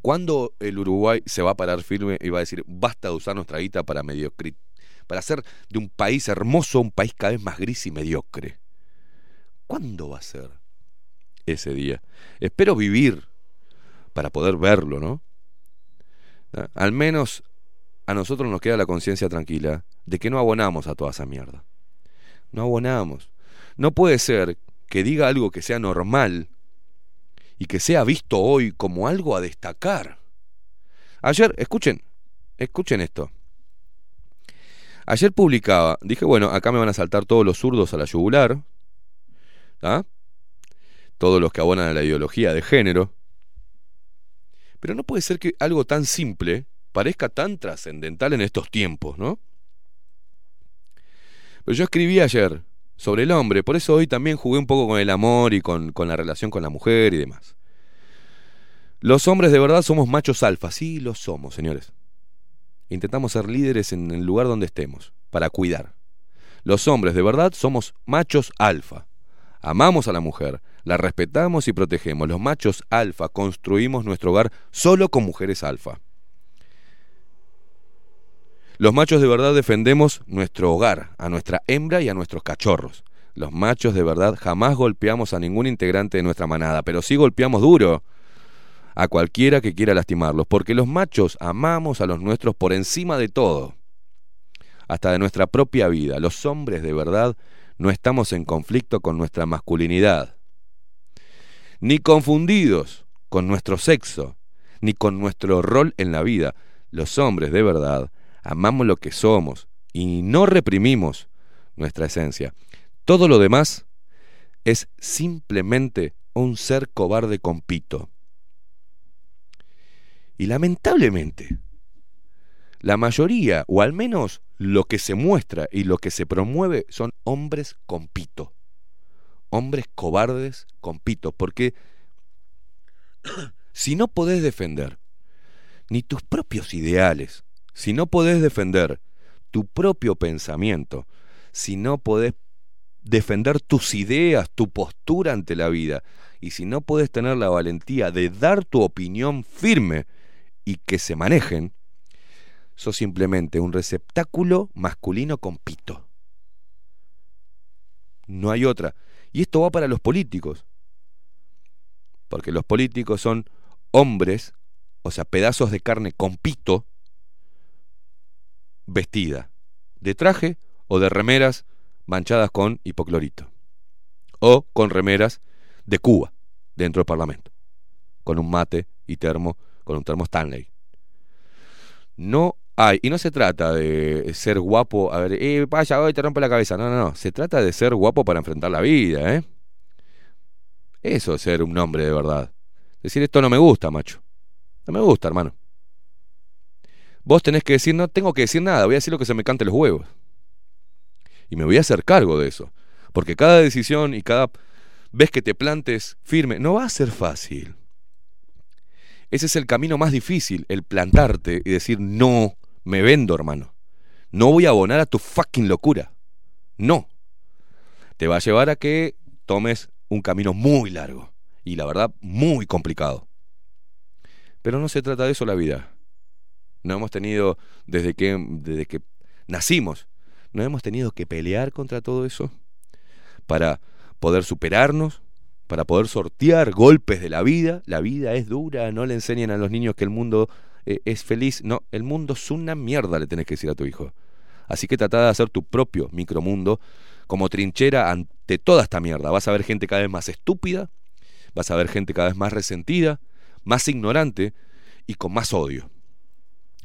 ¿Cuándo el Uruguay se va a parar firme y va a decir basta de usar nuestra guita para mediocri para hacer de un país hermoso un país cada vez más gris y mediocre? ¿Cuándo va a ser ese día? Espero vivir para poder verlo, ¿no? Al menos a nosotros nos queda la conciencia tranquila de que no abonamos a toda esa mierda. No abonamos. No puede ser que diga algo que sea normal y que sea visto hoy como algo a destacar. Ayer, escuchen, escuchen esto. Ayer publicaba, dije, bueno, acá me van a saltar todos los zurdos a la yugular, ¿ah? todos los que abonan a la ideología de género, pero no puede ser que algo tan simple parezca tan trascendental en estos tiempos, ¿no? Pero yo escribí ayer sobre el hombre, por eso hoy también jugué un poco con el amor y con, con la relación con la mujer y demás. Los hombres de verdad somos machos alfa, sí lo somos, señores. Intentamos ser líderes en el lugar donde estemos, para cuidar. Los hombres de verdad somos machos alfa. Amamos a la mujer, la respetamos y protegemos. Los machos alfa construimos nuestro hogar solo con mujeres alfa. Los machos de verdad defendemos nuestro hogar, a nuestra hembra y a nuestros cachorros. Los machos de verdad jamás golpeamos a ningún integrante de nuestra manada, pero sí golpeamos duro a cualquiera que quiera lastimarlos, porque los machos amamos a los nuestros por encima de todo, hasta de nuestra propia vida. Los hombres de verdad no estamos en conflicto con nuestra masculinidad, ni confundidos con nuestro sexo, ni con nuestro rol en la vida. Los hombres de verdad amamos lo que somos y no reprimimos nuestra esencia. Todo lo demás es simplemente un ser cobarde con pito. Y lamentablemente, la mayoría, o al menos lo que se muestra y lo que se promueve, son hombres con pito. Hombres cobardes con pito. Porque (coughs) si no podés defender ni tus propios ideales, si no podés defender tu propio pensamiento, si no podés defender tus ideas, tu postura ante la vida, y si no podés tener la valentía de dar tu opinión firme y que se manejen, sos simplemente un receptáculo masculino con pito. No hay otra. Y esto va para los políticos. Porque los políticos son hombres, o sea, pedazos de carne con pito, vestida, de traje o de remeras manchadas con hipoclorito. O con remeras de Cuba, dentro del Parlamento. Con un mate y termo, con un termo Stanley. No hay, y no se trata de ser guapo, a ver, eh, vaya, hoy te rompe la cabeza. No, no, no. Se trata de ser guapo para enfrentar la vida, ¿eh? Eso es ser un hombre de verdad. Decir esto no me gusta, macho. No me gusta, hermano. Vos tenés que decir, no tengo que decir nada, voy a decir lo que se me cante los huevos. Y me voy a hacer cargo de eso. Porque cada decisión y cada vez que te plantes firme, no va a ser fácil. Ese es el camino más difícil, el plantarte y decir, no, me vendo, hermano. No voy a abonar a tu fucking locura. No. Te va a llevar a que tomes un camino muy largo y la verdad muy complicado. Pero no se trata de eso la vida. No hemos tenido, desde que, desde que nacimos, no hemos tenido que pelear contra todo eso para poder superarnos, para poder sortear golpes de la vida. La vida es dura, no le enseñen a los niños que el mundo eh, es feliz. No, el mundo es una mierda, le tenés que decir a tu hijo. Así que trata de hacer tu propio micromundo como trinchera ante toda esta mierda. Vas a ver gente cada vez más estúpida, vas a ver gente cada vez más resentida, más ignorante y con más odio.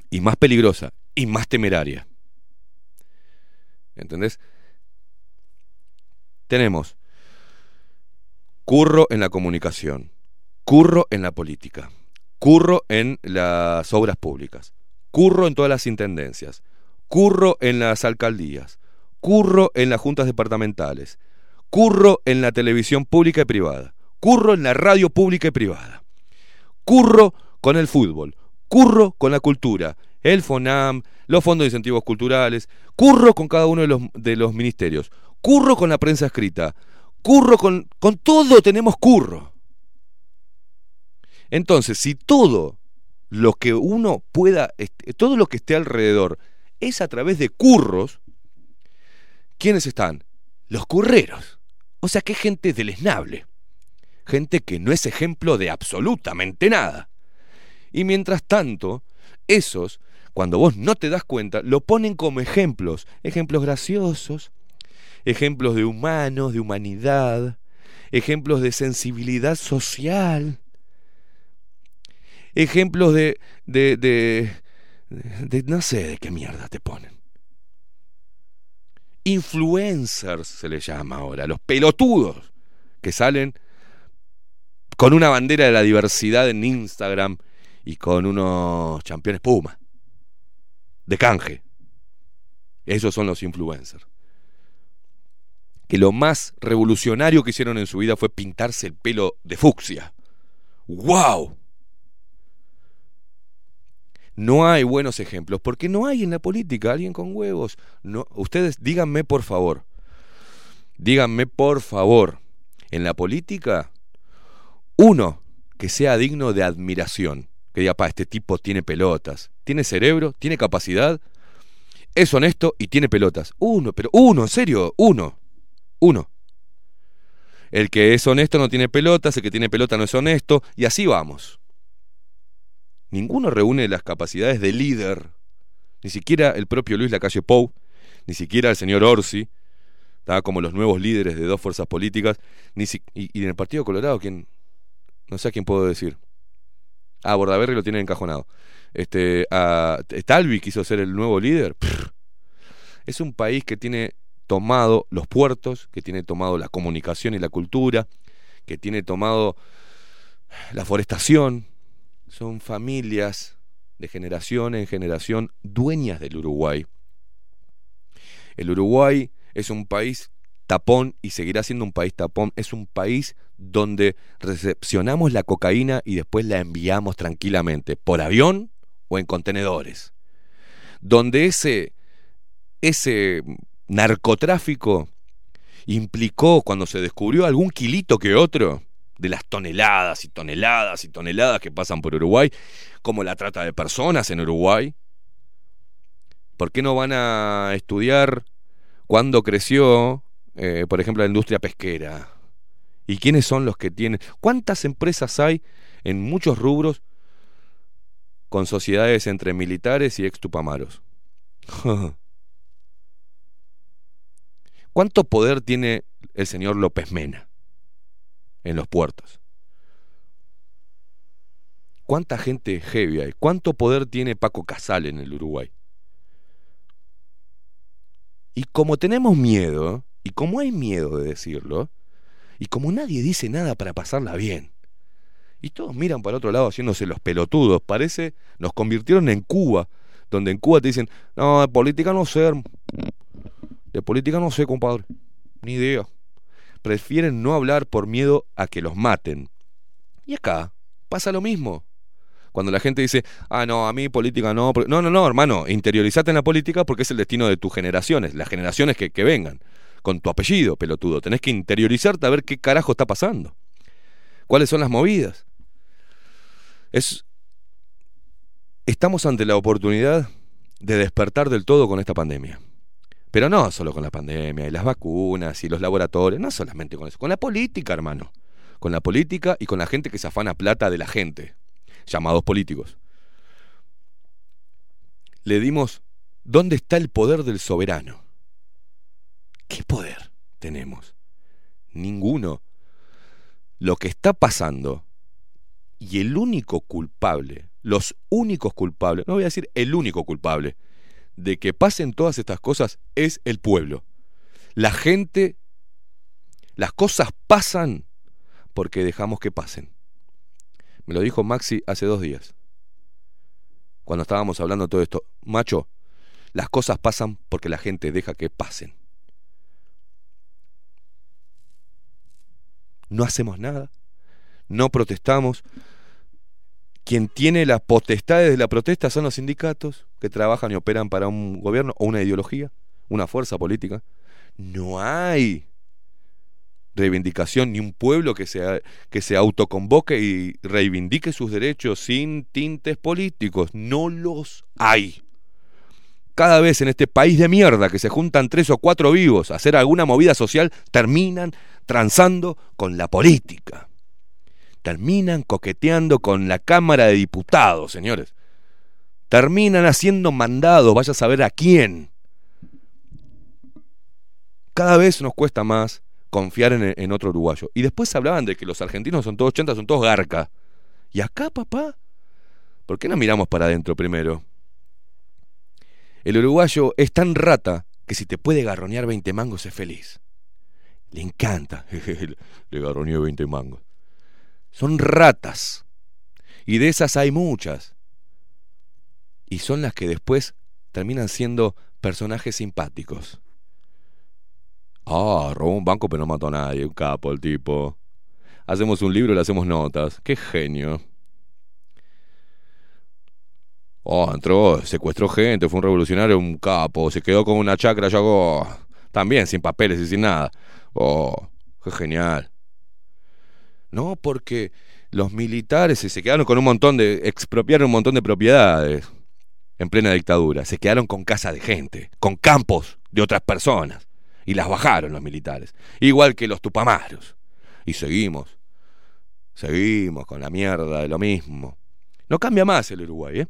Y más peligrosa y más temeraria. ¿Entendés? Tenemos curro en la comunicación, curro en la política, curro en las obras públicas, curro en todas las intendencias, curro en las alcaldías, curro en las juntas departamentales, curro en la televisión pública y privada, curro en la radio pública y privada, curro con el fútbol, curro con la cultura, el FONAM, los fondos de incentivos culturales, curro con cada uno de los, de los ministerios, curro con la prensa escrita, curro con, con todo tenemos curro. Entonces, si todo lo que uno pueda, todo lo que esté alrededor es a través de curros, ¿quiénes están? Los curreros. O sea que gente deleznable. Gente que no es ejemplo de absolutamente nada. Y mientras tanto, esos, cuando vos no te das cuenta, lo ponen como ejemplos. Ejemplos graciosos, ejemplos de humanos, de humanidad, ejemplos de sensibilidad social, ejemplos de, de, de, de, no sé de qué mierda te ponen. Influencers se les llama ahora, los pelotudos que salen con una bandera de la diversidad en Instagram y con unos campeones Puma de canje. Esos son los influencers que lo más revolucionario que hicieron en su vida fue pintarse el pelo de fucsia. ¡Wow! No hay buenos ejemplos, porque no hay en la política alguien con huevos. No, ustedes díganme por favor, díganme por favor, en la política, uno que sea digno de admiración, que diga, pa, este tipo tiene pelotas, tiene cerebro, tiene capacidad, es honesto y tiene pelotas. Uno, pero uno, en serio, uno. Uno. El que es honesto no tiene pelotas, el que tiene pelota no es honesto, y así vamos. Ninguno reúne las capacidades de líder. Ni siquiera el propio Luis Lacalle Pou, ni siquiera el señor Orsi, ¿tá? como los nuevos líderes de dos fuerzas políticas. Ni si- y, en el Partido Colorado, ¿quién? No sé a quién puedo decir. Ah, Bordaberry lo tiene encajonado. Este, a, Talvi quiso ser el nuevo líder. Es un país que tiene tomado los puertos, que tiene tomado la comunicación y la cultura, que tiene tomado la forestación. Son familias de generación en generación dueñas del Uruguay. El Uruguay es un país tapón y seguirá siendo un país tapón. Es un país donde recepcionamos la cocaína y después la enviamos tranquilamente, por avión o en contenedores. Donde ese, ese narcotráfico implicó cuando se descubrió algún kilito que otro de las toneladas y toneladas y toneladas que pasan por Uruguay, como la trata de personas en Uruguay. ¿Por qué no van a estudiar cuándo creció, eh, por ejemplo, la industria pesquera? ¿Y quiénes son los que tienen? ¿Cuántas empresas hay en muchos rubros con sociedades entre militares y extupamaros? (laughs) ¿Cuánto poder tiene el señor López Mena en los puertos? ¿Cuánta gente heavy hay? ¿Cuánto poder tiene Paco Casal en el Uruguay? Y como tenemos miedo, y como hay miedo de decirlo, y como nadie dice nada para pasarla bien, y todos miran para otro lado haciéndose los pelotudos, parece, nos convirtieron en Cuba, donde en Cuba te dicen, no, política no sé, herm- de política no sé, compadre, ni idea. Prefieren no hablar por miedo a que los maten. Y acá pasa lo mismo. Cuando la gente dice, ah, no, a mí política no. porque-". No, no, no, hermano, interiorizate en la política porque es el destino de tus generaciones, las generaciones que, que vengan. Con tu apellido, pelotudo. Tenés que interiorizarte a ver qué carajo está pasando. ¿Cuáles son las movidas? Es. Estamos ante la oportunidad de despertar del todo con esta pandemia. Pero no solo con la pandemia y las vacunas y los laboratorios, no solamente con eso, con la política, hermano. Con la política y con la gente que se afana plata de la gente, llamados políticos. Le dimos, ¿dónde está el poder del soberano? ¿Qué poder tenemos? Ninguno. Lo que está pasando y el único culpable, los únicos culpables, no voy a decir el único culpable, de que pasen todas estas cosas es el pueblo. La gente, las cosas pasan porque dejamos que pasen. Me lo dijo Maxi hace dos días, cuando estábamos hablando todo esto. Macho, las cosas pasan porque la gente deja que pasen. No hacemos nada, no protestamos. Quien tiene las potestades de la protesta son los sindicatos que trabajan y operan para un gobierno o una ideología, una fuerza política. No hay reivindicación ni un pueblo que se, que se autoconvoque y reivindique sus derechos sin tintes políticos. No los hay. Cada vez en este país de mierda que se juntan tres o cuatro vivos a hacer alguna movida social, terminan transando con la política terminan coqueteando con la Cámara de Diputados, señores. Terminan haciendo mandados, vaya a saber a quién. Cada vez nos cuesta más confiar en, otro uruguayo. Y después hablaban de que los argentinos son todos chantas, son todos garca. ¿Y acá, papá? ¿Por qué no miramos para adentro primero? El uruguayo es tan rata que si te puede garronear 20 mangos es feliz. Le encanta. (laughs) Le garroneé 20 mangos son ratas. Y de esas hay muchas. Y son las que después terminan siendo personajes simpáticos. Ah, robó un banco pero no mató a nadie, un capo el tipo. Hacemos un libro y le hacemos notas. Qué genio. Oh, entró, secuestró gente, fue un revolucionario, un capo, se quedó con una chacra, llegó también sin papeles y sin nada. Oh, qué genial. No, porque los militares se quedaron con un montón de. expropiaron un montón de propiedades en plena dictadura. Se quedaron con casa de gente, con campos de otras personas. Y las bajaron los militares. Igual que los tupamaros. Y seguimos. Seguimos con la mierda de lo mismo. No cambia más el Uruguay, ¿eh?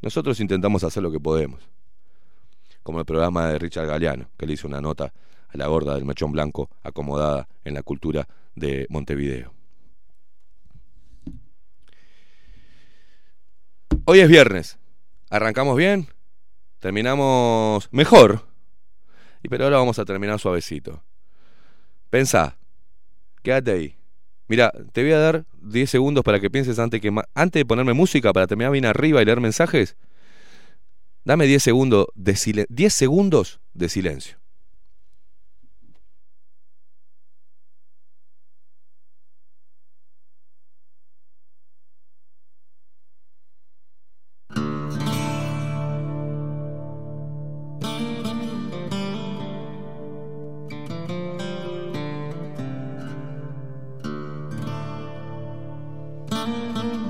Nosotros intentamos hacer lo que podemos. Como el programa de Richard Galeano, que le hizo una nota a la gorda del mechón blanco acomodada en la cultura de Montevideo. Hoy es viernes. Arrancamos bien, terminamos mejor. Y pero ahora vamos a terminar suavecito. Pensá, quédate ahí. Mira, te voy a dar 10 segundos para que pienses antes, que antes de ponerme música para terminar bien arriba y leer mensajes. Dame 10 segundos de silen- 10 segundos de silencio. Mm-hmm.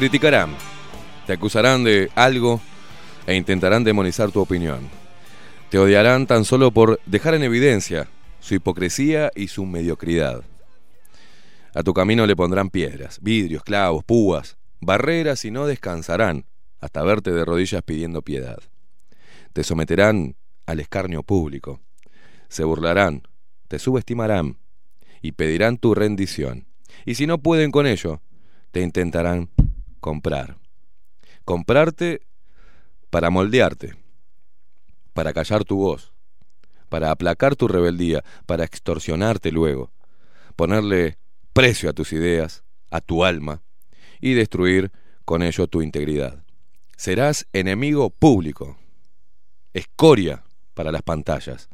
Criticarán, te acusarán de algo e intentarán demonizar tu opinión. Te odiarán tan solo por dejar en evidencia su hipocresía y su mediocridad. A tu camino le pondrán piedras, vidrios, clavos, púas, barreras y no descansarán hasta verte de rodillas pidiendo piedad. Te someterán al escarnio público, se burlarán, te subestimarán y pedirán tu rendición. Y si no pueden con ello, te intentarán comprar. Comprarte para moldearte, para callar tu voz, para aplacar tu rebeldía, para extorsionarte luego, ponerle precio a tus ideas, a tu alma y destruir con ello tu integridad. Serás enemigo público, escoria para las pantallas,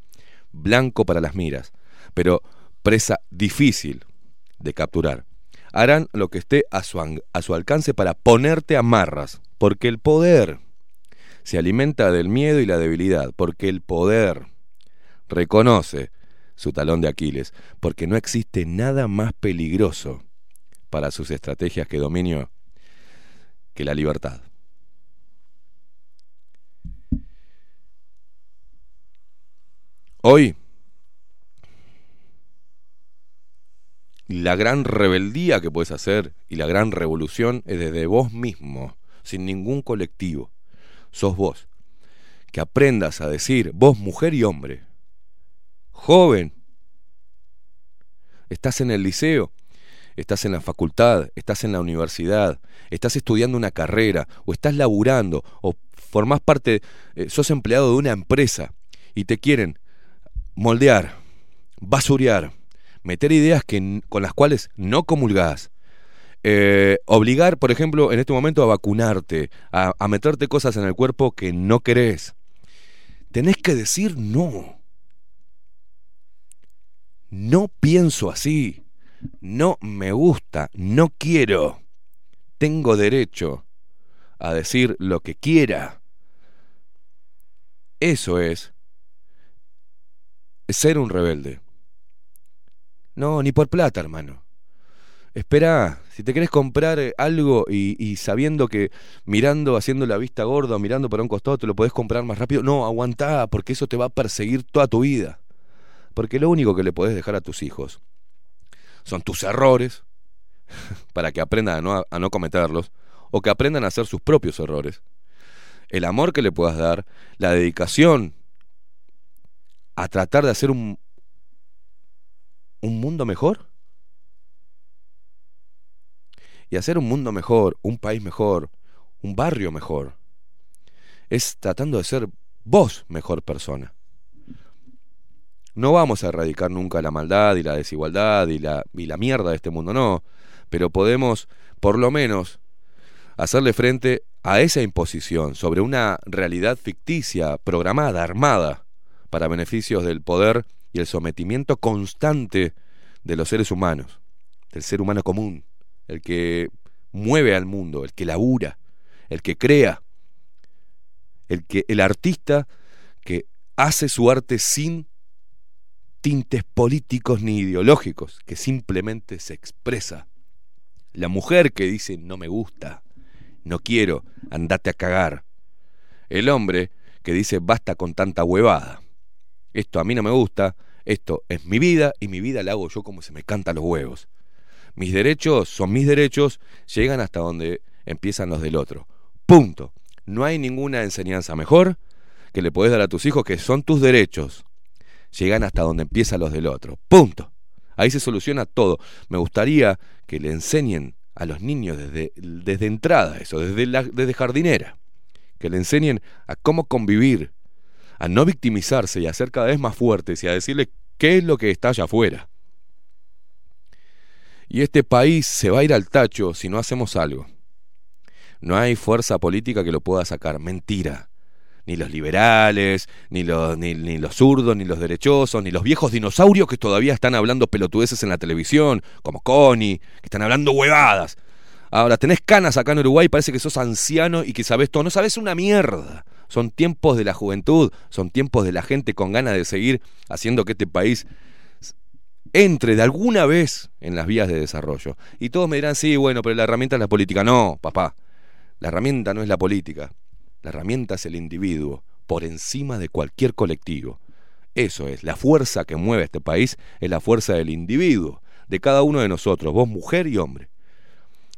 blanco para las miras, pero presa difícil de capturar. Harán lo que esté a su, a su alcance para ponerte amarras, porque el poder se alimenta del miedo y la debilidad, porque el poder reconoce su talón de Aquiles, porque no existe nada más peligroso para sus estrategias que dominio que la libertad. Hoy, la gran rebeldía que puedes hacer y la gran revolución es desde vos mismo, sin ningún colectivo. Sos vos. Que aprendas a decir, vos mujer y hombre, joven, estás en el liceo, estás en la facultad, estás en la universidad, estás estudiando una carrera, o estás laburando, o formás parte, eh, sos empleado de una empresa, y te quieren moldear, basurear, meter ideas que, con las cuales no comulgás, eh, obligar, por ejemplo, en este momento a vacunarte, a, a meterte cosas en el cuerpo que no querés, tenés que decir no. No pienso así. No me gusta. No quiero. Tengo derecho a decir lo que quiera. Eso es ser un rebelde. No, ni por plata, hermano. Espera, si te querés comprar eh, algo y, sabiendo que mirando, haciendo la vista gorda, o mirando para un costado, te lo podés comprar más rápido, no, aguantá, porque eso te va a perseguir toda tu vida. Porque lo único que le podés dejar a tus hijos son tus errores, (laughs) para que aprendan a no, a no cometerlos, o que aprendan a hacer sus propios errores. El amor que le puedas dar, la dedicación a tratar de hacer un, un mundo mejor. Y hacer un mundo mejor, un país mejor, un barrio mejor, es tratando de ser vos mejor persona. No vamos a erradicar nunca la maldad y la desigualdad y la, y la mierda de este mundo, no. Pero podemos, por lo menos, hacerle frente a esa imposición sobre una realidad ficticia, programada, armada, para beneficios del poder y el sometimiento constante de los seres humanos, del ser humano común, el que mueve al mundo, el que labura, el que crea, el que el artista que hace su arte sin tintes políticos ni ideológicos, que simplemente se expresa. La mujer que dice no me gusta, no quiero, andate a cagar. El hombre que dice basta con tanta huevada. Esto a mí no me gusta, esto es mi vida y mi vida la hago yo como se me canta los huevos. Mis derechos son mis derechos, llegan hasta donde empiezan los del otro. Punto. No hay ninguna enseñanza mejor que le podés dar a tus hijos que son tus derechos. Llegan hasta donde empiezan los del otro. Punto. Ahí se soluciona todo. Me gustaría que le enseñen a los niños desde, desde entrada eso, desde, la, desde jardinera. Que le enseñen a cómo convivir, a no victimizarse y a ser cada vez más fuertes y a decirle qué es lo que está allá afuera. Y este país se va a ir al tacho si no hacemos algo. No hay fuerza política que lo pueda sacar. Mentira. Ni los liberales, ni los, ni, ni los zurdos, ni los derechosos, ni los viejos dinosaurios que todavía están hablando pelotudeces en la televisión, como Connie, que están hablando huevadas. Ahora, tenés canas acá en Uruguay, parece que sos anciano y que sabes todo. No sabes una mierda. Son tiempos de la juventud, son tiempos de la gente con ganas de seguir haciendo que este país entre de alguna vez en las vías de desarrollo. Y todos me dirán, sí, bueno, pero la herramienta es la política. No, papá, la herramienta no es la política. La herramienta es el individuo, por encima de cualquier colectivo. Eso es, la fuerza que mueve este país es la fuerza del individuo, de cada uno de nosotros, vos mujer y hombre.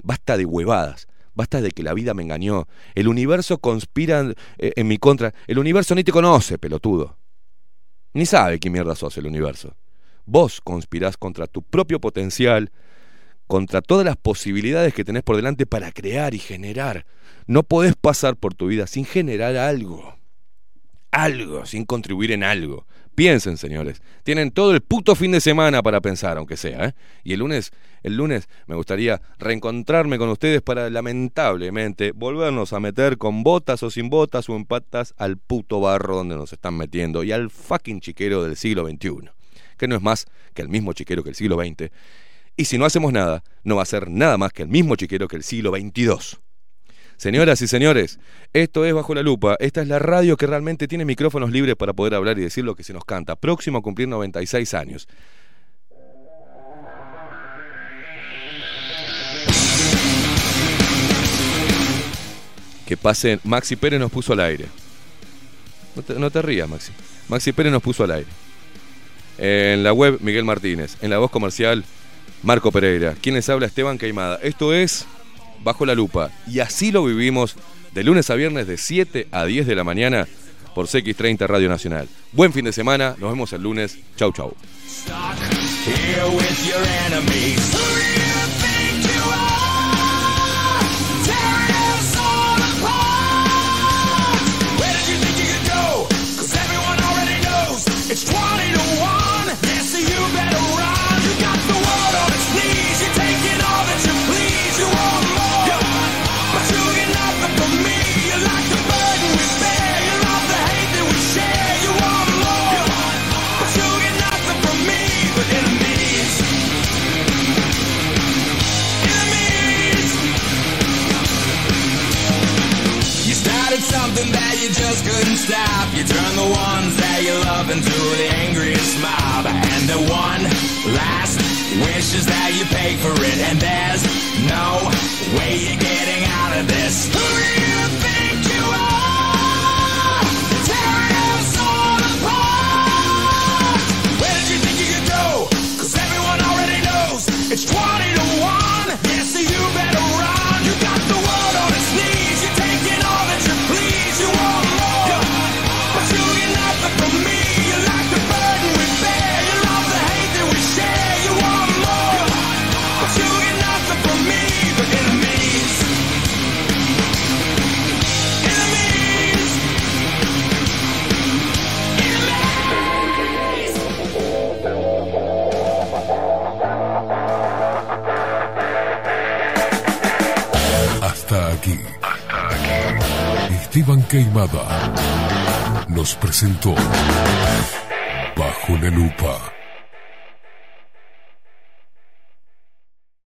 Basta de huevadas, basta de que la vida me engañó. El universo conspira eh, en mi contra. El universo ni te conoce, pelotudo. Ni sabe qué mierda sos el universo. Vos conspirás contra tu propio potencial, contra todas las posibilidades que tenés por delante para crear y generar. No podés pasar por tu vida sin generar algo. Algo, sin contribuir en algo. Piensen, señores. Tienen todo el puto fin de semana para pensar, aunque sea. ¿eh? Y el lunes, el lunes me gustaría reencontrarme con ustedes para lamentablemente volvernos a meter con botas o sin botas o en patas al puto barro donde nos están metiendo y al fucking chiquero del siglo XXI, que no es más que el mismo chiquero que el siglo XX. Y si no hacemos nada, no va a ser nada más que el mismo chiquero que el siglo XXII. Señoras y señores, esto es Bajo la Lupa. Esta es la radio que realmente tiene micrófonos libres para poder hablar y decir lo que se nos canta. Próximo a cumplir 96 años. Que pasen. Maxi Pérez nos puso al aire. No te, rías, Maxi. Maxi Pérez nos puso al aire. En la web, Miguel Martínez. En la voz comercial, Marco Pereira. Quien les habla, Esteban Caimada. Esto es Bajo la Lupa. Y así lo vivimos de lunes a viernes de 7 a 10 de la mañana por CX30 Radio Nacional. Buen fin de semana. Nos vemos el lunes. Chau, chau. Here with stop. You turn the ones that you love into the angriest mob. And the one last wish is that you pay for it. And there's no way you're getting out of this. Esteban Queimada nos presentó Bajo la Lupa.